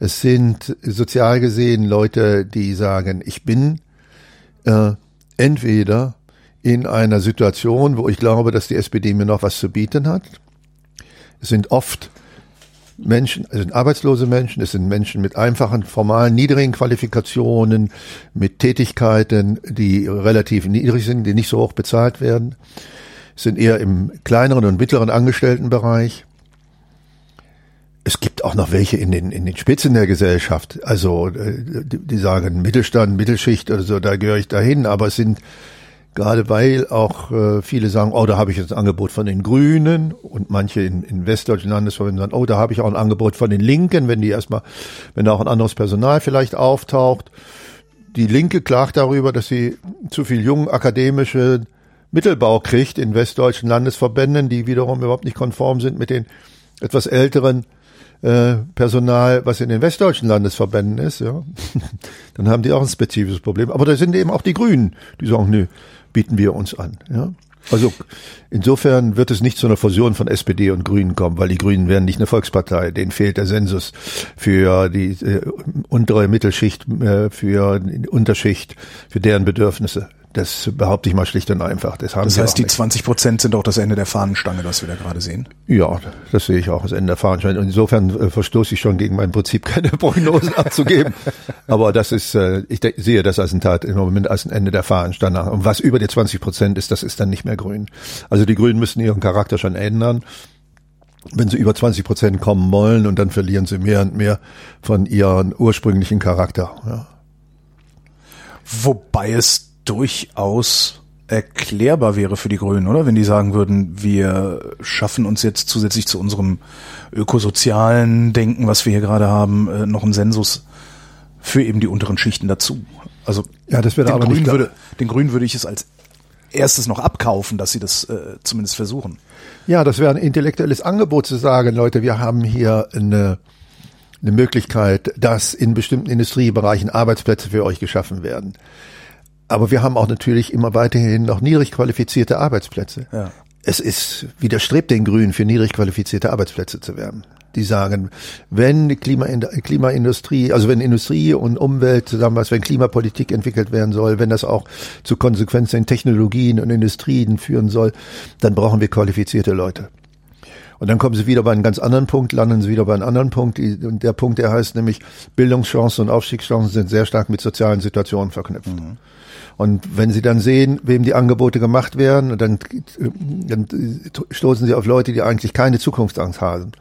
Es sind sozial gesehen Leute, die sagen, ich bin äh, entweder in einer Situation, wo ich glaube, dass die SPD mir noch was zu bieten hat. Es sind oft Menschen, es sind arbeitslose Menschen, es sind Menschen mit einfachen, formalen, niedrigen Qualifikationen, mit Tätigkeiten, die relativ niedrig sind, die nicht so hoch bezahlt werden, es sind eher im kleineren und mittleren Angestelltenbereich. Es gibt auch noch welche in den, in den Spitzen der Gesellschaft. Also, äh, die, die sagen Mittelstand, Mittelschicht oder so, da gehöre ich dahin. Aber es sind gerade weil auch äh, viele sagen, oh, da habe ich jetzt ein Angebot von den Grünen und manche in, in westdeutschen Landesverbänden sagen, oh, da habe ich auch ein Angebot von den Linken, wenn die erstmal, wenn da auch ein anderes Personal vielleicht auftaucht. Die Linke klagt darüber, dass sie zu viel jungen akademische Mittelbau kriegt in westdeutschen Landesverbänden, die wiederum überhaupt nicht konform sind mit den etwas älteren äh, Personal, was in den westdeutschen Landesverbänden ist, ja, [laughs] dann haben die auch ein spezifisches Problem. Aber da sind eben auch die Grünen, die sagen, nö, bieten wir uns an. Ja. Also insofern wird es nicht zu einer Fusion von SPD und Grünen kommen, weil die Grünen werden nicht eine Volkspartei. Denen fehlt der Sensus für die äh, untere Mittelschicht, äh, für die Unterschicht, für deren Bedürfnisse. Das behaupte ich mal schlicht und einfach. Das, haben das heißt, die 20 Prozent sind auch das Ende der Fahnenstange, das wir da gerade sehen? Ja, das sehe ich auch, das Ende der Fahnenstange. Und insofern äh, verstoße ich schon gegen mein Prinzip, [laughs] keine Prognosen abzugeben. [laughs] Aber das ist, äh, ich sehe das als ein Tat im Moment als ein Ende der Fahnenstange. Und was über die 20 Prozent ist, das ist dann nicht mehr grün. Also die Grünen müssen ihren Charakter schon ändern wenn sie über 20 Prozent kommen wollen und dann verlieren sie mehr und mehr von ihren ursprünglichen Charakter. Ja. Wobei es durchaus erklärbar wäre für die Grünen, oder? Wenn die sagen würden, wir schaffen uns jetzt zusätzlich zu unserem ökosozialen Denken, was wir hier gerade haben, äh, noch einen Sensus für eben die unteren Schichten dazu. Also ja, das wäre den aber Grünen nicht würde, den Grünen würde ich es als erstes noch abkaufen, dass sie das äh, zumindest versuchen. Ja, das wäre ein intellektuelles Angebot zu sagen, Leute, wir haben hier eine, eine Möglichkeit, dass in bestimmten Industriebereichen Arbeitsplätze für euch geschaffen werden. Aber wir haben auch natürlich immer weiterhin noch niedrig qualifizierte Arbeitsplätze. Ja. Es ist, widerstrebt den Grünen, für niedrig qualifizierte Arbeitsplätze zu werben. Die sagen, wenn Klima, Klimaindustrie, also wenn Industrie und Umwelt zusammenpassen, wenn Klimapolitik entwickelt werden soll, wenn das auch zu Konsequenzen in Technologien und Industrien führen soll, dann brauchen wir qualifizierte Leute. Und dann kommen sie wieder bei einem ganz anderen Punkt, landen sie wieder bei einem anderen Punkt. Und der Punkt, der heißt nämlich, Bildungschancen und Aufstiegschancen sind sehr stark mit sozialen Situationen verknüpft. Mhm. Und wenn Sie dann sehen, wem die Angebote gemacht werden, dann, dann stoßen Sie auf Leute, die eigentlich keine Zukunftsangst haben.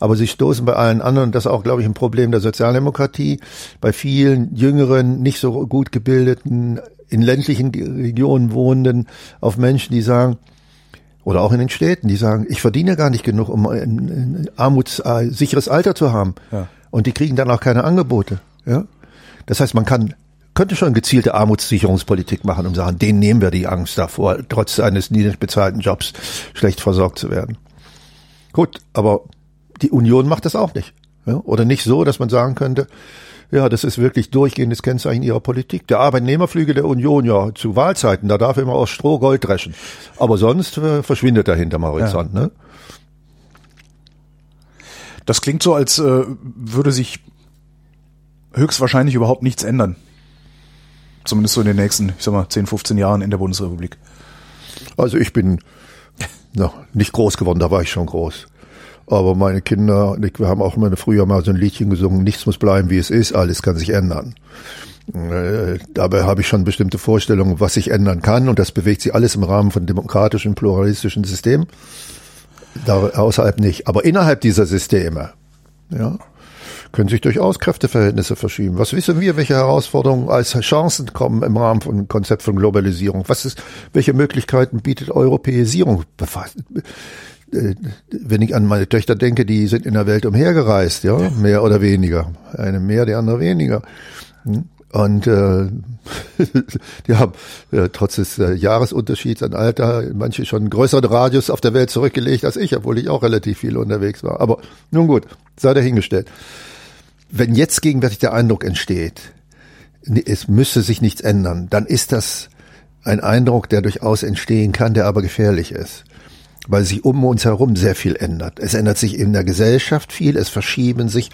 Aber sie stoßen bei allen anderen, und das ist auch, glaube ich, ein Problem der Sozialdemokratie, bei vielen jüngeren, nicht so gut gebildeten, in ländlichen Regionen wohnenden, auf Menschen, die sagen, oder auch in den Städten, die sagen, ich verdiene gar nicht genug, um ein, ein armutssicheres Alter zu haben. Ja. Und die kriegen dann auch keine Angebote. Ja? Das heißt, man kann könnte schon gezielte Armutssicherungspolitik machen und sagen, denen nehmen wir die Angst davor, trotz eines niedrig bezahlten Jobs schlecht versorgt zu werden. Gut, aber die Union macht das auch nicht. Ja? Oder nicht so, dass man sagen könnte, ja, das ist wirklich durchgehendes Kennzeichen ihrer Politik. Der Arbeitnehmerflügel der Union, ja, zu Wahlzeiten, da darf immer aus Stroh Gold dreschen. Aber sonst äh, verschwindet er hinterm Horizont, ja. ne? Das klingt so, als äh, würde sich höchstwahrscheinlich überhaupt nichts ändern. Zumindest so in den nächsten, ich sag mal, 10, 15 Jahren in der Bundesrepublik. Also ich bin na, nicht groß geworden, da war ich schon groß. Aber meine Kinder, wir haben auch immer früher mal so ein Liedchen gesungen, nichts muss bleiben, wie es ist, alles kann sich ändern. Äh, dabei habe ich schon bestimmte Vorstellungen, was sich ändern kann und das bewegt sich alles im Rahmen von demokratischen, pluralistischen Systemen. Da, außerhalb nicht. Aber innerhalb dieser Systeme, ja, können sich durchaus Kräfteverhältnisse verschieben. Was wissen wir, welche Herausforderungen als Chancen kommen im Rahmen von Konzept von Globalisierung? Was ist, welche Möglichkeiten bietet Europäisierung? Äh, wenn ich an meine Töchter denke, die sind in der Welt umhergereist, ja, mehr oder weniger. Eine mehr, die andere weniger. Und äh, [laughs] die haben äh, trotz des äh, Jahresunterschieds an Alter manche schon größeren Radius auf der Welt zurückgelegt als ich, obwohl ich auch relativ viel unterwegs war. Aber nun gut, sei dahingestellt. Wenn jetzt gegenwärtig der Eindruck entsteht, es müsse sich nichts ändern, dann ist das ein Eindruck, der durchaus entstehen kann, der aber gefährlich ist weil sich um uns herum sehr viel ändert. Es ändert sich in der Gesellschaft viel, es verschieben sich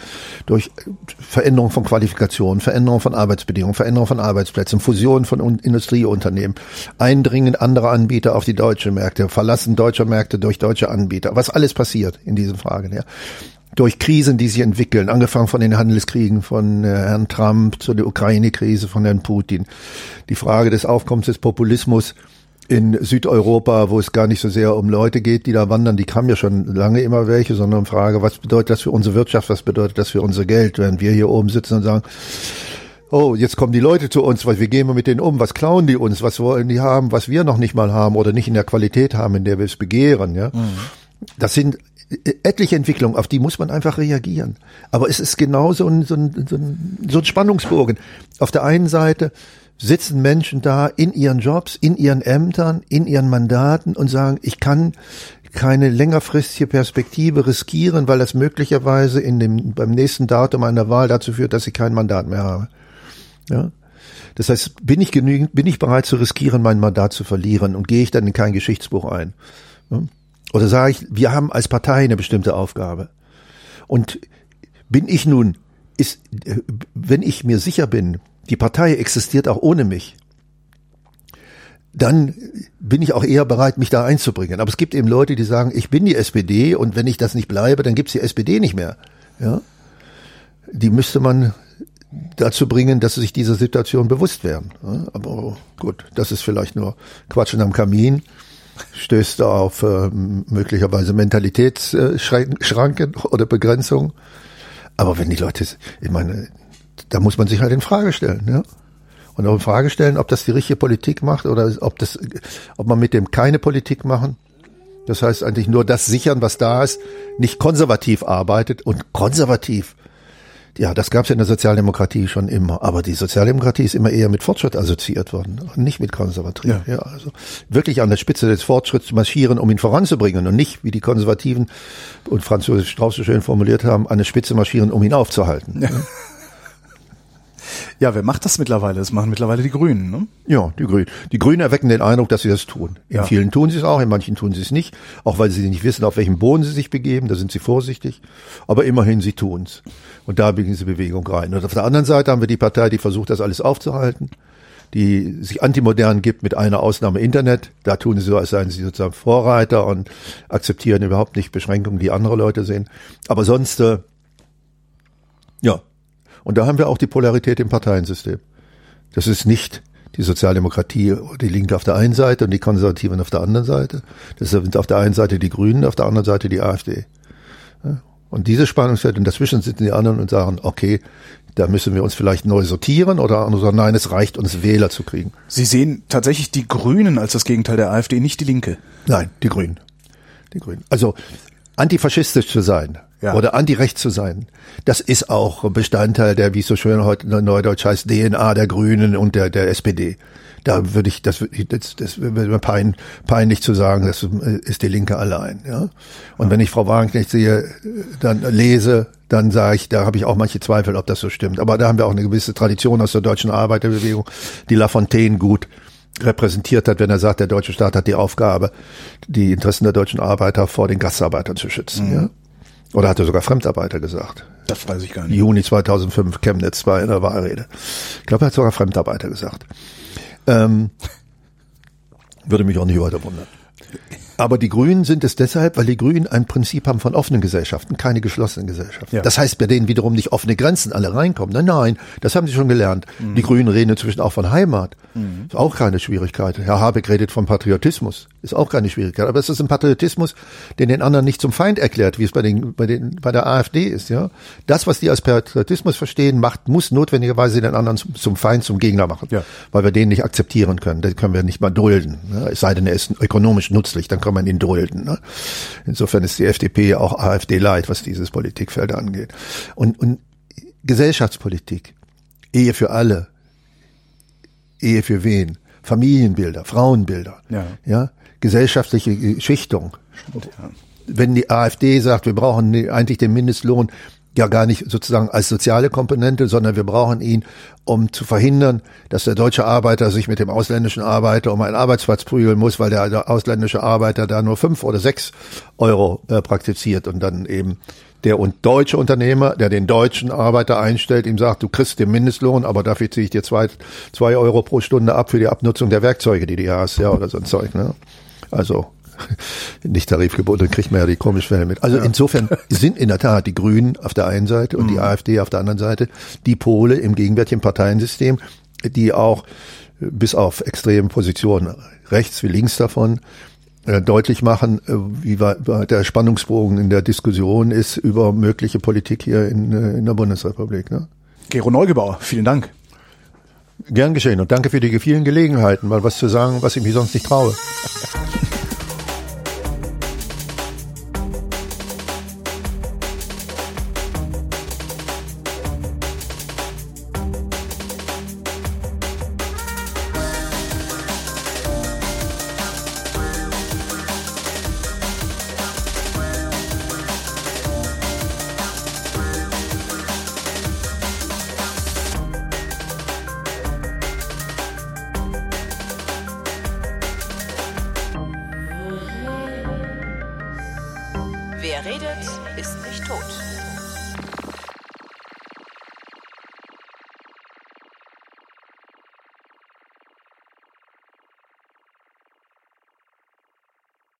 durch Veränderung von Qualifikationen, Veränderung von Arbeitsbedingungen, Veränderung von Arbeitsplätzen, Fusion von Industrieunternehmen, Eindringen anderer Anbieter auf die deutschen Märkte, Verlassen deutscher Märkte durch deutsche Anbieter, was alles passiert in diesen Fragen, ja durch Krisen, die sich entwickeln, angefangen von den Handelskriegen von äh, Herrn Trump zur Ukraine-Krise von Herrn Putin, die Frage des Aufkommens des Populismus, in Südeuropa, wo es gar nicht so sehr um Leute geht, die da wandern, die kamen ja schon lange immer welche, sondern um Frage, was bedeutet das für unsere Wirtschaft, was bedeutet das für unser Geld, während wir hier oben sitzen und sagen, oh, jetzt kommen die Leute zu uns, was, wie gehen wir mit denen um, was klauen die uns, was wollen die haben, was wir noch nicht mal haben oder nicht in der Qualität haben, in der wir es begehren, ja. Mhm. Das sind etliche Entwicklungen, auf die muss man einfach reagieren. Aber es ist genau so ein, so ein, so ein, so ein Spannungsbogen. Auf der einen Seite sitzen Menschen da in ihren Jobs, in ihren Ämtern, in ihren Mandaten und sagen, ich kann keine längerfristige Perspektive riskieren, weil das möglicherweise in dem, beim nächsten Datum einer Wahl dazu führt, dass ich kein Mandat mehr habe. Ja? Das heißt, bin ich genügend, bin ich bereit zu riskieren, mein Mandat zu verlieren und gehe ich dann in kein Geschichtsbuch ein? Ja? Oder sage ich, wir haben als Partei eine bestimmte Aufgabe. Und bin ich nun, ist, wenn ich mir sicher bin, die Partei existiert auch ohne mich, dann bin ich auch eher bereit, mich da einzubringen. Aber es gibt eben Leute, die sagen, ich bin die SPD und wenn ich das nicht bleibe, dann gibt's die SPD nicht mehr. Ja? Die müsste man dazu bringen, dass sie sich dieser Situation bewusst werden. Ja? Aber gut, das ist vielleicht nur Quatschen am Kamin. Stößt da auf äh, möglicherweise Mentalitätsschranken oder Begrenzungen. Aber wenn die Leute, ich meine, da muss man sich halt in Frage stellen, ja. Und auch in Frage stellen, ob das die richtige Politik macht oder ob das, ob man mit dem keine Politik machen. Das heißt eigentlich nur das sichern, was da ist, nicht konservativ arbeitet und konservativ. Ja, das gab es ja in der Sozialdemokratie schon immer. Aber die Sozialdemokratie ist immer eher mit Fortschritt assoziiert worden, nicht mit konservativ. Ja. ja, also wirklich an der Spitze des Fortschritts marschieren, um ihn voranzubringen und nicht, wie die Konservativen und Franz Josef Strauß so schön formuliert haben, an der Spitze marschieren, um ihn aufzuhalten. Ja. Ja, wer macht das mittlerweile? Das machen mittlerweile die Grünen, ne? Ja, die Grünen. Die Grünen erwecken den Eindruck, dass sie das tun. In ja. vielen tun sie es auch, in manchen tun sie es nicht, auch weil sie nicht wissen, auf welchem Boden sie sich begeben, da sind sie vorsichtig. Aber immerhin, sie tun's. Und da beginnen sie Bewegung rein. Und auf der anderen Seite haben wir die Partei, die versucht, das alles aufzuhalten die sich antimodern gibt mit einer Ausnahme Internet. Da tun sie so, als seien sie sozusagen Vorreiter und akzeptieren überhaupt nicht Beschränkungen, die andere Leute sehen. Aber sonst, äh, ja, und da haben wir auch die Polarität im Parteiensystem. Das ist nicht die Sozialdemokratie, die Linke auf der einen Seite und die Konservativen auf der anderen Seite. Das sind auf der einen Seite die Grünen, auf der anderen Seite die AfD. Und diese Spannungsfeld und dazwischen sitzen die anderen und sagen, okay, da müssen wir uns vielleicht neu sortieren oder sagen, nein, es reicht uns Wähler zu kriegen. Sie sehen tatsächlich die Grünen als das Gegenteil der AfD, nicht die Linke. Nein, die Grünen. Die Grünen. Also antifaschistisch zu sein, ja. oder antirecht zu sein. Das ist auch Bestandteil der, wie es so schön heute neudeutsch heißt, DNA der Grünen und der, der SPD. Da würde ich, das, das, das wäre mir pein, peinlich zu sagen, das ist die Linke allein. Ja? Und ja. wenn ich Frau Wagenknecht sehe, dann lese, dann sage ich, da habe ich auch manche Zweifel, ob das so stimmt. Aber da haben wir auch eine gewisse Tradition aus der deutschen Arbeiterbewegung, die Lafontaine gut repräsentiert hat, wenn er sagt, der deutsche Staat hat die Aufgabe, die Interessen der deutschen Arbeiter vor den Gastarbeitern zu schützen. Mhm. Ja? Oder hat er sogar Fremdarbeiter gesagt? Das weiß ich gar nicht. Juni 2005, Chemnitz war in der Wahlrede. Ich glaube, er hat sogar Fremdarbeiter gesagt. Ähm, würde mich auch nicht weiter wundern. Aber die Grünen sind es deshalb, weil die Grünen ein Prinzip haben von offenen Gesellschaften, keine geschlossenen Gesellschaften. Ja. Das heißt bei denen wiederum nicht offene Grenzen, alle reinkommen. Nein, nein, das haben sie schon gelernt. Mhm. Die Grünen reden inzwischen auch von Heimat. Mhm. Ist auch keine Schwierigkeit. Herr Habeck redet von Patriotismus. Ist auch keine Schwierigkeit. Aber es ist ein Patriotismus, den den anderen nicht zum Feind erklärt, wie es bei den, bei den, bei der AfD ist, ja. Das, was die als Patriotismus verstehen, macht, muss notwendigerweise den anderen zum, zum Feind, zum Gegner machen. Ja. Weil wir den nicht akzeptieren können. Den können wir nicht mal dulden. Ja? Es sei denn, er ist ökonomisch nützlich, dann kann man ihn dulden. Ne? Insofern ist die FDP auch AfD leid, was dieses Politikfeld angeht. Und, und Gesellschaftspolitik, Ehe für alle, Ehe für wen? Familienbilder, Frauenbilder, ja, ja? gesellschaftliche Schichtung. ja. Wenn die AfD sagt, wir brauchen eigentlich den Mindestlohn ja gar nicht sozusagen als soziale Komponente, sondern wir brauchen ihn, um zu verhindern, dass der deutsche Arbeiter sich mit dem ausländischen Arbeiter um einen Arbeitsplatz prügeln muss, weil der, ausländische Arbeiter da nur fünf oder sechs Euro äh, praktiziert und dann eben der und deutsche Unternehmer, der den deutschen Arbeiter einstellt, ihm sagt, du kriegst den Mindestlohn, aber dafür ziehe ich dir zwei, zwei Euro pro Stunde ab für die Abnutzung der Werkzeuge, die du hast, ja, oder so ein Zeug, ne? Also, [laughs] nicht tarifgebunden, kriegt man ja die komischen Fälle mit. Also ja. insofern [laughs] sind in der Tat die Grünen auf der einen Seite und mhm. die AfD auf der anderen Seite die Pole im gegenwärtigen Parteiensystem, die auch bis auf extreme Positionen rechts wie links davon äh, deutlich machen, äh, wie weit der Spannungsbogen in der Diskussion ist über mögliche Politik hier in, äh, in der Bundesrepublik. Ne? Gero Neugebauer, vielen Dank. Gern geschehen und danke für die vielen Gelegenheiten, mal was zu sagen, was ich mich sonst nicht traue.